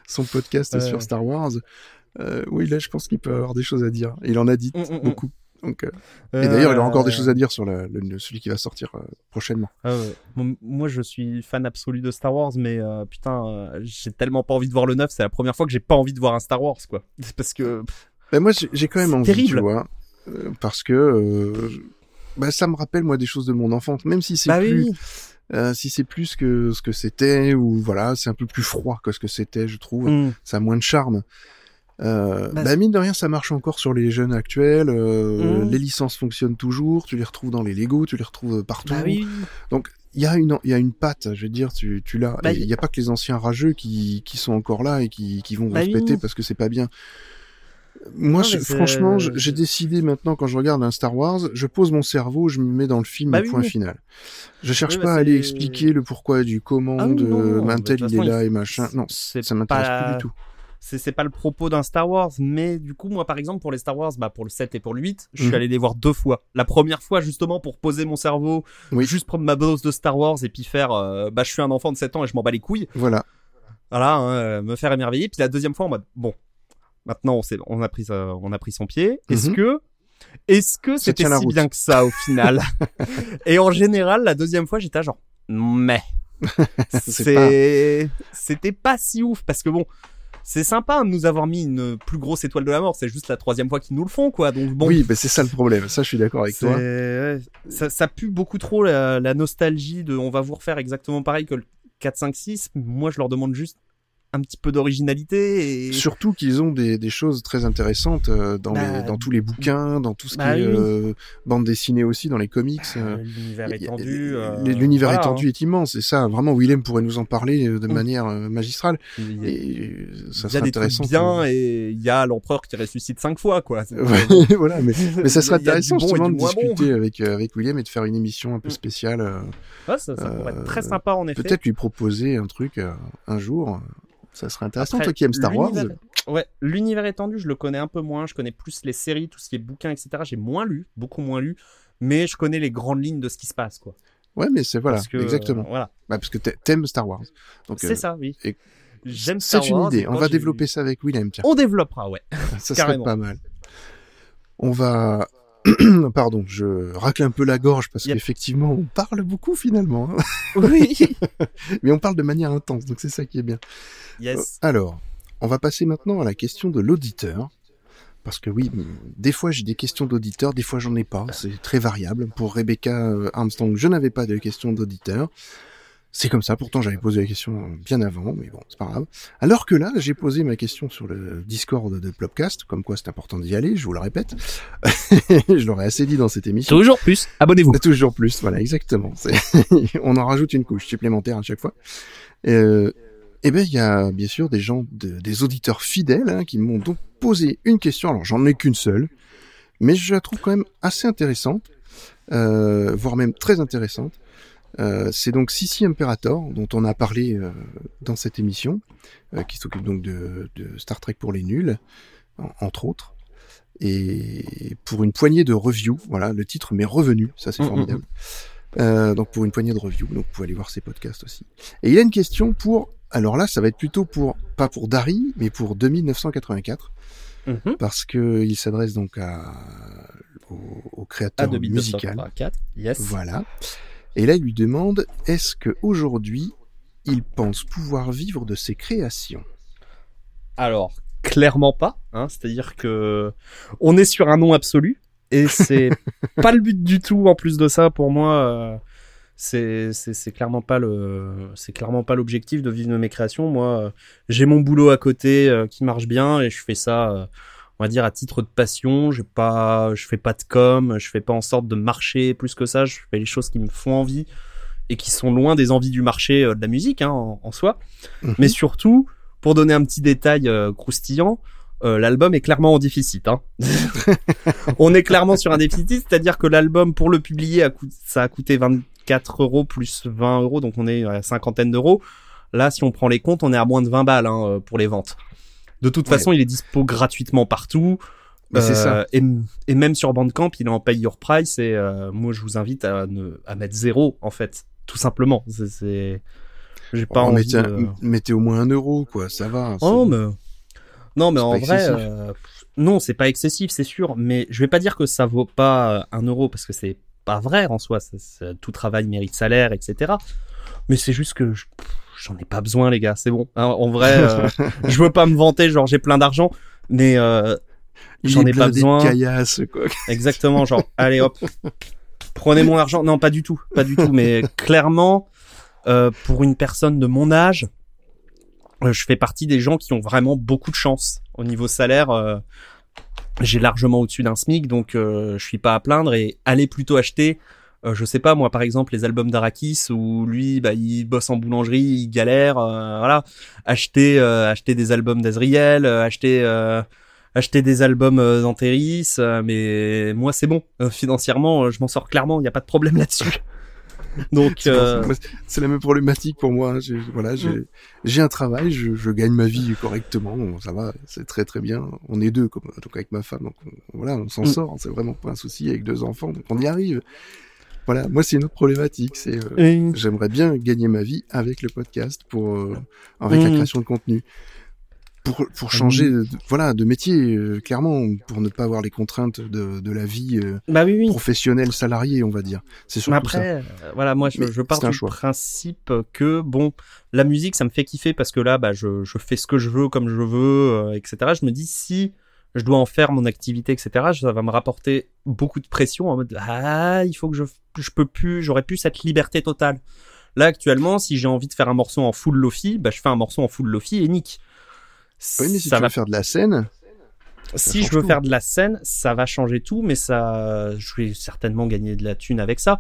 son podcast sur. Star Wars. Euh, oui, là, je pense qu'il peut avoir des choses à dire. Il en a dit Mm, mm, mm. beaucoup. Donc, euh, et d'ailleurs, il a encore des choses euh, à dire sur le- celui qui va sortir euh, prochainement. Ah Moi, je suis fan absolu de Star Wars, mais euh, putain, euh, j'ai tellement pas envie de voir le 9. C'est la première fois que j'ai pas envie de voir un Star Wars, quoi. *laughs* Parce que Ben, moi, j'ai quand même envie, terrible. tu vois, euh, parce que euh, bah, ça me rappelle moi des choses de mon enfance, même si c'est bah plus, oui, euh, si c'est plus que ce que c'était ou voilà, c'est un peu plus froid que ce que c'était, je trouve. Mm. Ça a moins de charme. Euh, Bah, bah, mine de rien, ça marche encore sur les jeunes actuels. euh, Mm. Les licences fonctionnent toujours. Tu les retrouves dans les Lego, tu les retrouves partout. Bah oui. Donc il y a une il y a une patte, je veux dire, tu tu l'as. Il y a pas que les anciens rageux qui qui sont encore là et qui qui vont se oui. péter parce que c'est pas bien. Moi, Non, je- franchement, je- j'ai décidé maintenant quand je regarde un Star Wars, je pose mon cerveau, je me mets dans le film, Bah oui, point oui. final. Je cherche Oui, pas bah, à aller expliquer le pourquoi du comment Ah de non, non, Mantel de toute il est là il- et machin. Non, ça m'intéresse pas- plus du tout. C'est pas le propos d'un Star Wars, mais du coup, moi, par exemple, pour les Star Wars, bah, pour le 7 et pour le 8, je suis Mhm. allé les voir deux fois. La première fois, justement, pour poser mon cerveau, Oui. juste prendre ma dose de Star Wars et puis faire, euh, bah, je suis un enfant de 7 ans et je m'en bats les couilles. Voilà. Voilà, hein, euh, me faire émerveiller. Puis la deuxième fois, en mode, bon, maintenant, on, a, pris, sa- on a pris son pied. Est-ce Mhm. que, est-ce que c'était si route. bien que ça au final *laughs* Et en général, la deuxième fois, j'étais genre, mais. *laughs* C'était pas si ouf parce que bon, c'est sympa de nous avoir mis une plus grosse étoile de la mort. C'est juste la troisième fois qu'ils nous le font, quoi. Donc bon. Oui, mais c'est ça le problème. Ça, je suis d'accord avec toi. ça pue beaucoup trop la, la nostalgie de on va vous refaire exactement pareil que le 4, 5, 6. Moi, je leur demande juste un petit peu d'originalité et Surtout qu'ils ont des, des choses très intéressantes euh, dans, Bah, les, dans tous les bouquins, dans tout ce bah qui est oui, euh, bande dessinée aussi, dans les comics. euh, Euh, l'univers étendu. euh, L'univers voilà, étendu est immense, et ça, vraiment, Willem pourrait nous en parler de Mm. manière magistrale. hein. Il y a, Et ça il y a serait des trucs intéressant. bien et il y a l'empereur qui ressuscite cinq fois, quoi. *laughs* Ouais, voilà, mais, *laughs* mais ça serait intéressant bon justement de bon. discuter avec, euh, avec Willem et de faire une émission un peu Mm. spéciale. Ouais, ça, ça pourrait être très sympa en effet. Peut-être lui proposer un truc euh, un jour. Ça serait intéressant. Après, Toi qui aimes Star Wars, Ouais, l'univers étendu, je le connais un peu moins. Je connais plus les séries, tout ce qui est bouquins, etc. J'ai moins lu, beaucoup moins lu, mais je connais les grandes lignes de ce qui se passe, quoi. ouais, mais c'est voilà, que, exactement. euh, voilà, Bah, parce que t'a- t'aimes Star Wars. Donc, c'est euh, ça, oui. et- J'aime Star c'est une Wars, idée. On va développer ça avec Willem. Tiens, On développera, ouais. *laughs* ça serait pas mal. On va. *clears throat* Pardon, je racle un peu la gorge parce Yep. qu'effectivement, on parle beaucoup finalement. hein. Oui. *laughs* Mais on parle de manière intense, donc c'est ça qui est bien. Yes. Alors, on va passer maintenant à la question de l'auditeur. Parce que oui, des fois j'ai des questions d'auditeurs, des fois j'en ai pas. C'est très variable. Pour Rebecca euh, Armstrong, je n'avais pas de questions d'auditeurs. C'est comme ça, pourtant j'avais posé la question bien avant, mais bon, c'est pas grave. Alors que là, j'ai posé ma question sur le Discord de Plopcast, comme quoi c'est important d'y aller, je vous le répète. *laughs* je l'aurais assez dit dans cette émission. Toujours plus. Abonnez-vous. *laughs* Toujours plus, voilà, exactement. *laughs* On en rajoute une couche supplémentaire à chaque fois. Euh, eh ben, il y a bien sûr des gens, de- des auditeurs fidèles, hein, qui m'ont donc posé une question. Alors, j'en ai qu'une seule, mais je la trouve quand même assez intéressante, euh, voire même très intéressante. Euh, c'est donc Sissi Imperator, dont on a parlé euh, dans cette émission, euh, qui s'occupe donc de, de Star Trek pour les nuls, en- entre autres. Et pour une poignée de reviews, voilà, le titre m'est revenu, ça c'est Mm, mm, formidable. Euh, donc pour une poignée de reviews, donc vous pouvez aller voir ses podcasts aussi. Et il y a une question pour, alors là ça va être plutôt pour, pas pour Dari, mais pour 2984 Mhm. parce que il s'adresse donc à, au, créateur 2 musical. 4. Yes. Voilà. Et là, il lui demande est-ce que aujourd'hui, il pense pouvoir vivre de ses créations? Alors, clairement pas. Hein, C'est-à-dire que on est sur un nom absolu et c'est *laughs* pas le but du tout. En plus de ça, pour moi, euh, c'est clairement pas le c'est clairement pas l'objectif de vivre de mes créations. Moi, euh, j'ai mon boulot à côté euh, qui marche bien et je fais ça. euh, on va dire à titre de passion, j'ai pas, je fais pas de com, je fais pas en sorte de marcher plus que ça. Je fais les choses qui me font envie et qui sont loin des envies du marché euh, de la musique hein, en, en soi. Mhm. Mais surtout, pour donner un petit détail euh, croustillant, euh, l'album est clairement en déficit. Hein. *laughs* On est clairement sur un déficit, c'est-à-dire que l'album, pour le publier, a ça a coûté 24 euros plus 20 euros, donc on est à cinquantaine d'euros. Là, si on prend les comptes, on est à moins de 20 balles hein, pour les ventes. De toute Ouais. façon, il est dispo gratuitement partout. Bah, Euh, ça. Et, et même sur Bandcamp, il est en pay your price. Et euh, moi, je vous invite à, ne, à mettre zéro, en fait, tout simplement. C'est, j'ai pas Oh, envie. mettez, de- mettez au moins un euro, quoi, ça va. Oh, mais... Non, mais en vrai, euh, non, c'est pas excessif, c'est sûr. Mais je vais pas dire que ça vaut pas un euro parce que c'est pas vrai en soi. tout travail mérite salaire, etc. Mais c'est juste que je- j'en ai pas besoin, les gars. C'est bon. Hein, en vrai, euh, *laughs* je veux pas me vanter, genre j'ai plein d'argent, mais euh, j'en ai pas besoin. caillasse, quoi. Exactement, genre, allez hop, prenez mon argent. Non, pas du tout, pas du tout, mais clairement, euh, pour une personne de mon âge, euh, je fais partie des gens qui ont vraiment beaucoup de chance au niveau salaire. euh, j'ai largement au-dessus d'un SMIC, donc euh, je suis pas à plaindre et allez plutôt acheter. Euh, je sais pas moi par exemple les albums d'Arakis où lui bah il bosse en boulangerie il galère euh, voilà acheter euh, acheter des albums d'Azriel euh, acheter euh, acheter des albums euh, d'Anteris, euh, mais moi c'est bon. Euh, financièrement, je m'en sors clairement, il n'y a pas de problème *laughs* là-dessus. Donc, C'est euh, la même problématique pour moi. J'ai, voilà, j'ai, Mm. j'ai un travail, je, je gagne ma vie correctement, ça va, c'est très très bien. On est deux, comme, donc avec ma femme, donc on- voilà, on s'en Mm. sort, c'est vraiment pas un souci avec deux enfants, donc on y arrive. Voilà, moi c'est une autre problématique, c'est euh, et- j'aimerais bien gagner ma vie avec le podcast pour euh, avec la Mm. création de contenu. Pour, pour changer de, voilà de métier euh, clairement pour ne pas avoir les contraintes de, de la vie euh, bah oui, oui. professionnelle salariée on va dire c'est surtout après, euh, voilà, moi je, pars du choix. principe que bon, la musique ça me fait kiffer parce que là, bah, je, je fais ce que je veux comme je veux, euh, etc. Je me dis si je dois en faire mon activité, etc. Ça va me rapporter beaucoup de pression en mode ah il faut que je je peux plus, j'aurais plus cette liberté totale. Là actuellement, si j'ai envie de faire un morceau en full lofi, bah je fais un morceau en full lofi et nique. oui mais si ça tu va veux faire de la scène si je veux tout. faire de la scène, ça va changer tout, mais ça, je vais certainement gagner de la thune avec ça.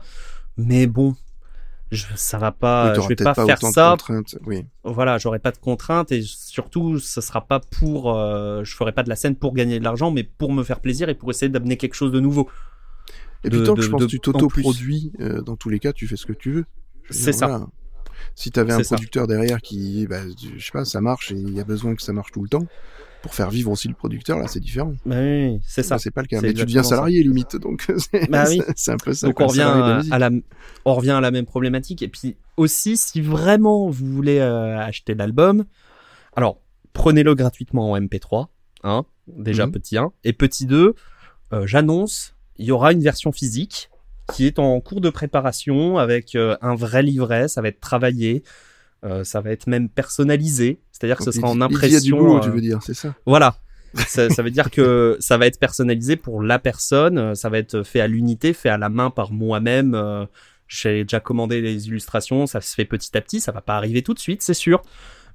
Mais bon, je, ça va pas, oui, je vais pas, pas, faire ça. oui Voilà, j'aurai pas de contraintes et surtout, ce sera pas pour, euh, je ferai pas de la scène pour gagner de l'argent, mais pour me faire plaisir et pour essayer d'amener quelque chose de nouveau. Et puis de- tant que je pense que tu t'auto-produis, euh, dans tous les cas, tu fais ce que tu veux. C'est ça. voilà. Si t'avais un C'est ça. producteur derrière qui, bah, tu- je sais pas, ça marche et il y a besoin que ça marche tout le temps, pour faire vivre aussi le producteur, là, c'est différent. Bah oui, c'est ça. Là, c'est pas le cas. Mais tu deviens ça. salarié, limite, donc *laughs* c'est Bah oui. c'est un peu ça. Donc revient à, à la, on revient à la même problématique. Et puis aussi, si vraiment vous voulez euh, acheter l'album, alors prenez-le gratuitement en MP3, hein, déjà Mhm. petit 1. Et petit 2, euh, j'annonce, il y aura une version physique qui est en cours de préparation avec euh, un vrai livret, ça va être travaillé, euh, ça va être même personnalisé, c'est-à-dire que ce sera en il- il y a du impression. boulot, tu veux dire, c'est ça? voilà. ça, ça veut dire que ça va être personnalisé pour la personne, euh, ça va être fait à l'unité, fait à la main par moi-même. euh, J'ai déjà commandé les illustrations, ça se fait petit à petit, ça va pas arriver tout de suite, c'est sûr.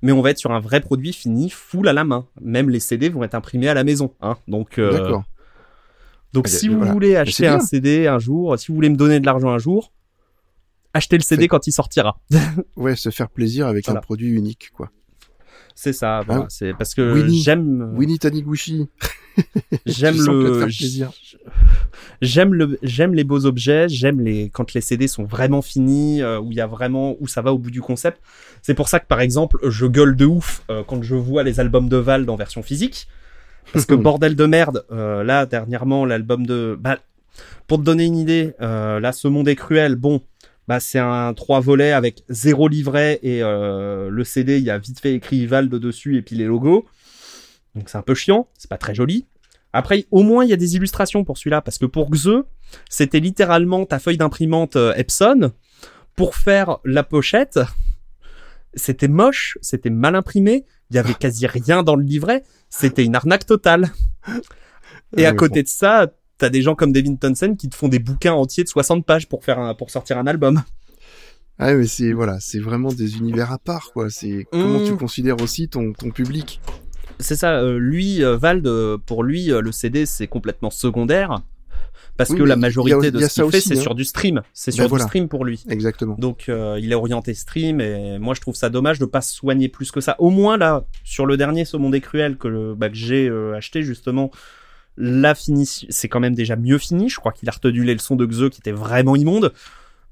Mais on va être sur un vrai produit fini, full à la main. Même les CD vont être imprimés à la maison. Hein. Donc, euh, donc Ah, si vous voilà. voulez acheter un. CD un jour, si vous voulez me donner de l'argent un jour, achetez le CD quand il sortira. *laughs* Ouais, se faire plaisir avec Voilà. un produit unique, quoi. C'est ça, voilà. Ah. c'est parce que j'aime. Winnie Taniguchi. *laughs* J'aime le *laughs* j'aime le j'aime les beaux objets, j'aime les quand les CD sont vraiment finis, euh, où il y a vraiment où ça va au bout du concept. C'est pour ça que par exemple, je gueule de ouf euh, quand je vois les albums de Vald en version physique, parce que bordel de merde, euh, là dernièrement l'album de bah, pour te donner une idée, euh, là ce monde est cruel, bon. Bah, c'est un trois volets avec zéro livret et euh, le CD, il y a vite fait écrit Vald dessus et puis les logos. Donc c'est un peu chiant, c'est pas très joli. Après, au moins, il y a des illustrations pour celui-là, parce que pour Xe, c'était littéralement ta feuille d'imprimante euh, Epson pour faire la pochette. C'était moche, c'était mal imprimé, il y avait quasi rien dans le livret, c'était une arnaque totale. *laughs* Et Ah à côté de ça, t'as des gens comme Devin Townsend qui te font des bouquins entiers de 60 pages pour faire un, pour sortir un album. Ah mais c'est voilà, c'est vraiment des univers à part quoi. C'est comment Mmh. tu considères aussi ton ton public? C'est ça, euh, lui, euh, Vald, euh, pour lui, euh, le CD, c'est complètement secondaire. Parce Oui, que la a- majorité de ce qu'il fait, c'est hein. sur du stream. C'est Ben sur voilà. du stream pour lui. Exactement. Donc euh, il est orienté stream et moi je trouve ça dommage de pas se soigner plus que ça. Au moins là, sur le dernier Ce Monde est cruel que, bah, que j'ai euh, acheté justement, la finition, c'est quand même déjà mieux fini. Je crois qu'il a retenu les leçons de Xe qui étaient vraiment immondes.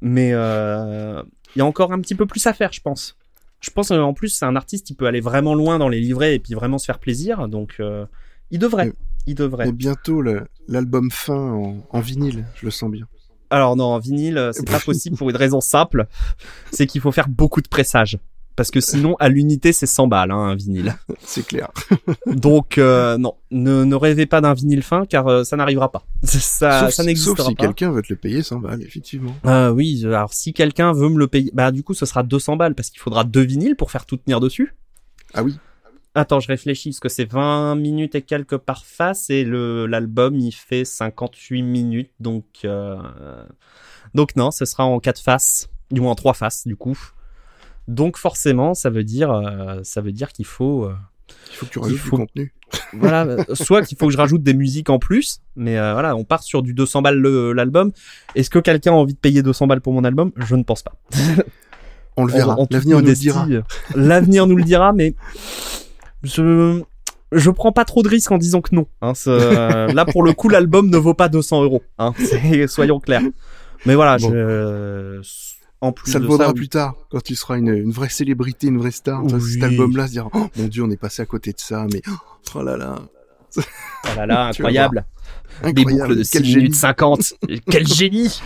Mais euh, il y a encore un petit peu plus à faire, je pense. Je pense en plus c'est un artiste qui peut aller vraiment loin dans les livrets et puis vraiment se faire plaisir. Donc euh, il devrait. Et- Il devrait. Et bientôt l'album fin en, en vinyle, je le sens bien. Alors non, en vinyle, euh, c'est pas *laughs* possible pour une raison simple, c'est qu'il faut faire beaucoup de pressage. Parce que sinon, à l'unité, c'est 100 balles, hein, un vinyle. *laughs* C'est clair. Donc, euh, non, ne, ne rêvez pas d'un vinyle fin, car euh, ça n'arrivera pas. *laughs* Ça, sauf, ça sauf n'existera si pas. quelqu'un veut te le payer 100 balles, effectivement. Euh, oui, alors si quelqu'un veut me le payer, bah du coup, ce sera 200 balles, parce qu'il faudra deux vinyles pour faire tout tenir dessus. Ah oui. Attends, je réfléchis, parce que c'est 20 minutes et quelques par face, et le l'album, il fait 58 minutes, donc... Euh... Donc non, ce sera en quatre faces, du moins en trois faces, du coup. Donc forcément, ça veut dire, euh, ça veut dire qu'il faut... euh, Il faut que tu rajoutes faut- du contenu. *laughs* voilà, euh, soit qu'il faut que je rajoute des musiques en plus, mais euh, voilà, on part sur du 200 balles le- l'album. Est-ce que quelqu'un a envie de payer 200 balles pour mon album? Je ne pense pas. *laughs* On le verra. L'avenir nous le dira. L'avenir nous le dira, mais je je prends pas trop de risques en disant que non. Hein, là, pour le coup, l'album ne vaut pas 200 euros. Hein, soyons clairs. Mais voilà, Bon. je, en plus Ça le de vaudra ça, plus tard, quand tu seras une, une vraie célébrité, une vraie star. Oui. Cet album-là, se dire, oh mon dieu, on est passé à côté de ça, mais oh là là, oh là là, *laughs* incroyable. Des boucles de 6 quel minutes génie. 50. *laughs* Quel génie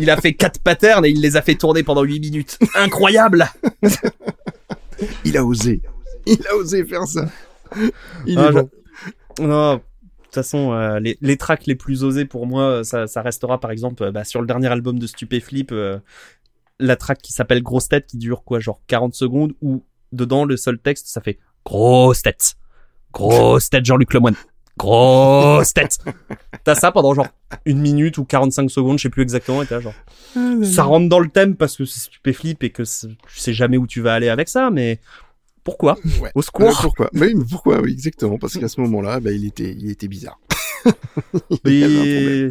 Il a fait quatre patterns et il les a fait tourner pendant 8 minutes. Incroyable *laughs* Il a osé. Il a osé faire ça. Il Ah, est bon. Non, de toute façon, euh, les, les tracks les plus osés pour moi, ça, ça restera par exemple euh, bah, sur le dernier album de Stupéflip, euh, la track qui s'appelle Grosse Tête qui dure quoi, genre 40 secondes, où dedans le seul texte ça fait Grosse Tête, Grosse Tête Jean-Luc Lemoine, Grosse Tête. *laughs* T'as ça pendant genre une minute ou 45 secondes, je sais plus exactement, et t'as genre ça rentre dans le thème parce que c'est Stupéflip et que tu sais jamais où tu vas aller avec ça, mais pourquoi? Ouais. Au secours pourquoi? Mais oui, mais pourquoi? Oui, exactement. Parce qu'à ce moment-là, bah, il était, il était bizarre. *laughs* Il. Mais,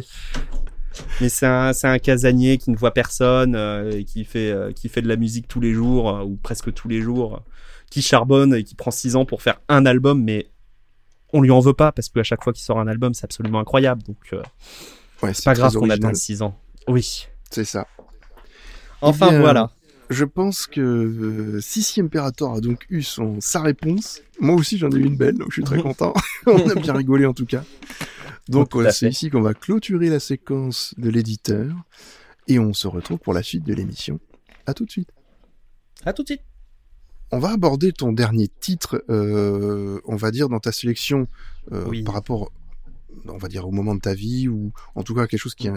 mais c'est un, c'est un casanier qui ne voit personne, euh, et qui fait, euh, qui fait de la musique tous les jours, euh, ou presque tous les jours, qui charbonne et qui prend six ans pour faire un album, mais on lui en veut pas parce qu'à chaque fois qu'il sort un album, c'est absolument incroyable. Donc, Ouais, c'est pas grave qu'on attende six ans. Oui. C'est ça. Enfin, bien, voilà. Je pense que Sissi Imperator a donc eu son, sa réponse. Moi aussi, j'en ai eu une belle, donc je suis très *laughs* content. *laughs* On a bien rigolé en tout cas. Donc, c'est ici qu'on va clôturer la séquence de l'éditeur. Et on se retrouve pour la suite de l'émission. À tout de suite. À tout de suite. On va aborder ton dernier titre, euh, on va dire, dans ta sélection euh, Oui. par rapport, on va dire, au moment de ta vie, ou en tout cas quelque chose qui,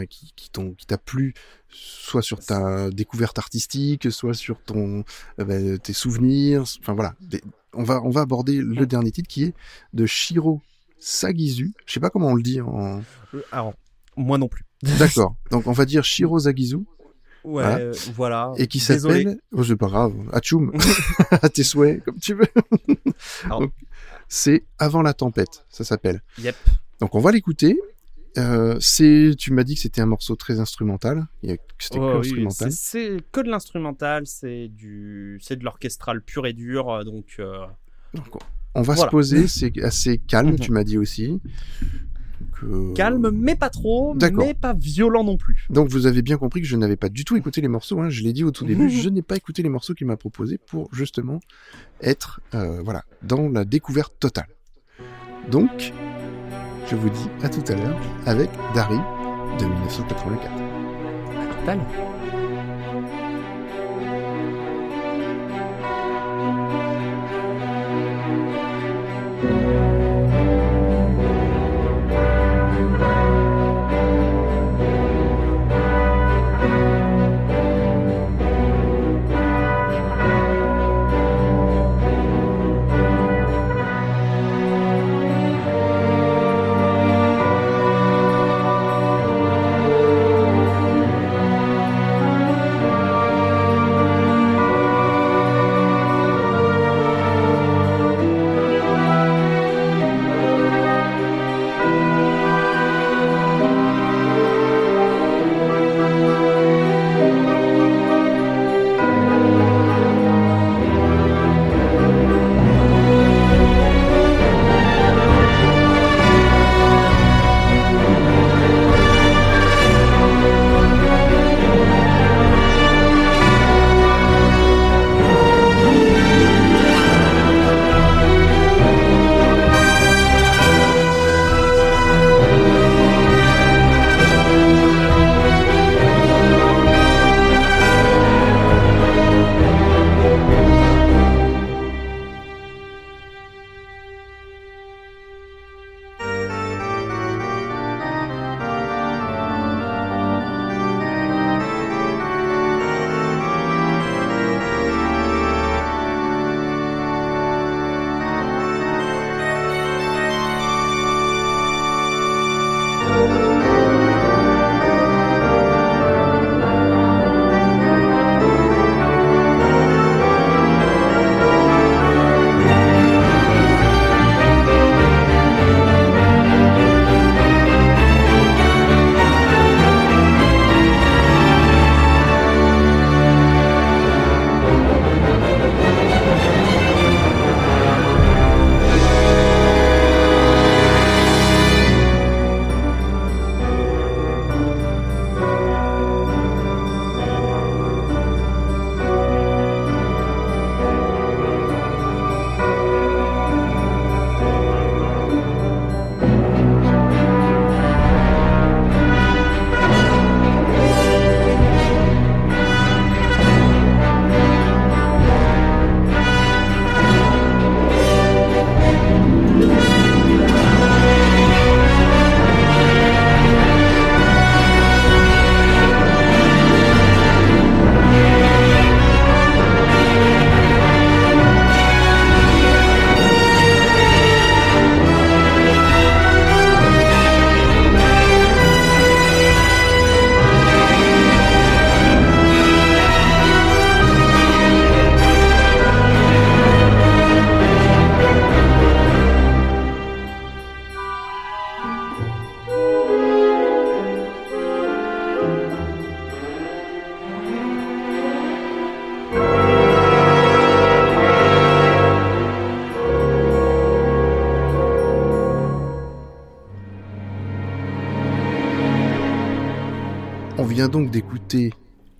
t'a plu, soit sur ta découverte artistique, soit sur ton, euh, ben, tes souvenirs, enfin voilà. Des- on, va, on va aborder le dernier titre qui est de Shiro Sagizu. Je sais pas comment on le dit en... Euh, Alors, moi non plus. *laughs* D'accord. Donc on va dire Shiro Sagizu, Ouais, Voilà. euh, voilà. et qui s'appelle... Oh, c'est pas grave, Atchoum, *laughs* à tes souhaits, comme tu veux. C'est Avant la tempête, ça s'appelle. Yep. Donc on va l'écouter. Euh, c'est, tu m'as dit que c'était un morceau très instrumental. C'était que oui, c'est que de l'instrumental, c'est du, c'est de l'orchestral pur et dur, donc. euh, Donc, on va Voilà. se poser. C'est assez calme. Mhm. Tu m'as dit aussi. Euh, Calme, mais pas trop, mais pas violent non plus. Donc vous avez bien compris que je n'avais pas du tout écouté les morceaux. Hein. Je l'ai dit au tout début, *laughs* je n'ai pas écouté les morceaux qu'il m'a proposés pour justement être euh, voilà dans la découverte totale. Donc, je vous dis à tout à l'heure avec Dari de 1984. Total. On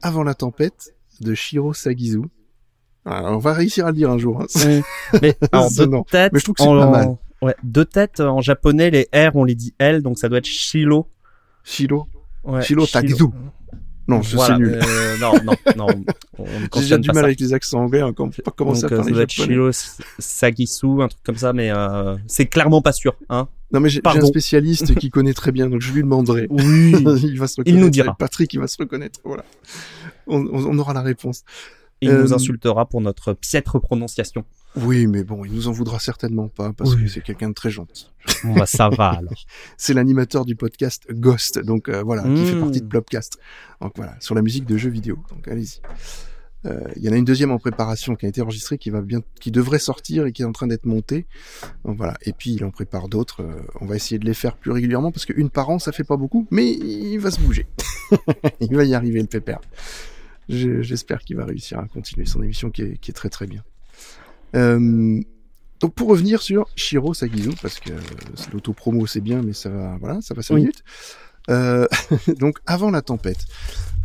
Avant la tempête de Shiro Sagizu. Alors, on va réussir à le dire un jour. hein. Mais *laughs* alors, C'est deux têtes. Mais je trouve que c'est en- pas mal. Ouais, deux têtes en japonais, les R on les dit L, donc ça doit être Shilo. Shiro. Ouais, Tagizu. Non, je Voilà, c'est nul. euh, non, non, non. *laughs* J'ai déjà du mal ça. avec les accents anglais, hein, quand pas commencer à euh, parler japonais. Shiro Sagisu, un truc comme ça, mais euh, c'est clairement pas sûr. Hein Non, mais j'ai un spécialiste qui connaît très bien, donc je lui demanderai. *laughs* oui. *laughs* il va se reconnaître. Il nous dira. Patrick, il va se reconnaître. Voilà. On, on- on aura la réponse. Il Euh, nous insultera pour notre piètre prononciation. Oui, mais bon, il nous en voudra certainement pas parce Oui. que c'est quelqu'un de très gentil. Bon bah ça va alors. *laughs* C'est l'animateur du podcast Ghost, donc euh, voilà, qui fait Mm. partie de Plopcast. Donc voilà, sur la musique de jeux vidéo. Donc allez-y. Euh, Il y en a une deuxième en préparation qui a été enregistrée, qui va bien, qui devrait sortir et qui est en train d'être montée. Donc voilà. Et puis il en prépare d'autres. Euh, on va essayer de les faire plus régulièrement parce qu'une par an, ça fait pas beaucoup, mais il va se bouger. *laughs* il va y arriver le pépère. Je- J'espère qu'il va réussir à continuer son émission qui est, qui est très très bien. Euh, Donc pour revenir sur Shiro Sagizu, parce que l'autopromo c'est bien, mais ça va, voilà, ça va 5 Oui. minutes. Euh, *laughs* donc avant la tempête,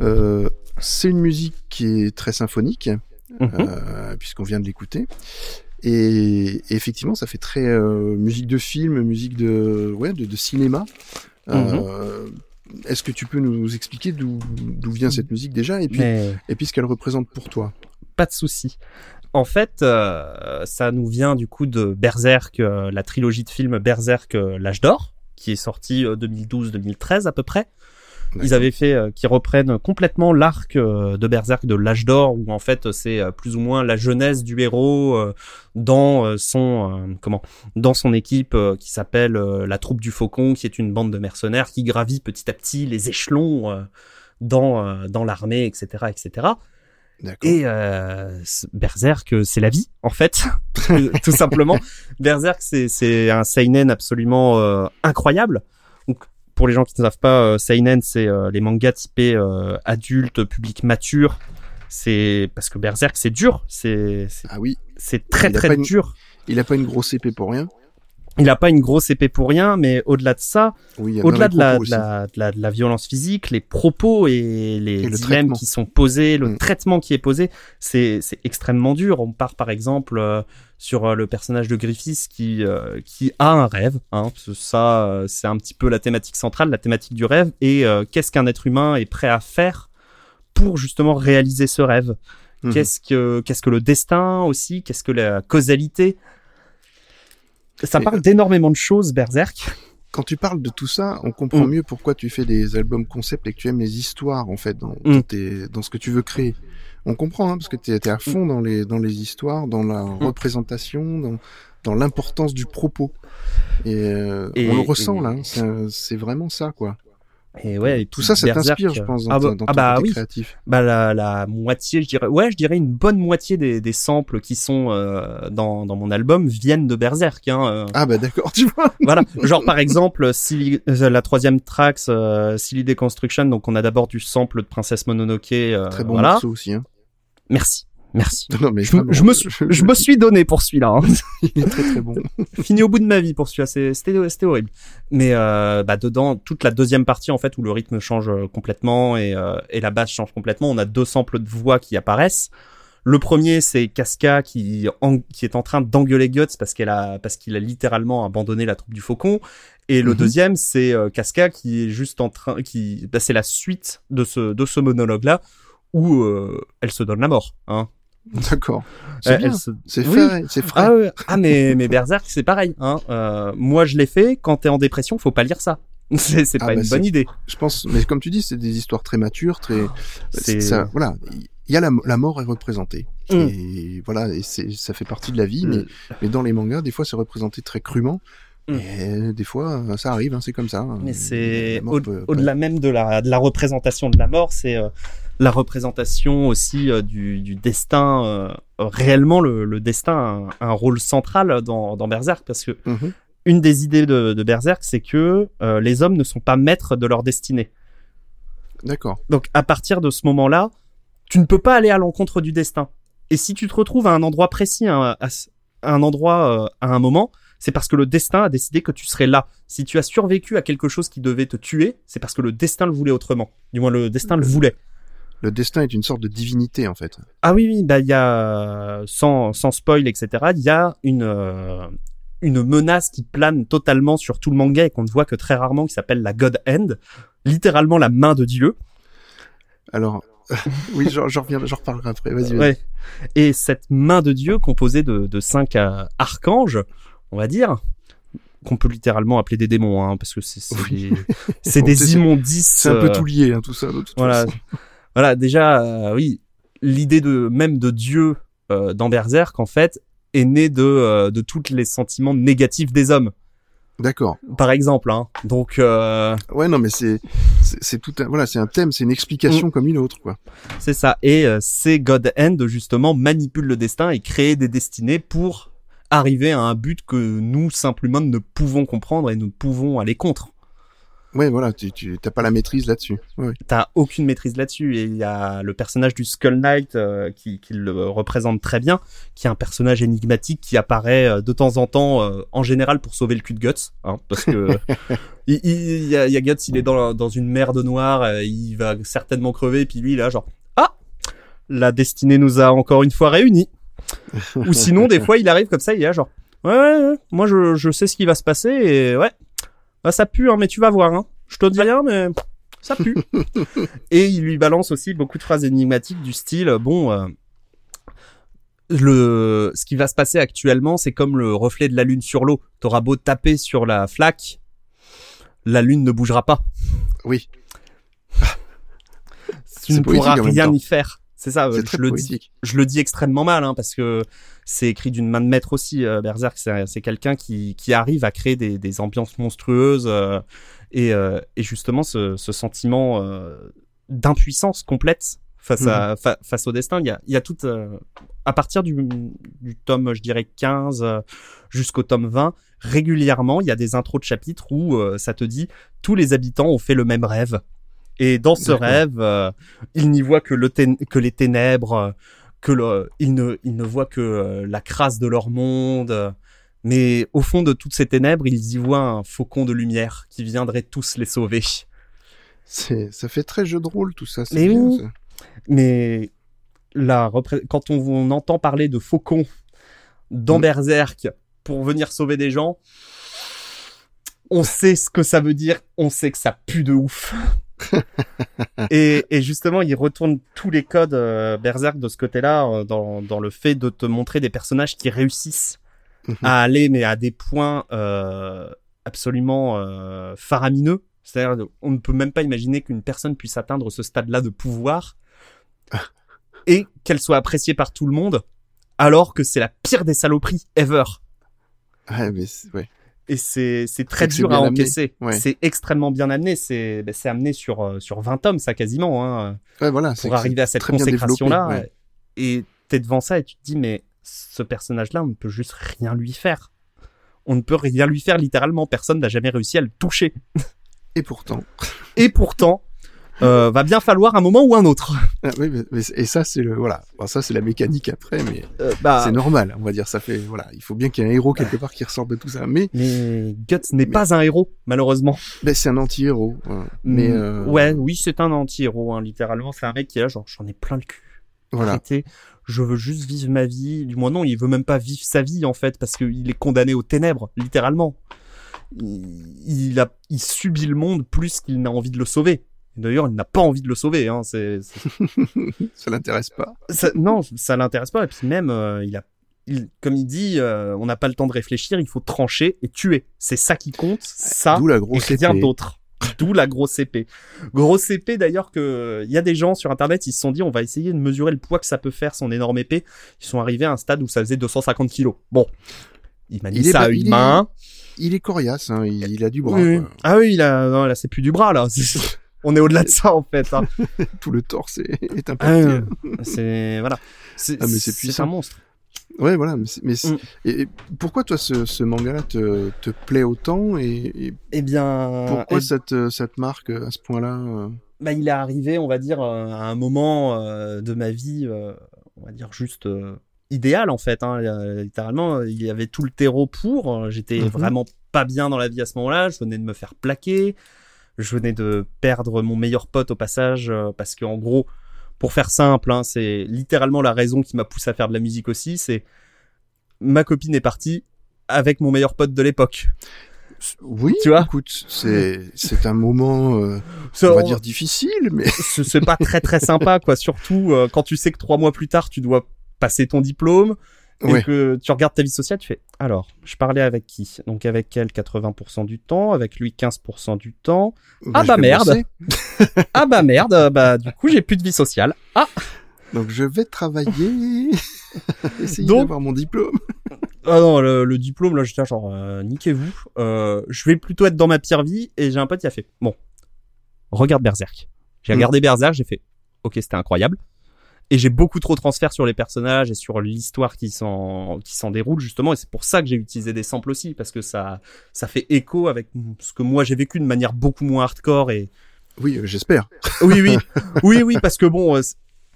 euh, c'est une musique qui est très symphonique, Mhm. puisqu'on vient de l'écouter. Et, et effectivement, ça fait très musique de film, musique de, ouais, de, de cinéma. Euh, Est-ce que tu peux nous expliquer d'où d'où vient cette musique déjà et puis, Mais et puis ce qu'elle représente pour toi? Pas de souci. En fait, euh, ça nous vient du coup de Berserk, euh, la trilogie de films Berserk, euh, l'âge d'or, qui est sorti euh, 2012-2013 à peu près. Ils avaient fait euh, qui reprennent complètement l'arc euh, de Berserk de l'âge d'or où en fait c'est euh, plus ou moins la jeunesse du héros euh, dans euh, son euh, comment dans son équipe euh, qui s'appelle euh, la troupe du faucon qui est une bande de mercenaires qui gravit petit à petit les échelons euh, dans euh, dans l'armée etc etc. et euh, Berserk, euh, c'est la vie, en fait, *laughs* tout simplement. *laughs* Berserk, c'est un seinen absolument euh, incroyable. Donc, pour les gens qui ne savent pas, seinen, c'est euh, les mangas typés adultes, public mature. C'est parce que Berserk, c'est dur, c'est Ah oui, c'est très très une- dur. il a pas une grosse épée pour rien. Il a pas une grosse épée pour rien, mais au-delà de ça, Oui, au-delà de la, propos de, la, de, la, de la violence physique, les propos et les Et dilemmes qui sont posés, le Mm. traitement qui est posé, c'est extrêmement dur. On part par exemple euh, sur euh, le personnage de Griffiths qui euh, qui a un rêve. Hein, parce que ça, c'est un petit peu la thématique centrale, la thématique du rêve. Et euh, qu'est-ce qu'un être humain est prêt à faire pour justement réaliser ce rêve? Mhm. Qu'est-ce que qu'est-ce que le destin aussi? Qu'est-ce que la causalité? Ça parle d'énormément de choses, Berserk. Quand tu parles de tout ça, on comprend Mm. mieux pourquoi tu fais des albums concept et que tu aimes les histoires en fait dans, Mm. tes- dans ce que tu veux créer. On comprend hein, parce que tu es, à fond dans les dans les histoires, dans la Mm. représentation, dans dans l'importance du propos. Et, euh, Et- on le ressent et- là, hein, c'est vraiment ça quoi. Et ouais, et Tout ça, ça t'inspire, je pense, dans, ah bah, dans ah ton bah côté oui. créatif. Bah la, la moitié, je dirais, ouais, je dirais une bonne moitié des, des samples qui sont euh, dans, dans mon album viennent de Berserk. Hein, euh. Ah bah d'accord, *laughs* tu vois. voilà, genre par exemple, Silly- euh, la troisième track, euh, Silly Deconstruction. Donc on a d'abord du sample de Princesse Mononoke. euh, Très bon voilà. morceau aussi. Hein. Merci, merci. Non mais Je, me- je me suis, je me suis donné pour celui-là. hein. *laughs* il est très très bon. *laughs* fini au bout de ma vie pour celui-là. C'était horrible. Mais euh, bah, dedans, toute la deuxième partie en fait où le rythme change euh, complètement et, euh, et la basse change complètement, on a deux samples de voix qui apparaissent. Le premier, c'est Casca qui, en- qui est en train d'engueuler Guts parce qu'elle a, parce qu'il a littéralement abandonné la troupe du faucon. Et le Mhm. deuxième, c'est euh, Casca qui est juste en train, qui, bah, c'est la suite de ce, de ce monologue-là où euh, elle se donne la mort. Hein. *laughs* D'accord. Euh, C'est elle bien. se- C'est Oui. frais, c'est frais. Ah, ouais. ah mais, mais Berserk, c'est pareil. Hein. Euh, moi, je l'ai fait. Quand t'es en dépression, faut pas lire ça. *laughs* C'est c'est Ah pas bah, une bonne idée. Je pense, mais comme tu dis, c'est des histoires très matures, très. C'est- ça, voilà. Il y a la, la mort est représentée. Mm. Et voilà, et c'est, ça fait partie de la vie, mais, Mm. mais dans les mangas, des fois, c'est représenté très crûment. Mm. Et des fois, ça arrive, hein, c'est comme ça. Mais La c'est au- au-delà même de la, de la représentation de la mort, c'est euh, la représentation aussi euh, du, du destin. euh, réellement, le, le destin a un, un rôle central dans, dans Berserk parce que Mhm. une des idées de, de Berserk, c'est que euh, les hommes ne sont pas maîtres de leur destinée. D'accord. Donc à partir de ce moment-là, tu ne peux pas aller à l'encontre du destin. Et si tu te retrouves à un endroit précis, à, à ce- à un endroit, euh, à un moment, c'est parce que le destin a décidé que tu serais là. Si tu as survécu à quelque chose qui devait te tuer, c'est parce que le destin le voulait autrement. Du moins, le destin le voulait. Le destin est une sorte de divinité, en fait. Ah oui, oui, bah il y a sans sans spoil, etc. Il y a une euh, une menace qui plane totalement sur tout le manga et qu'on ne voit que très rarement, qui s'appelle la God Hand, littéralement la main de Dieu. Alors, *laughs* oui, j'en j'en reviens, j'en reparlerai après. Vas-y. Ouais. Et cette main de Dieu composée de, de cinq euh, archanges, on va dire, qu'on peut littéralement appeler des démons, hein, parce que c'est Oui. des, *laughs* des immondices. C'est un peu euh, tout lié, hein, tout ça, de toute voilà, façon. voilà. Déjà, euh, oui, l'idée de même de Dieu euh, dans Berserk, en fait, est née de euh, de tous les sentiments négatifs des hommes, D'accord. par exemple. Hein. Donc, euh, Ouais, non, mais c'est, c'est c'est tout un, voilà, c'est un thème, c'est une explication Mm. comme une autre, quoi. c'est ça. Et euh, ces God Hand justement manipulent le destin et créent des destinées pour arriver à un but que nous simplement ne pouvons comprendre et nous pouvons aller contre. Ouais, voilà, tu, t'as pas la maîtrise là-dessus. Ouais. T'as aucune maîtrise là-dessus. Et il y a le personnage du Skull Knight euh, qui, qui le représente très bien, qui est un personnage énigmatique qui apparaît euh, de temps en temps, euh, en général pour sauver le cul de Guts, hein, parce que *laughs* il, y, a, il y a Guts, il est dans, dans une merde noire, euh, il va certainement crever, puis lui, là, genre, ah, la destinée nous a encore une fois réunis. *laughs* Ou sinon, des fois, il arrive comme ça, il est là, genre, ouais, ouais, ouais, moi, je, je sais ce qui va se passer, et ouais, bah, ça pue, hein, mais tu vas voir, hein. Je te dis rien, mais ça pue. *laughs* et il lui balance aussi beaucoup de phrases énigmatiques du style, bon, euh, le, ce qui va se passer actuellement, c'est comme le reflet de la lune sur l'eau. T'auras beau taper sur la flaque, la lune ne bougera pas. Oui, Tu ne pourras rien y faire. C'est ça, euh, très je le dis poétique. je le dis extrêmement mal, hein, parce que c'est écrit d'une main de maître aussi. Euh, Berserk, c'est quelqu'un qui, qui arrive à créer des, des ambiances monstrueuses euh, et, euh, et justement ce, ce sentiment d'impuissance complète face à fa- face au destin. Il y a, il y a tout à partir du, du tome, je dirais 15 euh, jusqu'au tome 20, régulièrement, il y a des intros de chapitres où ça te dit tous les habitants ont fait le même rêve. Et dans ce rêve, euh, ils n'y voient que, le tén- que les ténèbres, euh, que le, ils, ne, ils ne voient que euh, la crasse de leur monde. Mais au fond de toutes ces ténèbres, ils y voient un faucon de lumière qui viendrait tous les sauver. C'est, ça fait très jeu de rôle tout ça. Mais bien, oui. ça. Mais la repré- quand on, on entend parler de faucon dans Mm. Berserk pour venir sauver des gens, on sait ce que ça veut dire, on sait que ça pue de ouf. *laughs* et, et justement, il retourne tous les codes euh, Berserk de ce côté-là euh, dans, dans le fait de te montrer des personnages qui réussissent Mhm. à aller mais à des points euh, absolument faramineux. C'est-à-dire, on ne peut même pas imaginer qu'une personne puisse atteindre ce stade-là de pouvoir *laughs* et qu'elle soit appréciée par tout le monde, alors que c'est la pire des saloperies ever. Ouais, mais ouais. Et c'est c'est très dur à encaisser. Ouais. C'est extrêmement bien amené. C'est ben, c'est amené sur euh, sur 20 tomes, ça quasiment, hein, Ouais, voilà. pour arriver à cette consécration-là. ouais. Et t'es devant ça et tu te dis, mais ce personnage-là, on ne peut juste rien lui faire. On ne peut rien lui faire littéralement. Personne n'a jamais réussi à le toucher. Et pourtant. Et pourtant, euh, va bien falloir un moment ou un autre. Ah, oui, mais- mais- et ça, c'est le, voilà. Bon, ça, c'est la mécanique après, mais Euh, bah, c'est normal. On va dire, ça fait, voilà. Il faut bien qu'il y ait un héros quelque part qui ressorte de tout ça. Mais, mais Guts n'est Mais- pas un héros, malheureusement. ben, c'est un anti-héros. voilà. Mais, Mm, euh, Ouais, oui, c'est un anti-héros, hein, littéralement. C'est un mec qui est là, genre, j'en ai plein le cul. voilà. Arrêtez, je veux juste vivre ma vie. Du moins, non, il veut même pas vivre sa vie, en fait, parce qu'il est condamné aux ténèbres, littéralement. Il, il a, il subit le monde plus qu'il n'a envie de le sauver. D'ailleurs, il n'a pas envie de le sauver. Hein. C'est, *laughs* Ça l'intéresse pas. ça- non, ça l'intéresse pas. Et puis même, euh, il a, il, comme il dit, euh, on n'a pas le temps de réfléchir. Il faut trancher et tuer. C'est ça qui compte. Ça D'où la et grosse rien épée. d'autre. D'où la grosse épée. Grosse épée d'ailleurs que il y a des gens sur internet, ils se sont dit on va essayer de mesurer le poids que ça peut faire son énorme épée. Ils sont arrivés à un stade où ça faisait 250 kilos. Bon, il manie Il ça à il une main. Il est coriace, hein. Il, il a du bras. Oui. Ah oui, là, non, là c'est plus du bras là. *laughs* On est au-delà de ça en fait. hein. *laughs* Tout le torse est, est Ah, impacté. euh, c'est voilà. C'est Ah, un monstre. Ouais, voilà. Mais, mais Mm. et, et pourquoi toi, ce, ce manga-là te, te plaît autant et, et Eh bien, pourquoi eh ça, te, ça te marque à ce point-là euh bah, il est arrivé, on va dire, euh, à un moment euh, de ma vie, euh, on va dire juste euh, idéal en fait. Hein, Euh, littéralement, il y avait tout le terreau pour. Euh, J'étais Mhm. vraiment pas bien dans la vie à ce moment-là. Je venais de me faire plaquer. Je venais de perdre mon meilleur pote au passage euh, parce que en gros, pour faire simple, hein, c'est littéralement la raison qui m'a poussé à faire de la musique aussi. C'est ma copine est partie avec mon meilleur pote de l'époque. Oui, Tu vois écoute, c'est c'est un moment, euh, on va dire difficile, mais *laughs* c'est c'est pas très très sympa quoi surtout euh, quand tu sais que trois mois plus tard tu dois passer ton diplôme et que tu regardes ta vie sociale tu fais alors je parlais avec qui? Donc avec elle 80% du temps avec lui 15% du temps. Ah je bah vais merde. bosser. *laughs* ah bah merde bah du coup j'ai plus de vie sociale. Ah. Donc je vais travailler, *laughs* essayer Donc- d'avoir mon diplôme. Ah non le, le diplôme là j'étais genre euh, niquez-vous. Euh, je vais plutôt être dans ma pire vie et j'ai un pote qui a fait bon regarde Berserk. J'ai Mm. regardé Berserk j'ai fait ok c'était incroyable et j'ai beaucoup trop transfert sur les personnages et sur l'histoire qui s'en qui s'en déroule justement et c'est pour ça que j'ai utilisé des samples aussi parce que ça ça fait écho avec ce que moi j'ai vécu de manière beaucoup moins hardcore et Oui, euh, j'espère. *laughs* oui oui *laughs* oui oui parce que bon euh,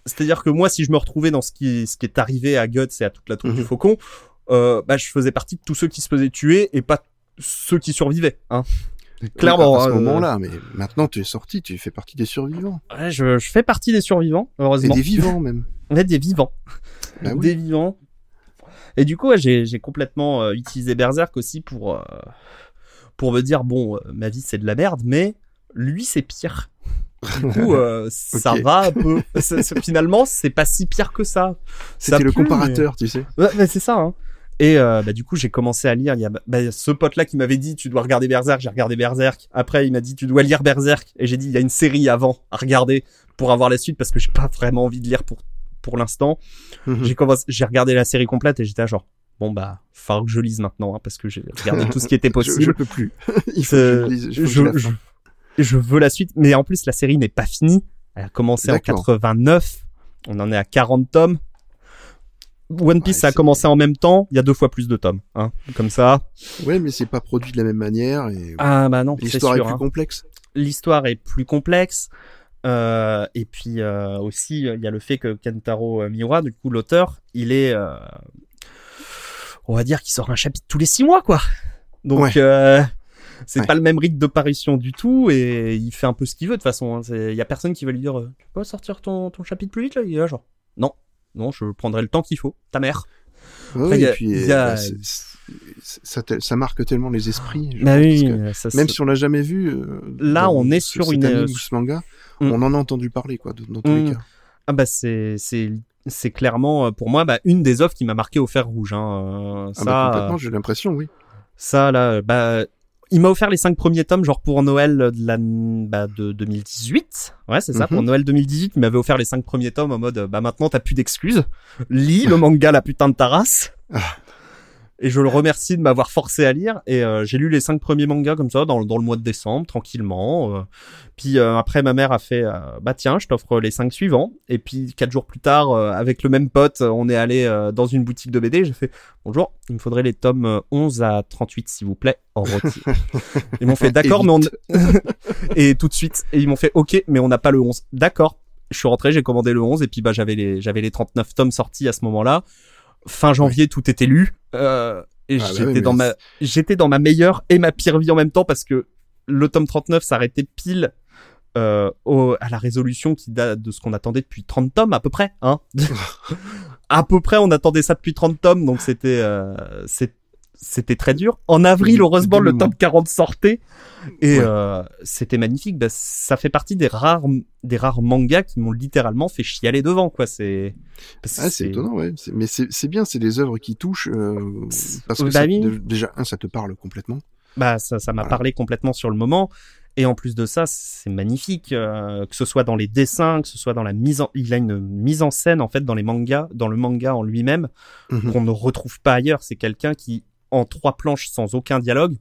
c'est-à-dire que moi si je me retrouvais dans ce qui ce qui est arrivé à Guts et à toute la troupe du Mhm. Faucon euh, bah je faisais partie de tous ceux qui se faisaient tuer et pas ceux qui survivaient hein clairement À ce hein, moment-là, mais maintenant tu es sorti, tu fais partie des survivants. ouais, je, je fais partie des survivants Et heureusement des vivants même. *laughs* Ouais, des vivants Bah oui. des vivants. Et du coup, ouais, j'ai complètement euh, utilisé Berserk aussi pour euh, pour me dire bon, euh, ma vie c'est de la merde, mais lui c'est pire. Du coup, euh, *laughs* ça va un peu. Finalement, c'est pas si pire que ça. C'était le mais- comparateur, tu sais. Ouais, mais c'est ça. Hein. Et euh, bah, du coup, j'ai commencé à lire. Il y a bah, ce pote-là qui m'avait dit tu dois regarder Berserk. J'ai regardé Berserk. Après, il m'a dit tu dois lire Berserk. Et j'ai dit il y a une série avant à regarder pour avoir la suite parce que j'ai pas vraiment envie de lire pour pour l'instant. Mhm. J'ai commencé, j'ai regardé la série complète et j'étais genre bon bah, faut que je lise maintenant hein, parce que j'ai regardé tout ce qui était *laughs* Je, possible. je peux plus. *laughs* Il faut que je, C'est- lise- je, je je- je veux la suite, mais en plus la série n'est pas finie. Elle a commencé en D'accord. 89. On en est à 40 tomes. One Piece Ouais, ça a commencé en même temps. Il y a deux fois plus de tomes, hein, comme ça. Ouais, mais c'est pas produit de la même manière et Ah bah non, l'histoire est sûr. plus hein. complexe. L'histoire est plus complexe. Euh, et puis euh, aussi, il y a le fait que Kentaro euh, Miura, du coup l'auteur, il est, euh, on va dire qu'il sort un chapitre tous les six mois, quoi. Donc Ouais. c'est Ouais. pas le même rythme de parution du tout, et il fait un peu ce qu'il veut de toute façon. hein. Il y a personne qui va lui dire, tu peux sortir ton, ton chapitre plus vite là? Il est là genre, non, non, je prendrai le temps qu'il faut. Ta mère. Après, y a- et puis y euh, bah, ça, ça marque tellement les esprits. Bah oui, ça, Même ça- si on l'a jamais vu. euh, Là, on est sur une- anime ou ce manga, Mm. on en a entendu parler quoi, dans tous Mm. les cas. Ah bah c'est c'est c'est clairement euh, pour moi bah, une des offres qui m'a marqué au fer rouge. Hein. Euh, Ah ça, bah, complètement, euh, j'ai l'impression, oui. ça là, bah il m'a offert les cinq premiers tomes genre pour Noël de la bah, de 2018. Ouais c'est ça Mhm. pour Noël 2018. Il m'avait offert les cinq premiers tomes en mode bah maintenant t'as plus d'excuses. Lis le manga la putain de ta race. Et je le remercie de m'avoir forcé à lire. Et euh, j'ai lu les cinq premiers mangas comme ça dans, le- dans le mois de décembre, tranquillement. euh. Puis euh, après, ma mère a fait, euh, bah tiens, je t'offre les cinq suivants. Et puis quatre jours plus tard, euh, avec le même pote, on est allé euh, dans une boutique de BD. J'ai fait, bonjour, il me faudrait les tomes euh, 11 à 38, s'il vous plaît, en rôti. Ils m'ont fait, d'accord, mais on... *laughs* et tout de suite, et ils m'ont fait, ok, mais on n'a pas le 11. D'accord. Je suis rentré, j'ai commandé le 11 et puis bah j'avais les j'avais les 39 tomes sortis à ce moment-là. Fin janvier, tout était lu. Euh, et Ah bah j'étais oui, dans ma j'étais dans ma meilleure et ma pire vie en même temps parce que le tome 39 s'arrêtait pile euh, au, à la résolution qui date de ce qu'on attendait depuis 30 tomes à peu près hein *laughs* à peu près on attendait ça depuis 30 tomes donc c'était euh, c'est- c'était très dur en avril heureusement le tome 40 sortait et Ouais. euh, c'était magnifique bah, ça fait partie des rares des rares mangas qui m'ont littéralement fait chialer devant quoi c'est Ah, c'est étonnant, ouais. Mais c'est bien, c'est des œuvres qui touchent. euh, parce que Bah ça- oui. déjà, un, ça te parle complètement. Bah ça, ça m'a Voilà. parlé complètement sur le moment. Et en plus de ça, c'est magnifique, euh, que ce soit dans les dessins, que ce soit dans la mise en, il a une mise en scène en fait dans les mangas, dans le manga en lui-même, Mhm. qu'on ne retrouve pas ailleurs. C'est quelqu'un qui, en trois planches sans aucun dialogue,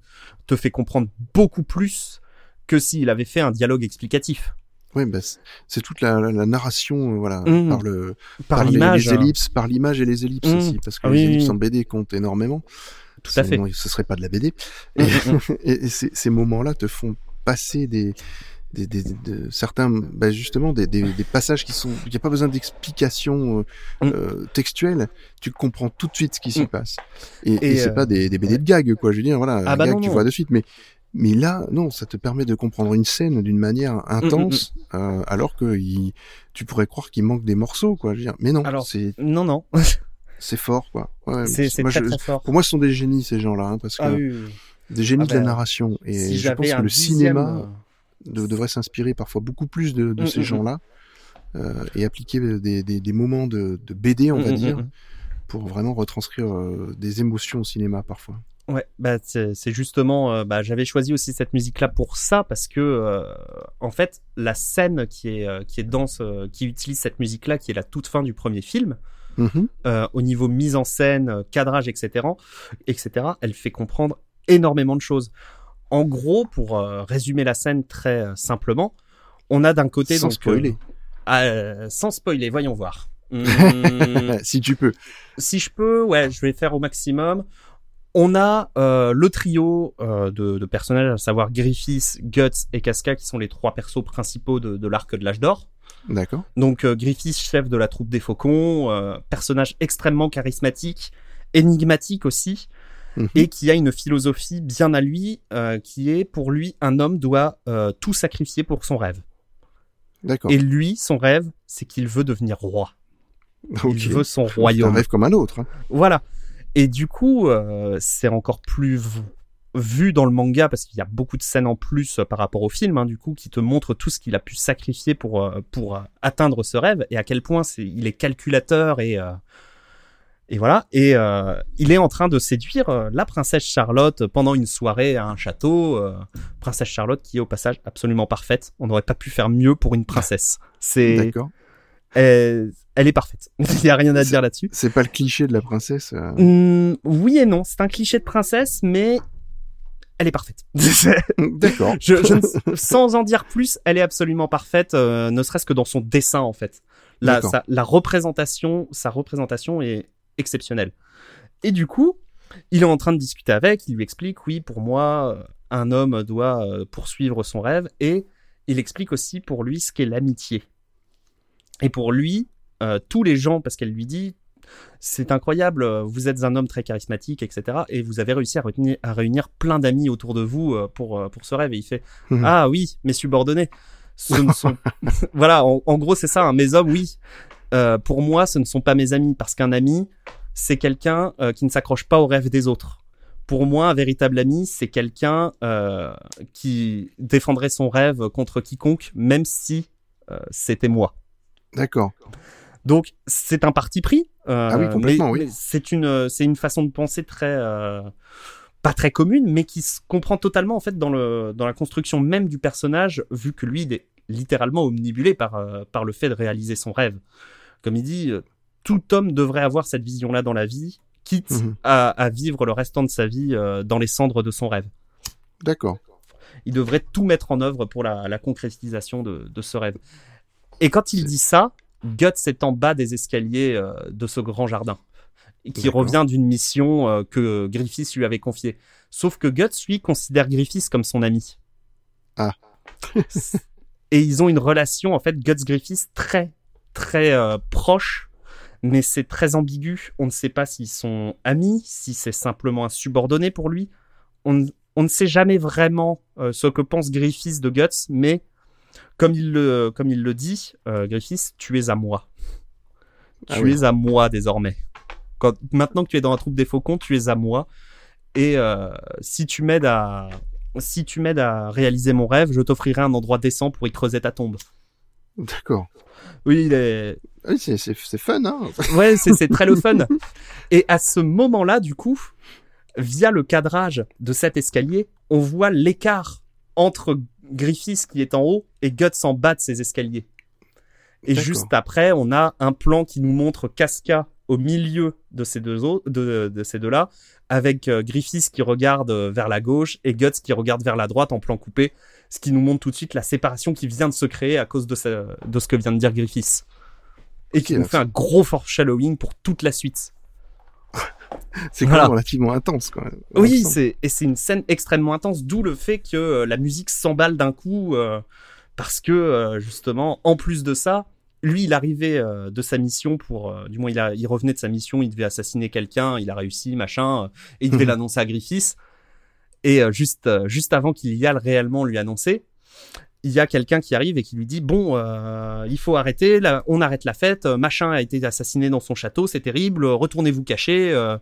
te fait comprendre beaucoup plus que s'il avait fait un dialogue explicatif. Ouais, bah, c'est- toute la, la, la narration, euh, voilà, Mhm. par le Par, les- l'image. les, ellipses, par l'image et les ellipses Mhm. aussi, parce que Ah les oui, ellipses oui. en BD comptent énormément. Tout à fait. Sinon, ce serait pas de la BD. Mm, Et, et, et ces, ces moments-là te font passer des, des, des, de- certains, bah justement, des, des, des passages qui sont, il n'y a pas besoin d'explications euh, Mm. euh, textuelles. Tu comprends tout de suite ce qui s'y Mm. passe. Et, Et, et c'est euh, pas des, des BD de gag, quoi. Je veux dire, voilà, Ah un bah gag non, tu non. vois de suite, mais mais là, non, ça te permet de comprendre une scène d'une manière intense, Mm, euh, alors que il, tu pourrais croire qu'il manque des morceaux, quoi. Je veux dire, mais non, Alors, c'est Non, non, *laughs* c'est fort, quoi. Ouais, c'est très je- très fort. pour moi, ce sont des génies ces gens-là, hein, parce que Ah oui, oui, oui. des génies Ah de la bah, narration. Et si je pense que le dixième, cinéma euh, de- devrait s'inspirer parfois beaucoup plus de, de Mm, ces mm, mm. gens-là euh, et appliquer des, des, des moments de, de BD, on va dire, pour vraiment retranscrire euh, des émotions au cinéma parfois. Ouais, bah c'est justement, euh, bah j'avais choisi aussi cette musique-là pour ça parce que euh, en fait la scène qui est qui est dans ce, qui utilise cette musique-là, qui est la toute fin du premier film, Mhm. euh, au niveau mise en scène, cadrage, etc., etc., elle fait comprendre énormément de choses. En gros, pour euh, résumer la scène très euh, simplement, on a d'un côté Sans donc, spoiler. euh, ah, euh, sans spoiler, voyons voir. Hum, *laughs* si tu peux. si je peux, ouais, je vais faire au maximum. On a euh, le trio euh, de, de personnages, à savoir Griffiths, Guts et Casca, qui sont les trois persos principaux de, de l'arc de l'âge d'or. D'accord. Donc euh, Griffiths, chef de la troupe des faucons, euh, personnage extrêmement charismatique, énigmatique aussi, Mhm. et qui a une philosophie bien à lui, euh, qui est pour lui un homme doit euh, tout sacrifier pour son rêve. D'accord. Et lui, son rêve, c'est qu'il veut devenir roi. Il veut son C'est un royaume. rêve comme un autre. hein. Voilà. Et du coup, euh, c'est encore plus vu dans le manga parce qu'il y a beaucoup de scènes en plus par rapport au film, hein, du coup, qui te montrent tout ce qu'il a pu sacrifier pour pour atteindre ce rêve et à quel point c'est il est calculateur et et voilà. Et euh, il est en train de séduire euh, la princesse Charlotte pendant une soirée à un château. euh, princesse Charlotte qui est au passage absolument parfaite. On n'aurait pas pu faire mieux pour une princesse. C'est D'accord. elle, elle est parfaite. *laughs* Il y a rien à dire là-dessus. C'est pas le cliché de la princesse. Hmm, oui et non, c'est un cliché de princesse, mais elle est parfaite. *laughs* D'accord. je, je ne- sans en dire plus, elle est absolument parfaite, ne serait-ce que dans son dessin en fait. La, sa- la représentation, sa représentation est exceptionnelle. Et du coup, il est en train de discuter avec, il lui explique, oui, pour moi, euh, un homme doit euh, poursuivre son rêve, et il explique aussi pour lui ce qu'est l'amitié. Et pour lui, euh, tous les gens, parce qu'elle lui dit, c'est incroyable, vous êtes un homme très charismatique, etc. Et vous avez réussi à, retenir- à réunir plein d'amis autour de vous pour, pour ce rêve. Et il fait, Mhm. ah oui, mes subordonnés, ce ne sont... *laughs* *laughs* voilà, en, en gros, c'est ça, hein, mes hommes, oui. Euh, pour moi, ce ne sont pas mes amis, parce qu'un ami, c'est quelqu'un euh, qui ne s'accroche pas aux rêves des autres. Pour moi, un véritable ami, c'est quelqu'un euh, qui défendrait son rêve contre quiconque, même si c'était moi. D'accord. Donc c'est un parti pris. Ah oui, complètement, mais- oui. C'est une c'est une façon de penser très pas très commune, mais qui se comprend totalement en fait dans le dans la construction même du personnage, vu que lui il est littéralement omnibulé par euh, par le fait de réaliser son rêve. Comme il dit, euh, tout homme devrait avoir cette vision-là dans la vie, quitte Mhm. à, à vivre le restant de sa vie euh, dans les cendres de son rêve. D'accord. Il devrait tout mettre en œuvre pour la, la concrétisation de, de ce rêve. Et quand il dit ça, Guts est en bas des escaliers euh, de ce grand jardin, qui revient d'une mission euh, que Griffiths lui avait confiée. Sauf que Guts, lui, considère Griffiths comme son ami. Ah. *laughs* et ils ont une relation, en fait, Guts-Griffiths très, très euh, proche, mais c'est très ambigu. On ne sait pas s'ils sont amis, si c'est simplement un subordonné pour lui. On, ne- on ne sait jamais vraiment euh, ce que pense Griffiths de Guts, mais comme il le, comme il le dit, euh, Griffiths, tu es à moi. Ah tu oui. es à moi désormais. Quand, maintenant que tu es dans la troupe des faucons, tu es à moi. Et euh, si tu m'aides à, si tu m'aides à réaliser mon rêve, je t'offrirai un endroit décent pour y creuser ta tombe. *laughs* D'accord. Oui, il est, Oui, c'est, fun, hein. *laughs* Ouais, c'est c'est très le fun. Et à ce moment-là, du coup, via le cadrage de cet escalier, on voit l'écart entre Griffiths qui est en haut et Guts en bas de ces escaliers. Et juste après, on a un plan qui nous montre Casca au milieu de ces deux autres, de, de ces deux-là, avec euh, Griffiths qui regarde euh, vers la gauche et Guts qui regarde vers la droite en plan coupé, ce qui nous montre tout de suite la séparation qui vient de se créer à cause de ce, de ce que vient de dire Griffiths. Et qui nous fait un gros foreshadowing pour toute la suite. *laughs* C'est Voilà. quand même relativement intense, quand même. Oui, c'est et c'est une scène extrêmement intense, d'où le fait que euh, la musique s'emballe d'un coup, euh, parce que euh, justement, en plus de ça, lui, il arrivait de sa mission pour, du moins, il, a, il revenait de sa mission, il devait assassiner quelqu'un, il a réussi, machin, et il devait *laughs* l'annoncer à Griffiths. Et euh, juste, euh, juste avant qu'il y aille réellement lui annoncer, il y a quelqu'un qui arrive et qui lui dit bon, euh, il faut arrêter, là, on arrête la fête, machin a été assassiné dans son château, c'est terrible, retournez vous cacher. euh,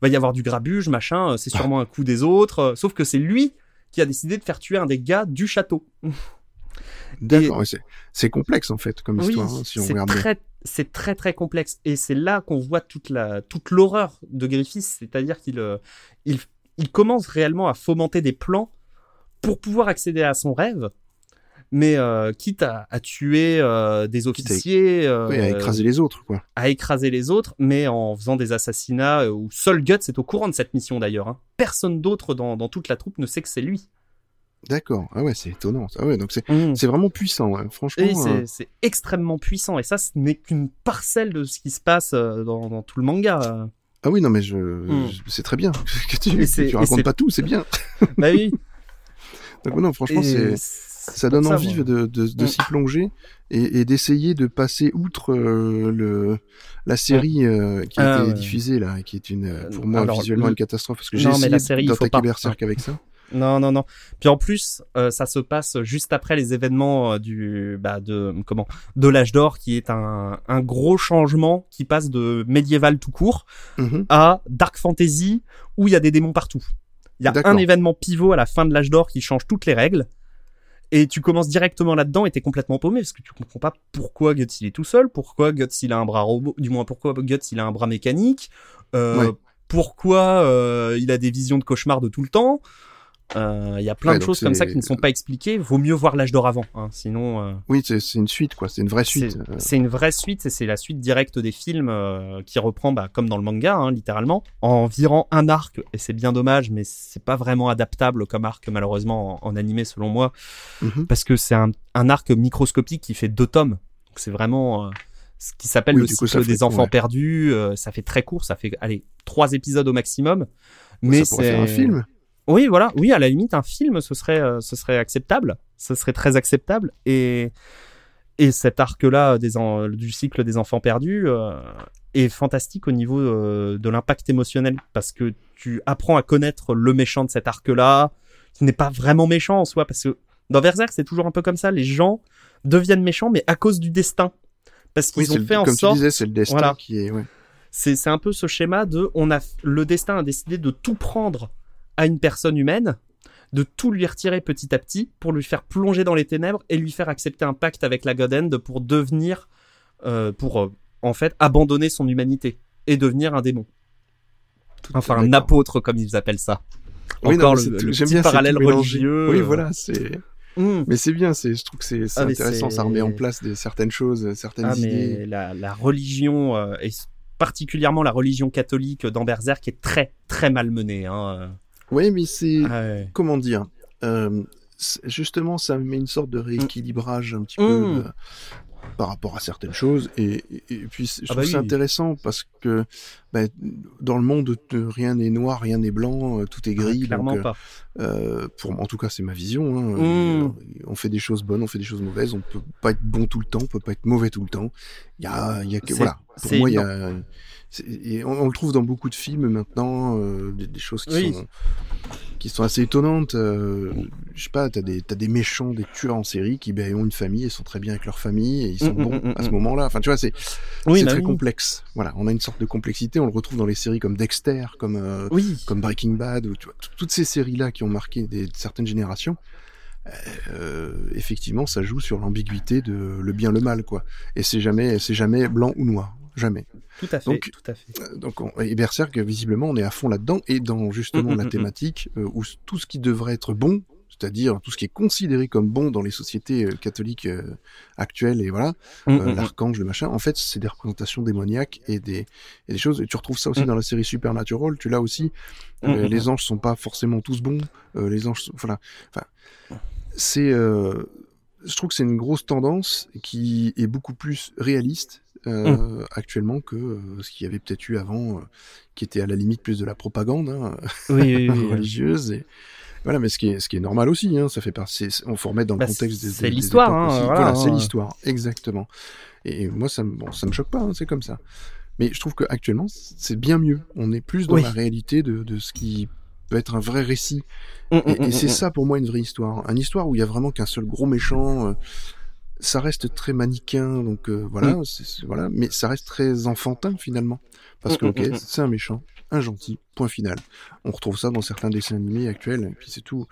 va y avoir du grabuge, machin, c'est sûrement un coup des autres. Sauf que c'est lui qui a décidé de faire tuer un des gars du château. D'accord. c'est, complexe, en fait, comme Oui, histoire, hein, si on c'est regarde très, c'est très très complexe. Et c'est là qu'on voit toute la, toute l'horreur de Griffiths, c'est-à-dire qu'il, il, il commence réellement à fomenter des plans pour pouvoir accéder à son rêve. Mais euh, quitte à, à tuer euh, des à- officiers, euh, Oui, à écraser les autres, quoi. à écraser les autres, mais en faisant des assassinats euh, où seul Guts est au courant de cette mission d'ailleurs. hein. Personne d'autre dans, dans toute la troupe ne sait que c'est lui. D'accord. Ah ouais, c'est étonnant. Ah ouais, donc c'est Mm. c'est vraiment puissant. ouais. Franchement. Euh, c'est extrêmement puissant. Et ça, ce n'est qu'une parcelle de ce qui se passe euh, dans, dans tout le manga. Ah oui, non, mais je, Mm. je- c'est très bien *laughs* que tu, que tu racontes pas tout, c'est bien. *laughs* bah oui. *laughs* Donc non, franchement, c'est ça pour donne envie moi. de, de, de Mm. s'y plonger et, et d'essayer de passer outre euh, le la série euh, qui a Ah, été ouais. diffusée là, qui est une euh, pour Euh, moi alors, visuellement le- une catastrophe parce que j'ai essayé la série, d'attaquer pas. Berserk avec ça. Non, non, non. Puis en plus, euh, ça se passe juste après les événements euh, du, bah, de, comment, de l'âge d'or, qui est un, un gros changement qui passe de médiéval tout court Mhm. à dark fantasy où il y a des démons partout. Il y a un événement pivot à la fin de l'âge d'or qui change toutes les règles. Et tu commences directement là-dedans et t'es complètement paumé parce que tu comprends pas pourquoi Guts il est tout seul, pourquoi Guts il a un bras robot, du moins pourquoi Guts il a un bras mécanique, euh, Ouais. pourquoi euh, il a des visions de cauchemar de tout le temps. Euh, Il y a plein Ouais, de choses comme ça qui ne sont pas expliquées. Vaut mieux voir l'âge d'or avant, hein, sinon. euh, Oui, c'est une suite quoi, c'est une vraie suite. c'est Euh, c'est une vraie suite et c'est la suite directe des films euh, qui reprend, bah, comme dans le manga, hein, littéralement, en virant un arc. Et c'est bien dommage, mais c'est pas vraiment adaptable comme arc, malheureusement, en, en animé, selon moi, mhm. parce que c'est un, un arc microscopique qui fait deux tomes. Donc c'est vraiment euh, ce qui s'appelle Oui, le coup, cycle fait- des enfants ouais. perdus. euh, ça fait très court, ça fait allez trois épisodes au maximum. Mais ça pourrait c'est faire un film. Oui, voilà. Oui, à la limite, un film, ce serait, euh, ce serait acceptable. Ce serait très acceptable. Et, et cet arc-là des en- du cycle des enfants perdus euh, est fantastique au niveau euh, de l'impact émotionnel parce que tu apprends à connaître le méchant de cet arc-là, qui n'est pas vraiment méchant en soi, parce que dans Berserk, c'est toujours un peu comme ça. Les gens deviennent méchants, mais à cause du destin. Parce qu'ils Oui, ont le- fait en comme sorte tu disais, c'est le destin Voilà. qui est. Ouais. c'est un peu ce schéma de on a le destin a décidé de tout prendre à une personne humaine, de tout lui retirer petit à petit pour lui faire plonger dans les ténèbres et lui faire accepter un pacte avec la God End pour devenir euh, pour euh, en fait abandonner son humanité et devenir un démon. Enfin un apôtre comme ils appellent ça. Oui, Encore le, petit bien, parallèle religieux. Oui, euh, voilà, c'est. hum. Mais c'est bien, c'est, je trouve que c'est, Ah, intéressant, ça remet en place des, certaines choses, certaines Ah, idées. mais la, la religion, euh, et particulièrement la religion catholique dans Berserk, est très très malmenée. Hein. Oui, mais c'est, Ah ouais. comment dire, euh, justement, ça met une sorte de rééquilibrage un petit Mm. peu euh, par rapport à certaines choses. Et, et, et puis, je Ah trouve bah ça oui. intéressant parce que bah, dans le monde, de- rien n'est noir, rien n'est blanc, euh, tout est gris. Ah, clairement donc, pas. euh, pour, en tout cas, c'est ma vision. hein. Mm. On fait des choses bonnes, on fait des choses mauvaises. On peut pas être bon tout le temps, on peut pas être mauvais tout le temps. Il y a, y a que voilà. Pour moi, il y a. et on, on le trouve dans beaucoup de films maintenant, euh, des, des choses qui Oui. sont qui sont assez étonnantes. euh, je sais pas, t'as des t'as des méchants, des tueurs en série qui ben, ont une famille et sont très bien avec leur famille et ils sont Mm, mm, bons mm, à ce moment-là. Enfin, tu vois, c'est Oui, bah très oui. complexe. Voilà, on a une sorte de complexité. On le retrouve dans les séries comme Dexter, comme euh, comme Breaking Bad, ou tu vois, t- toutes ces séries-là qui ont marqué des, certaines générations, euh, effectivement, ça joue sur l'ambiguïté de le bien, le mal, quoi. Et c'est jamais, c'est jamais blanc ou noir, jamais. Tout à fait. Donc- tout à fait. Euh, Donc, on, et Berserk, visiblement, on est à fond là-dedans, et dans justement *laughs* la thématique euh, où tout ce qui devrait être bon, c'est-à-dire tout ce qui est considéré comme bon dans les sociétés euh, catholiques euh, actuelles, et voilà, Mm, euh, mm, mm. l'archange, le machin. En fait, c'est des représentations démoniaques et des, et des choses. Et tu retrouves ça aussi dans la série Supernatural. Tu l'as aussi. Les anges sont pas forcément tous bons. Euh, les anges, sont, voilà. Enfin, c'est. euh, je trouve que c'est une grosse tendance qui est beaucoup plus réaliste euh, actuellement que euh, ce qu'il y avait peut-être eu avant, euh, qui était à la limite plus de la propagande hein, Oui, oui, *laughs* oui, religieuse. Et, voilà, mais ce qui est, ce qui est normal aussi, hein, ça fait partie. On faut remettre dans Bah, le contexte des. c'est l'histoire, hein, voilà, Voilà, c'est hein. l'histoire, exactement. Et moi, ça me, bon, ça me choque pas, hein, c'est comme ça. Mais je trouve qu'actuellement, c'est bien mieux. On est plus dans la réalité de, de ce qui peut être un vrai récit. Mm, Et, et mm, c'est ça pour moi une vraie histoire. Une histoire où il y a vraiment qu'un seul gros méchant. euh, ça reste très manichéen, donc euh, voilà, voilà, mais ça reste très enfantin finalement, parce que ok, c'est un méchant, un gentil, point final. On retrouve ça dans certains dessins animés actuels, et puis c'est tout.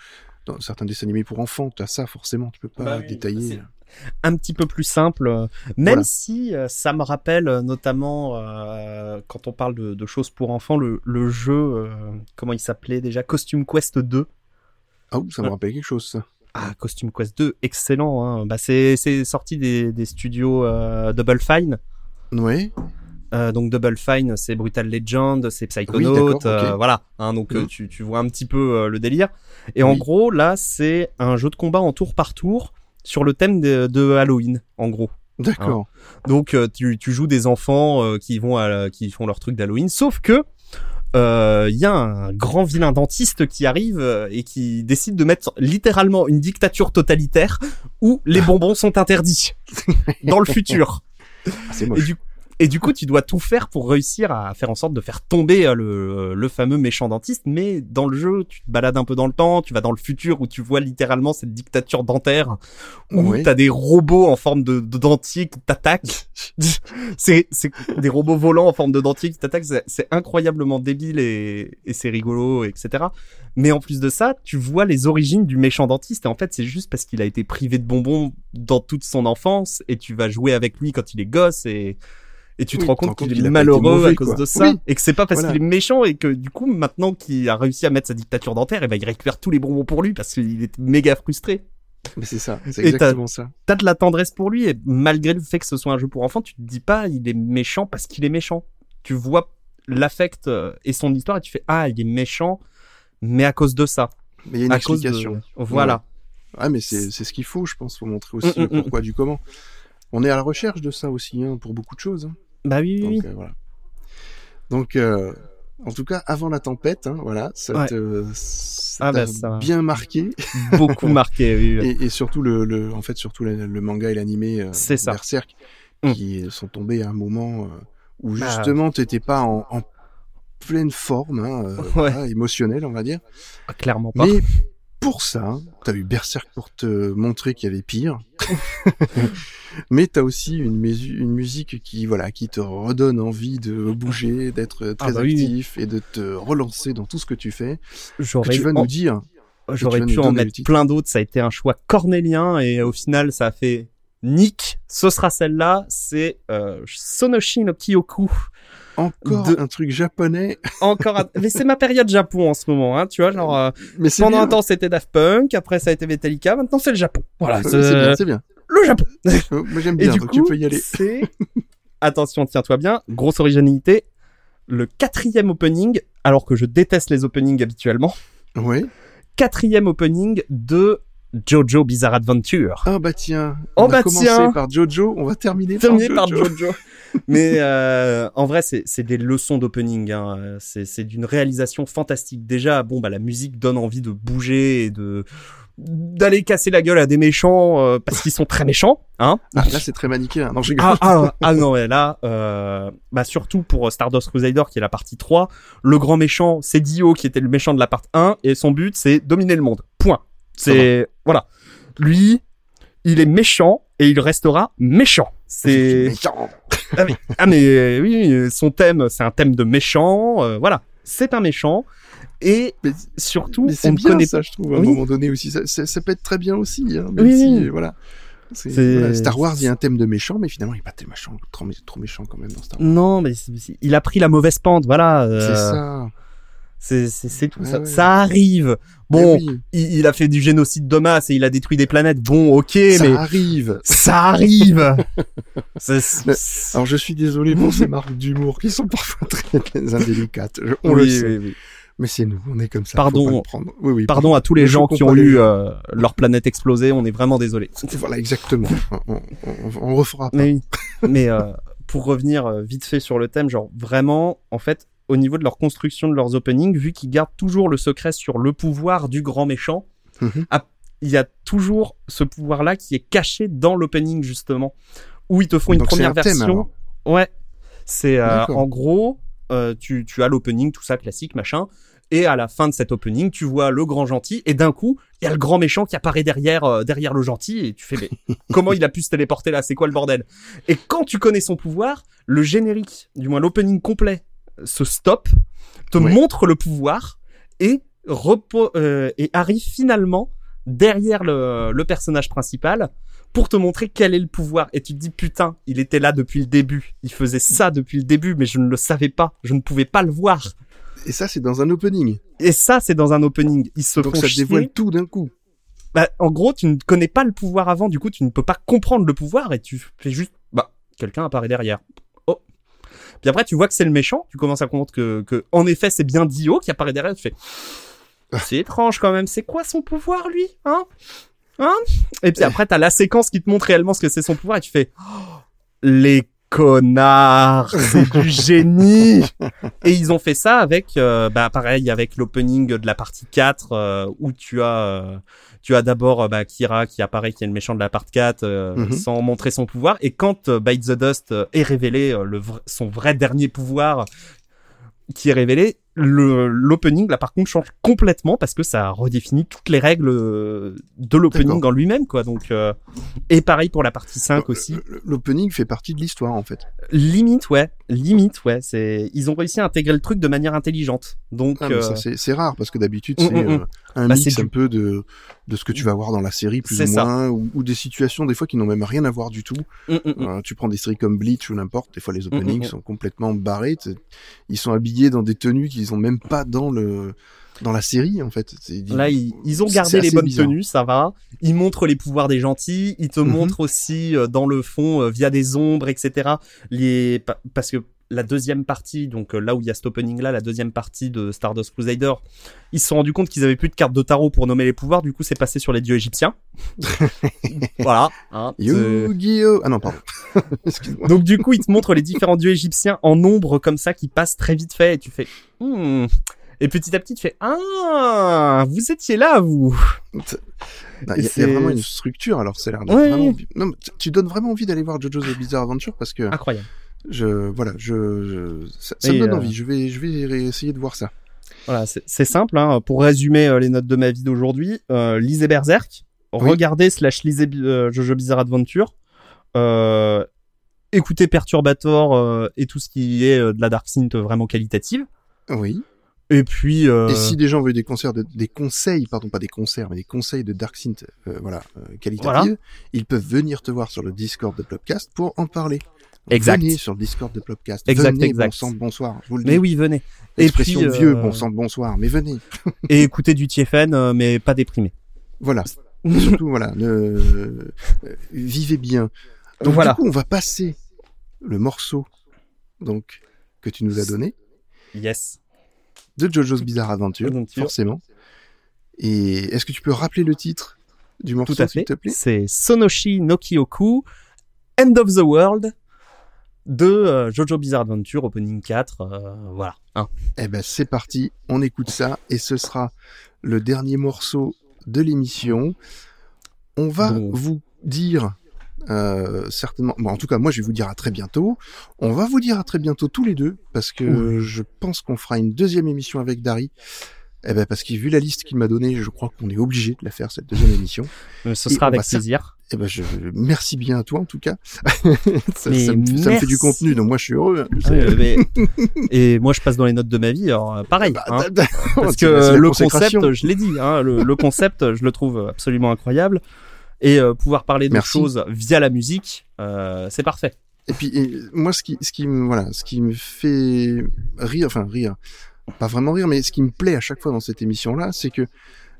Dans certains dessins animés pour enfants, tu as ça forcément, tu peux pas Bah oui, détailler. Un petit peu plus simple, euh, même Voilà. si euh, ça me rappelle euh, notamment euh, quand on parle de, de choses pour enfants, le, le jeu, euh, comment il s'appelait déjà, Costume Quest 2. Ah ouh, ça me rappelle quelque chose, ça. Ah, Costume Quest 2, excellent. Hein. Bah, c'est sorti des, des studios euh, Double Fine. Euh, donc Double Fine, c'est Brutal Legend, c'est Oui, Psychonaut, euh, voilà. Hein, donc Mhm. tu, tu vois un petit peu euh, le délire. Et en Oui. gros, là, c'est un jeu de combat en tour par tour sur le thème de, de Halloween, en gros. D'accord. Donc euh, tu, tu joues des enfants euh, qui vont à, qui font leur truc d'Halloween, sauf que euh, il y a un grand vilain dentiste qui arrive euh, et qui décide de mettre littéralement une dictature totalitaire où les *laughs* bonbons sont interdits dans le futur. Ah, Et du, et du coup, tu dois tout faire pour réussir à faire en sorte de faire tomber euh, le, le fameux méchant dentiste. Mais dans le jeu, tu te balades un peu dans le temps, tu vas dans le futur où tu vois littéralement cette dictature dentaire où Oui. t'as des robots en forme de, de dentier qui t'attaquent. *laughs* c'est, c'est des robots volants en forme de dentier qui t'attaquent. C'est, c'est incroyablement débile et, et c'est rigolo, etc. Mais en plus de ça, tu vois les origines du méchant dentiste. Et en fait, c'est juste parce qu'il a été privé de bonbons dans toute son enfance et tu vas jouer avec lui quand il est gosse et, et tu te Oui, rends tu te rends compte qu'il est malheureux mauvais, à cause quoi. de ça Oui. et que c'est pas parce Voilà. qu'il est méchant et que du coup, maintenant qu'il a réussi à mettre sa dictature dentaire, et ben, il récupère tous les bonbons pour lui parce qu'il est méga frustré. Mais c'est ça, c'est exactement ça. T'as de la tendresse pour lui et malgré le fait que ce soit un jeu pour enfants, tu te dis pas il est méchant parce qu'il est méchant. Tu vois l'affect euh, et son histoire et tu fais ah il est méchant mais à cause de ça. Mais il y a une à cause de- explication. Voilà. Ah, mais c'est c'est ce qu'il faut, je pense, faut montrer aussi Mm, le mm, mm. pourquoi du comment. On est à la recherche de ça aussi, hein, pour beaucoup de choses. hein. Bah oui, oui. Donc, euh, voilà. Donc, euh, en tout cas, avant la tempête, hein, voilà, ça Ouais. te, ça Ah t'a bah, ça- bien marqué. beaucoup marqué. Oui, oui. Et, et surtout le, le, en fait, surtout le, le manga et l'animé euh, C'est ça. Berserk, Mm. qui sont tombés à un moment euh, où Bah. justement t'étais pas en, en pleine forme, hein, euh, Ouais. voilà, émotionnelle, on va dire. Ah, Clairement pas. Mais pour ça, t'as eu Berserk pour te montrer qu'il y avait pire. *laughs* Mais t'as aussi une, musique qui, voilà, qui te redonne envie de bouger, d'être très bah oui. actif et de te relancer dans tout ce que tu fais. Que J'aurais tu vas en- nous dire. J'aurais pu en mettre plein d'autres. Ça a été un choix cornélien et au final, ça a fait Nick. Ce sera celle-là. C'est euh, Sonoshi no Kyoku. Encore De- un truc japonais. Encore, un- mais c'est ma période Japon en ce moment. Hein, tu vois, genre euh, Mais pendant bien. un temps c'était Daft Punk, après ça a été Metallica, maintenant c'est le Japon. Voilà, c'est bien, c'est bien. le Japon. Euh, *laughs* Moi j'aime Et bien, du donc coup, tu peux y aller. c'est *laughs* attention, tiens-toi bien, grosse originalité. Le quatrième opening, alors que je déteste les openings habituellement, Oui. quatrième opening de Jojo Bizarre Adventure. Ah bah tiens. Oh on bah a commencé tiens. par Jojo, on va terminer par par Jojo. Jojo. *laughs* Mais euh, en vrai, c'est c'est des leçons d'opening. Hein. C'est c'est d'une réalisation fantastique. Déjà, bon, bah la musique donne envie de bouger et de d'aller casser la gueule à des méchants euh, parce qu'ils sont très méchants, hein. Ah, là c'est très manichéen. Non, je rigole. Ah, ah, ah non, ouais, là, euh, bah surtout pour Stardust Crusader qui est la partie 3, le grand méchant, c'est Dio qui était le méchant de la partie 1 et son but c'est dominer le monde. Point. C'est voilà. Lui, il est méchant et il restera méchant. C'est méchant. ah, mais, ah, mais, oui, son thème, c'est un thème de méchant. euh, voilà, c'est un méchant et Mais- surtout, Mais on bien connaît ça, je trouve, à un moment donné aussi. Ça, ça, ça peut être très bien aussi, hein, même Oui, si, voilà. Star Wars, il y a un thème de méchant, mais finalement, il a pas méchant, trop, mé- trop méchant quand même dans Star Wars. Non, mais il a pris la mauvaise pente. Voilà. euh, C'est ça. C'est tout ça. ouais. Ça arrive. Bon, Eh oui, il, il a fait du génocide de masse et il a détruit des planètes. Bon, ok, ça mais arrive. ça arrive. *laughs* C'est- c'est- Alors, je suis désolé pour ces marques d'humour qui sont parfois très, indélicates. Je- on Oui, le sait. oui, oui. Mais c'est nous, on est comme ça. Pardon. prendre. Oui, oui. Pardon à tous les gens qui ont eu euh, leur planète exploser. On est vraiment désolé. Voilà, exactement. on, on, on, refera pas. Mais. Mais euh, pour revenir euh, vite fait sur le thème, genre vraiment, en fait, au niveau de leur construction de leurs openings, vu qu'ils gardent toujours le secret sur le pouvoir du grand méchant, Mhm. ah, il y a toujours ce pouvoir-là qui est caché dans l'opening justement, où ils te font une Donc, première un version. ouais, c'est euh, en gros, euh, tu, tu as l'opening, tout ça classique, machin. Et à la fin de cet opening, tu vois le grand gentil, et d'un coup, il y a le grand méchant qui apparaît derrière, euh, derrière le gentil, et tu fais, mais *laughs* comment il a pu se téléporter là? C'est quoi le bordel? Et quand tu connais son pouvoir, le générique, du moins l'opening complet, se stoppe, te montre le pouvoir, et, euh, et arrive finalement derrière le, le personnage principal pour te montrer quel est le pouvoir. Et tu te dis, putain, il était là depuis le début. Il faisait ça depuis le début, mais je ne le savais pas. Je ne pouvais pas le voir. Et ça, c'est dans un opening. Et ça, c'est dans un opening. Ils se Donc font ça chier. dévoile tout d'un coup. Bah, en gros, tu ne connais pas le pouvoir avant, du coup, tu ne peux pas comprendre le pouvoir et tu fais juste, bah, quelqu'un apparaît derrière. Puis après, tu vois que c'est le méchant. Tu commences à comprendre que, que en effet, c'est bien Dio qui apparaît derrière. Tu fais, c'est étrange quand même. C'est quoi son pouvoir, lui Hein? Hein? Et puis après, t'as la séquence qui te montre réellement ce que c'est son pouvoir et tu fais, oh, les connards, c'est du *laughs* génie. Et ils ont fait ça avec, euh, bah pareil, avec l'opening de la partie 4 euh, où tu as, euh, tu as d'abord euh, bah, Kira qui apparaît, qui est le méchant de la partie 4 euh, Mhm. sans montrer son pouvoir. Et quand euh, Bite the Dust euh, est révélé, le son vrai dernier pouvoir qui est révélé, l'opening là par contre change complètement parce que ça redéfinit toutes les règles de l'opening en lui-même quoi. Donc et pareil pour la partie 5 aussi. L'opening fait partie de l'histoire en fait. Limite ouais, limite ouais, c'est ils ont réussi à intégrer le truc de manière intelligente. Donc Ah, euh, ça, c'est rare parce que d'habitude Mm, c'est mm, mm. euh, un Bah, mix un peu de de ce que tu vas voir dans la série plus ou moins ou, ou des situations des fois qui n'ont même rien à voir du tout. Euh, tu prends des séries comme Bleach ou n'importe, des fois les openings sont complètement barrés. Ils sont habillés dans des tenues qu'ils ont même pas dans le dans la série en fait. Là, ils, ils ont gardé les bonnes bizarre. tenues, ça va. Ils montrent les pouvoirs des gentils. Ils te Mhm. montrent aussi euh, dans le fond, euh, via des ombres, etc. Les pa- parce que la deuxième partie, donc euh, là où il y a cet opening là, la deuxième partie de Stardust Crusader, ils se sont rendus compte qu'ils avaient plus de cartes de tarot pour nommer les pouvoirs. Du coup, c'est passé sur les dieux égyptiens. *laughs* voilà. hein, Yu-Gi-Oh! Ah non, pardon. *laughs* Donc du coup, ils te montrent les différents dieux égyptiens en nombre comme ça qui passent très vite fait et tu fais Hmm. Et petit à petit tu fais ah vous étiez là vous Il y, a- y vraiment une structure, alors ça a l'air d'être Ouais. vraiment... Non, tu- tu donnes vraiment envie d'aller voir JoJo's Bizarre Adventure parce que incroyable. je, voilà, je, je- ça, me donne euh, envie. Je vais, je vais essayer de voir ça. Voilà, c'est simple. Hein. Pour résumer euh, les notes de ma vie d'aujourd'hui, euh, lisez Berserk, Oui. regardez slash lisez euh, Jojo Bizarre Adventure, euh, écoutez Perturbator euh, et tout ce qui est euh, de la Dark Synth vraiment qualitative. Oui. Et puis euh, Et si des gens veulent des concerts, de, des conseils, pardon, pas des concerts, mais des conseils de Dark Synth, euh, voilà, euh, qualitative, ils peuvent venir te voir sur le Discord de Plopcast pour en parler. Exact. Venez sur le Discord de Plopcast. Exact, venez, exact. bon sang de bonsoir. Je vous le mais dis. oui, venez. Et Expression puis, de vieux, euh, bon sang de bonsoir. Mais venez. *laughs* Et écoutez du TFN, euh, mais pas déprimé. Voilà. *laughs* Surtout, voilà, ne, euh, vivez bien. Donc, Voilà. du coup, on va passer le morceau, donc, que tu nous as donné, Yes. De JoJo's Bizarre Adventure, Adventure. forcément. Et est-ce que tu peux rappeler le titre du morceau, Tout à s'il fait. te plaît? C'est Sonoshi no Kyoku, End of the World de euh, Jojo Bizarre Adventure, Opening 4. euh, voilà. Hein. Eh ben, c'est parti, on écoute ça, et ce sera le dernier morceau de l'émission. On va Bon. vous dire euh, certainement, bon, en tout cas, moi, je vais vous dire à très bientôt. On va vous dire à très bientôt tous les deux, parce que je pense qu'on fera une deuxième émission avec Dari. Eh ben, parce que vu la liste qu'il m'a donnée, je crois qu'on est obligé de la faire cette deuxième émission. Euh, Ce Et sera avec plaisir. Eh ben, je merci bien à toi en tout cas. *laughs* ça, me, ça me fait du contenu, donc moi je suis heureux. hein. Ah, euh, mais- *laughs* Et moi, je passe dans les notes de ma vie, alors euh, pareil. Bah, hein. Parce *laughs* que le concept, je l'ai dit, hein, le, le concept, je le trouve absolument incroyable. Et euh, pouvoir parler de choses via la musique, euh, c'est parfait. Et puis et moi, ce qui, ce qui me, voilà, ce qui me fait rire, enfin rire, pas vraiment rire, mais ce qui me plaît à chaque fois dans cette émission-là, c'est que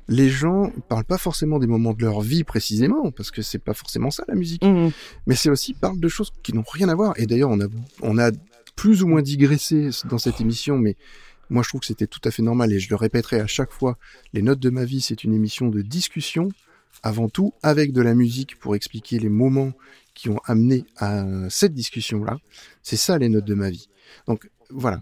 les gens parlent pas forcément des moments de leur vie précisément, parce que c'est pas forcément ça la musique, Mhm. mais c'est aussi parlent de choses qui n'ont rien à voir. Et d'ailleurs, on a, on a plus ou moins digressé dans cette émission, mais moi je trouve que c'était tout à fait normal et je le répéterai à chaque fois. Les notes de ma vie, c'est une émission de discussion avant tout avec de la musique pour expliquer les moments qui ont amené à cette discussion-là. C'est ça les notes de ma vie. Donc voilà.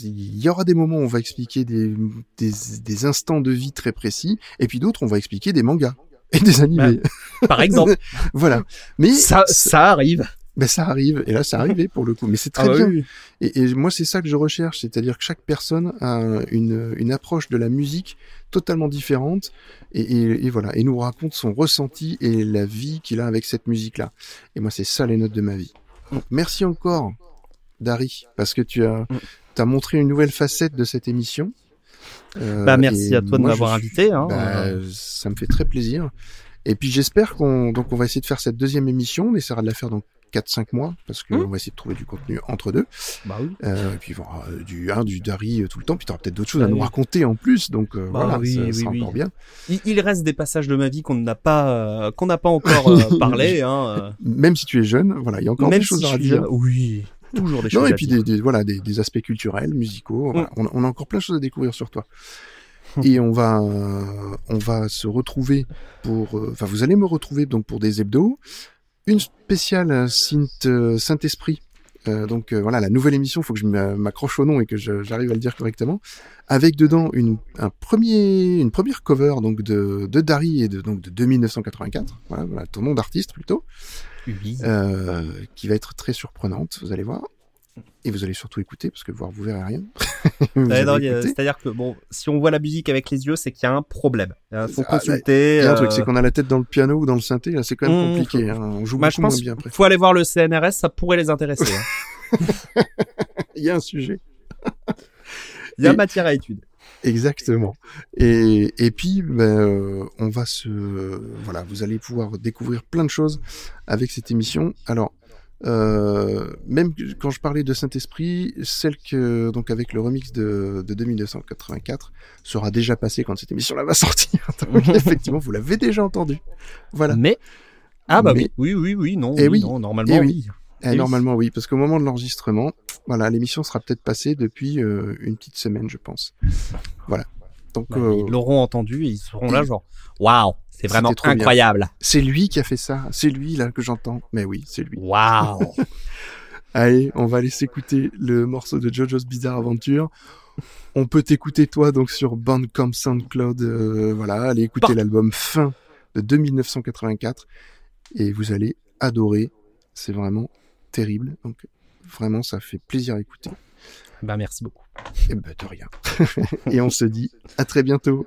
Il y aura des moments où on va expliquer des, des, des instants de vie très précis, et puis d'autres, on va expliquer des mangas et des animés. Par exemple, *laughs* voilà. Mais ça, ça arrive. Ben, ça arrive, et là, ça *laughs* arrivait pour le coup. Mais c'est très Ah bah bien. oui. Et, et moi, c'est ça que je recherche, c'est-à-dire que chaque personne a une, une approche de la musique totalement différente, et, et- et voilà, et nous raconte son ressenti et la vie qu'il a avec cette musique-là. Et moi, c'est ça les notes de ma vie. Donc, merci encore, Dari, parce que tu as, Mm. as montré une nouvelle facette de cette émission. Euh, Bah, merci à toi de m'avoir invité. Hein. bah, ça me fait très plaisir. Et puis j'espère qu'on donc on va essayer de faire cette deuxième émission. On essaiera de la faire dans 4-5 mois parce qu'on Mm. va essayer de trouver du contenu entre deux. Bah oui. Euh, et puis il y aura euh, du hein, du Dari euh, tout le temps. Puis tu auras peut-être d'autres choses Bah à nous oui. raconter en plus. Donc Bah voilà, oui, ça, oui, encore bien. Il, il reste des passages de ma vie qu'on n'a pas, qu'on n'a pas encore *laughs* parlé. Hein. Même si tu es jeune, voilà, il y a encore Même des choses à dire. Oui. toujours des choses Non, et puis des, des- voilà, des, des aspects culturels, musicaux. Mm. Voilà, on, a- on a encore plein de choses à découvrir sur toi. *laughs* Et on va, on va se retrouver pour, enfin, vous allez me retrouver donc pour des hebdos, une spéciale euh, euh, Saint-Esprit. Euh, donc euh, voilà, la nouvelle émission, faut que je m'a- m'accroche au nom et que j'arrive à le dire correctement, avec dedans une, un premier, une première cover donc de, de Dari et de donc de 2984, voilà, voilà ton nom d'artiste plutôt Oui. euh, qui va être très surprenante, vous allez voir. Et vous allez surtout écouter, parce que voir, vous verrez rien. *laughs* C'est-à-dire que bon, si on voit la musique avec les yeux, c'est qu'il y a un problème. Il faut Ah, consulter. Il y a un euh, truc, c'est qu'on a la tête dans le piano ou dans le synthé, là, c'est quand même Mmh, compliqué. hein. On joue bah, je beaucoup pense moins bien après. faut aller voir le CNRS, ça pourrait les intéresser. hein. *laughs* *laughs* Il y a un sujet. Il y a Et- matière à étude. Exactement. Et, et puis, ben, euh, on va se, voilà, vous allez pouvoir découvrir plein de choses avec cette émission. Alors, euh, même quand je parlais de Saint-Esprit, celle que, donc avec le remix de, de 2984, sera déjà passée quand cette émission-là va sortir. *laughs* Donc, *laughs* effectivement, vous l'avez déjà entendu. Voilà. Mais ah bah Mais- oui, oui, oui, oui, non, Eh oui, non, normalement Eh oui. oui. Eh, oui. normalement, oui, parce qu'au moment de l'enregistrement, voilà, l'émission sera peut-être passée depuis euh, une petite semaine, je pense. Voilà. Donc, Bah, euh, Ils l'auront entendu et ils seront là genre waouh, c'est vraiment incroyable. c'est lui qui a fait ça. C'est lui, là, que j'entends. Mais oui, c'est lui. Waouh. *laughs* Allez, on va aller s'écouter le morceau de JoJo's Bizarre Adventure. On peut t'écouter toi donc sur Bandcamp SoundCloud. euh, voilà, allez écouter Par- l'album Fin de 1984 et vous allez adorer. C'est vraiment terrible. Donc vraiment, ça fait plaisir à écouter. bah merci beaucoup. Et ben de rien. *laughs* et on se dit à très bientôt.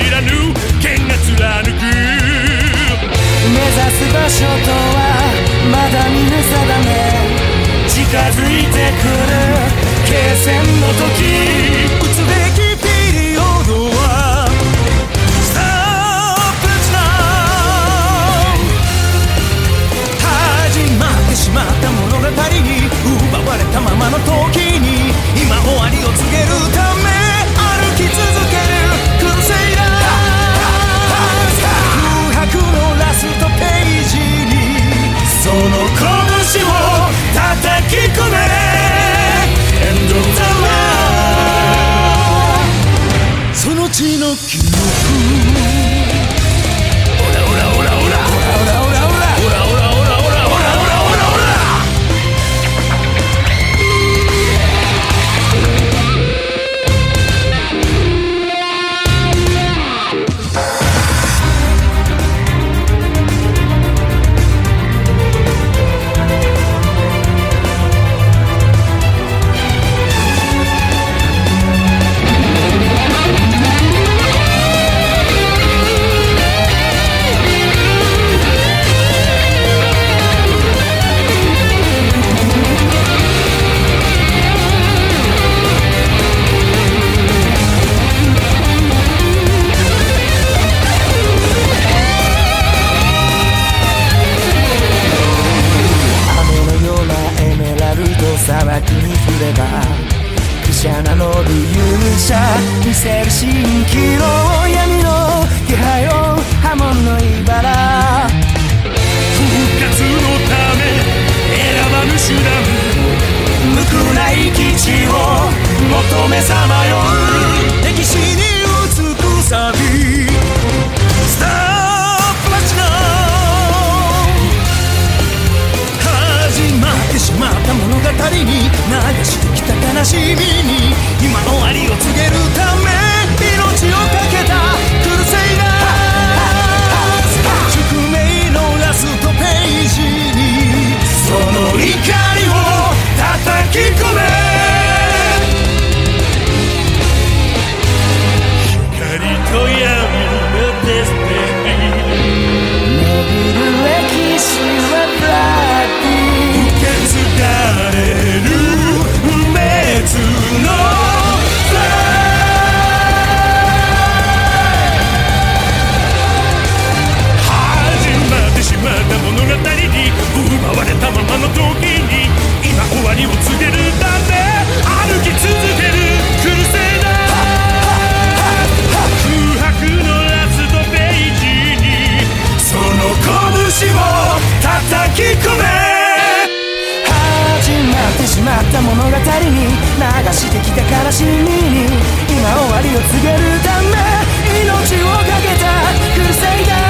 知らぬ剣が貫く。目指す場所とはまだ見ぬ定め。近づいてくる決戦の時。打つべきピリオドは。Stop it now 始まってしまった物語に奪われたままの時に。今終わりを告げるため。歩き続ける。「エンドタワー。その血の記憶」ればクシャなの理勇者見せる蜃気の闇の気配を波紋の茨。復活のため選ばぬ手段。無垢ない基地を求めさまよう。に流してきた悲しみに今終わりを告げるため命をかけたクルセイダー宿命のラストページにその怒りを叩き込め。光と闇。奪われたままの時に今終わりを告げるため歩き続けるクルセダー空白のラストページにその拳を叩き込め始まってしまった物語に流してきた悲しみに今終わりを告げるため命を懸けたクルセイダー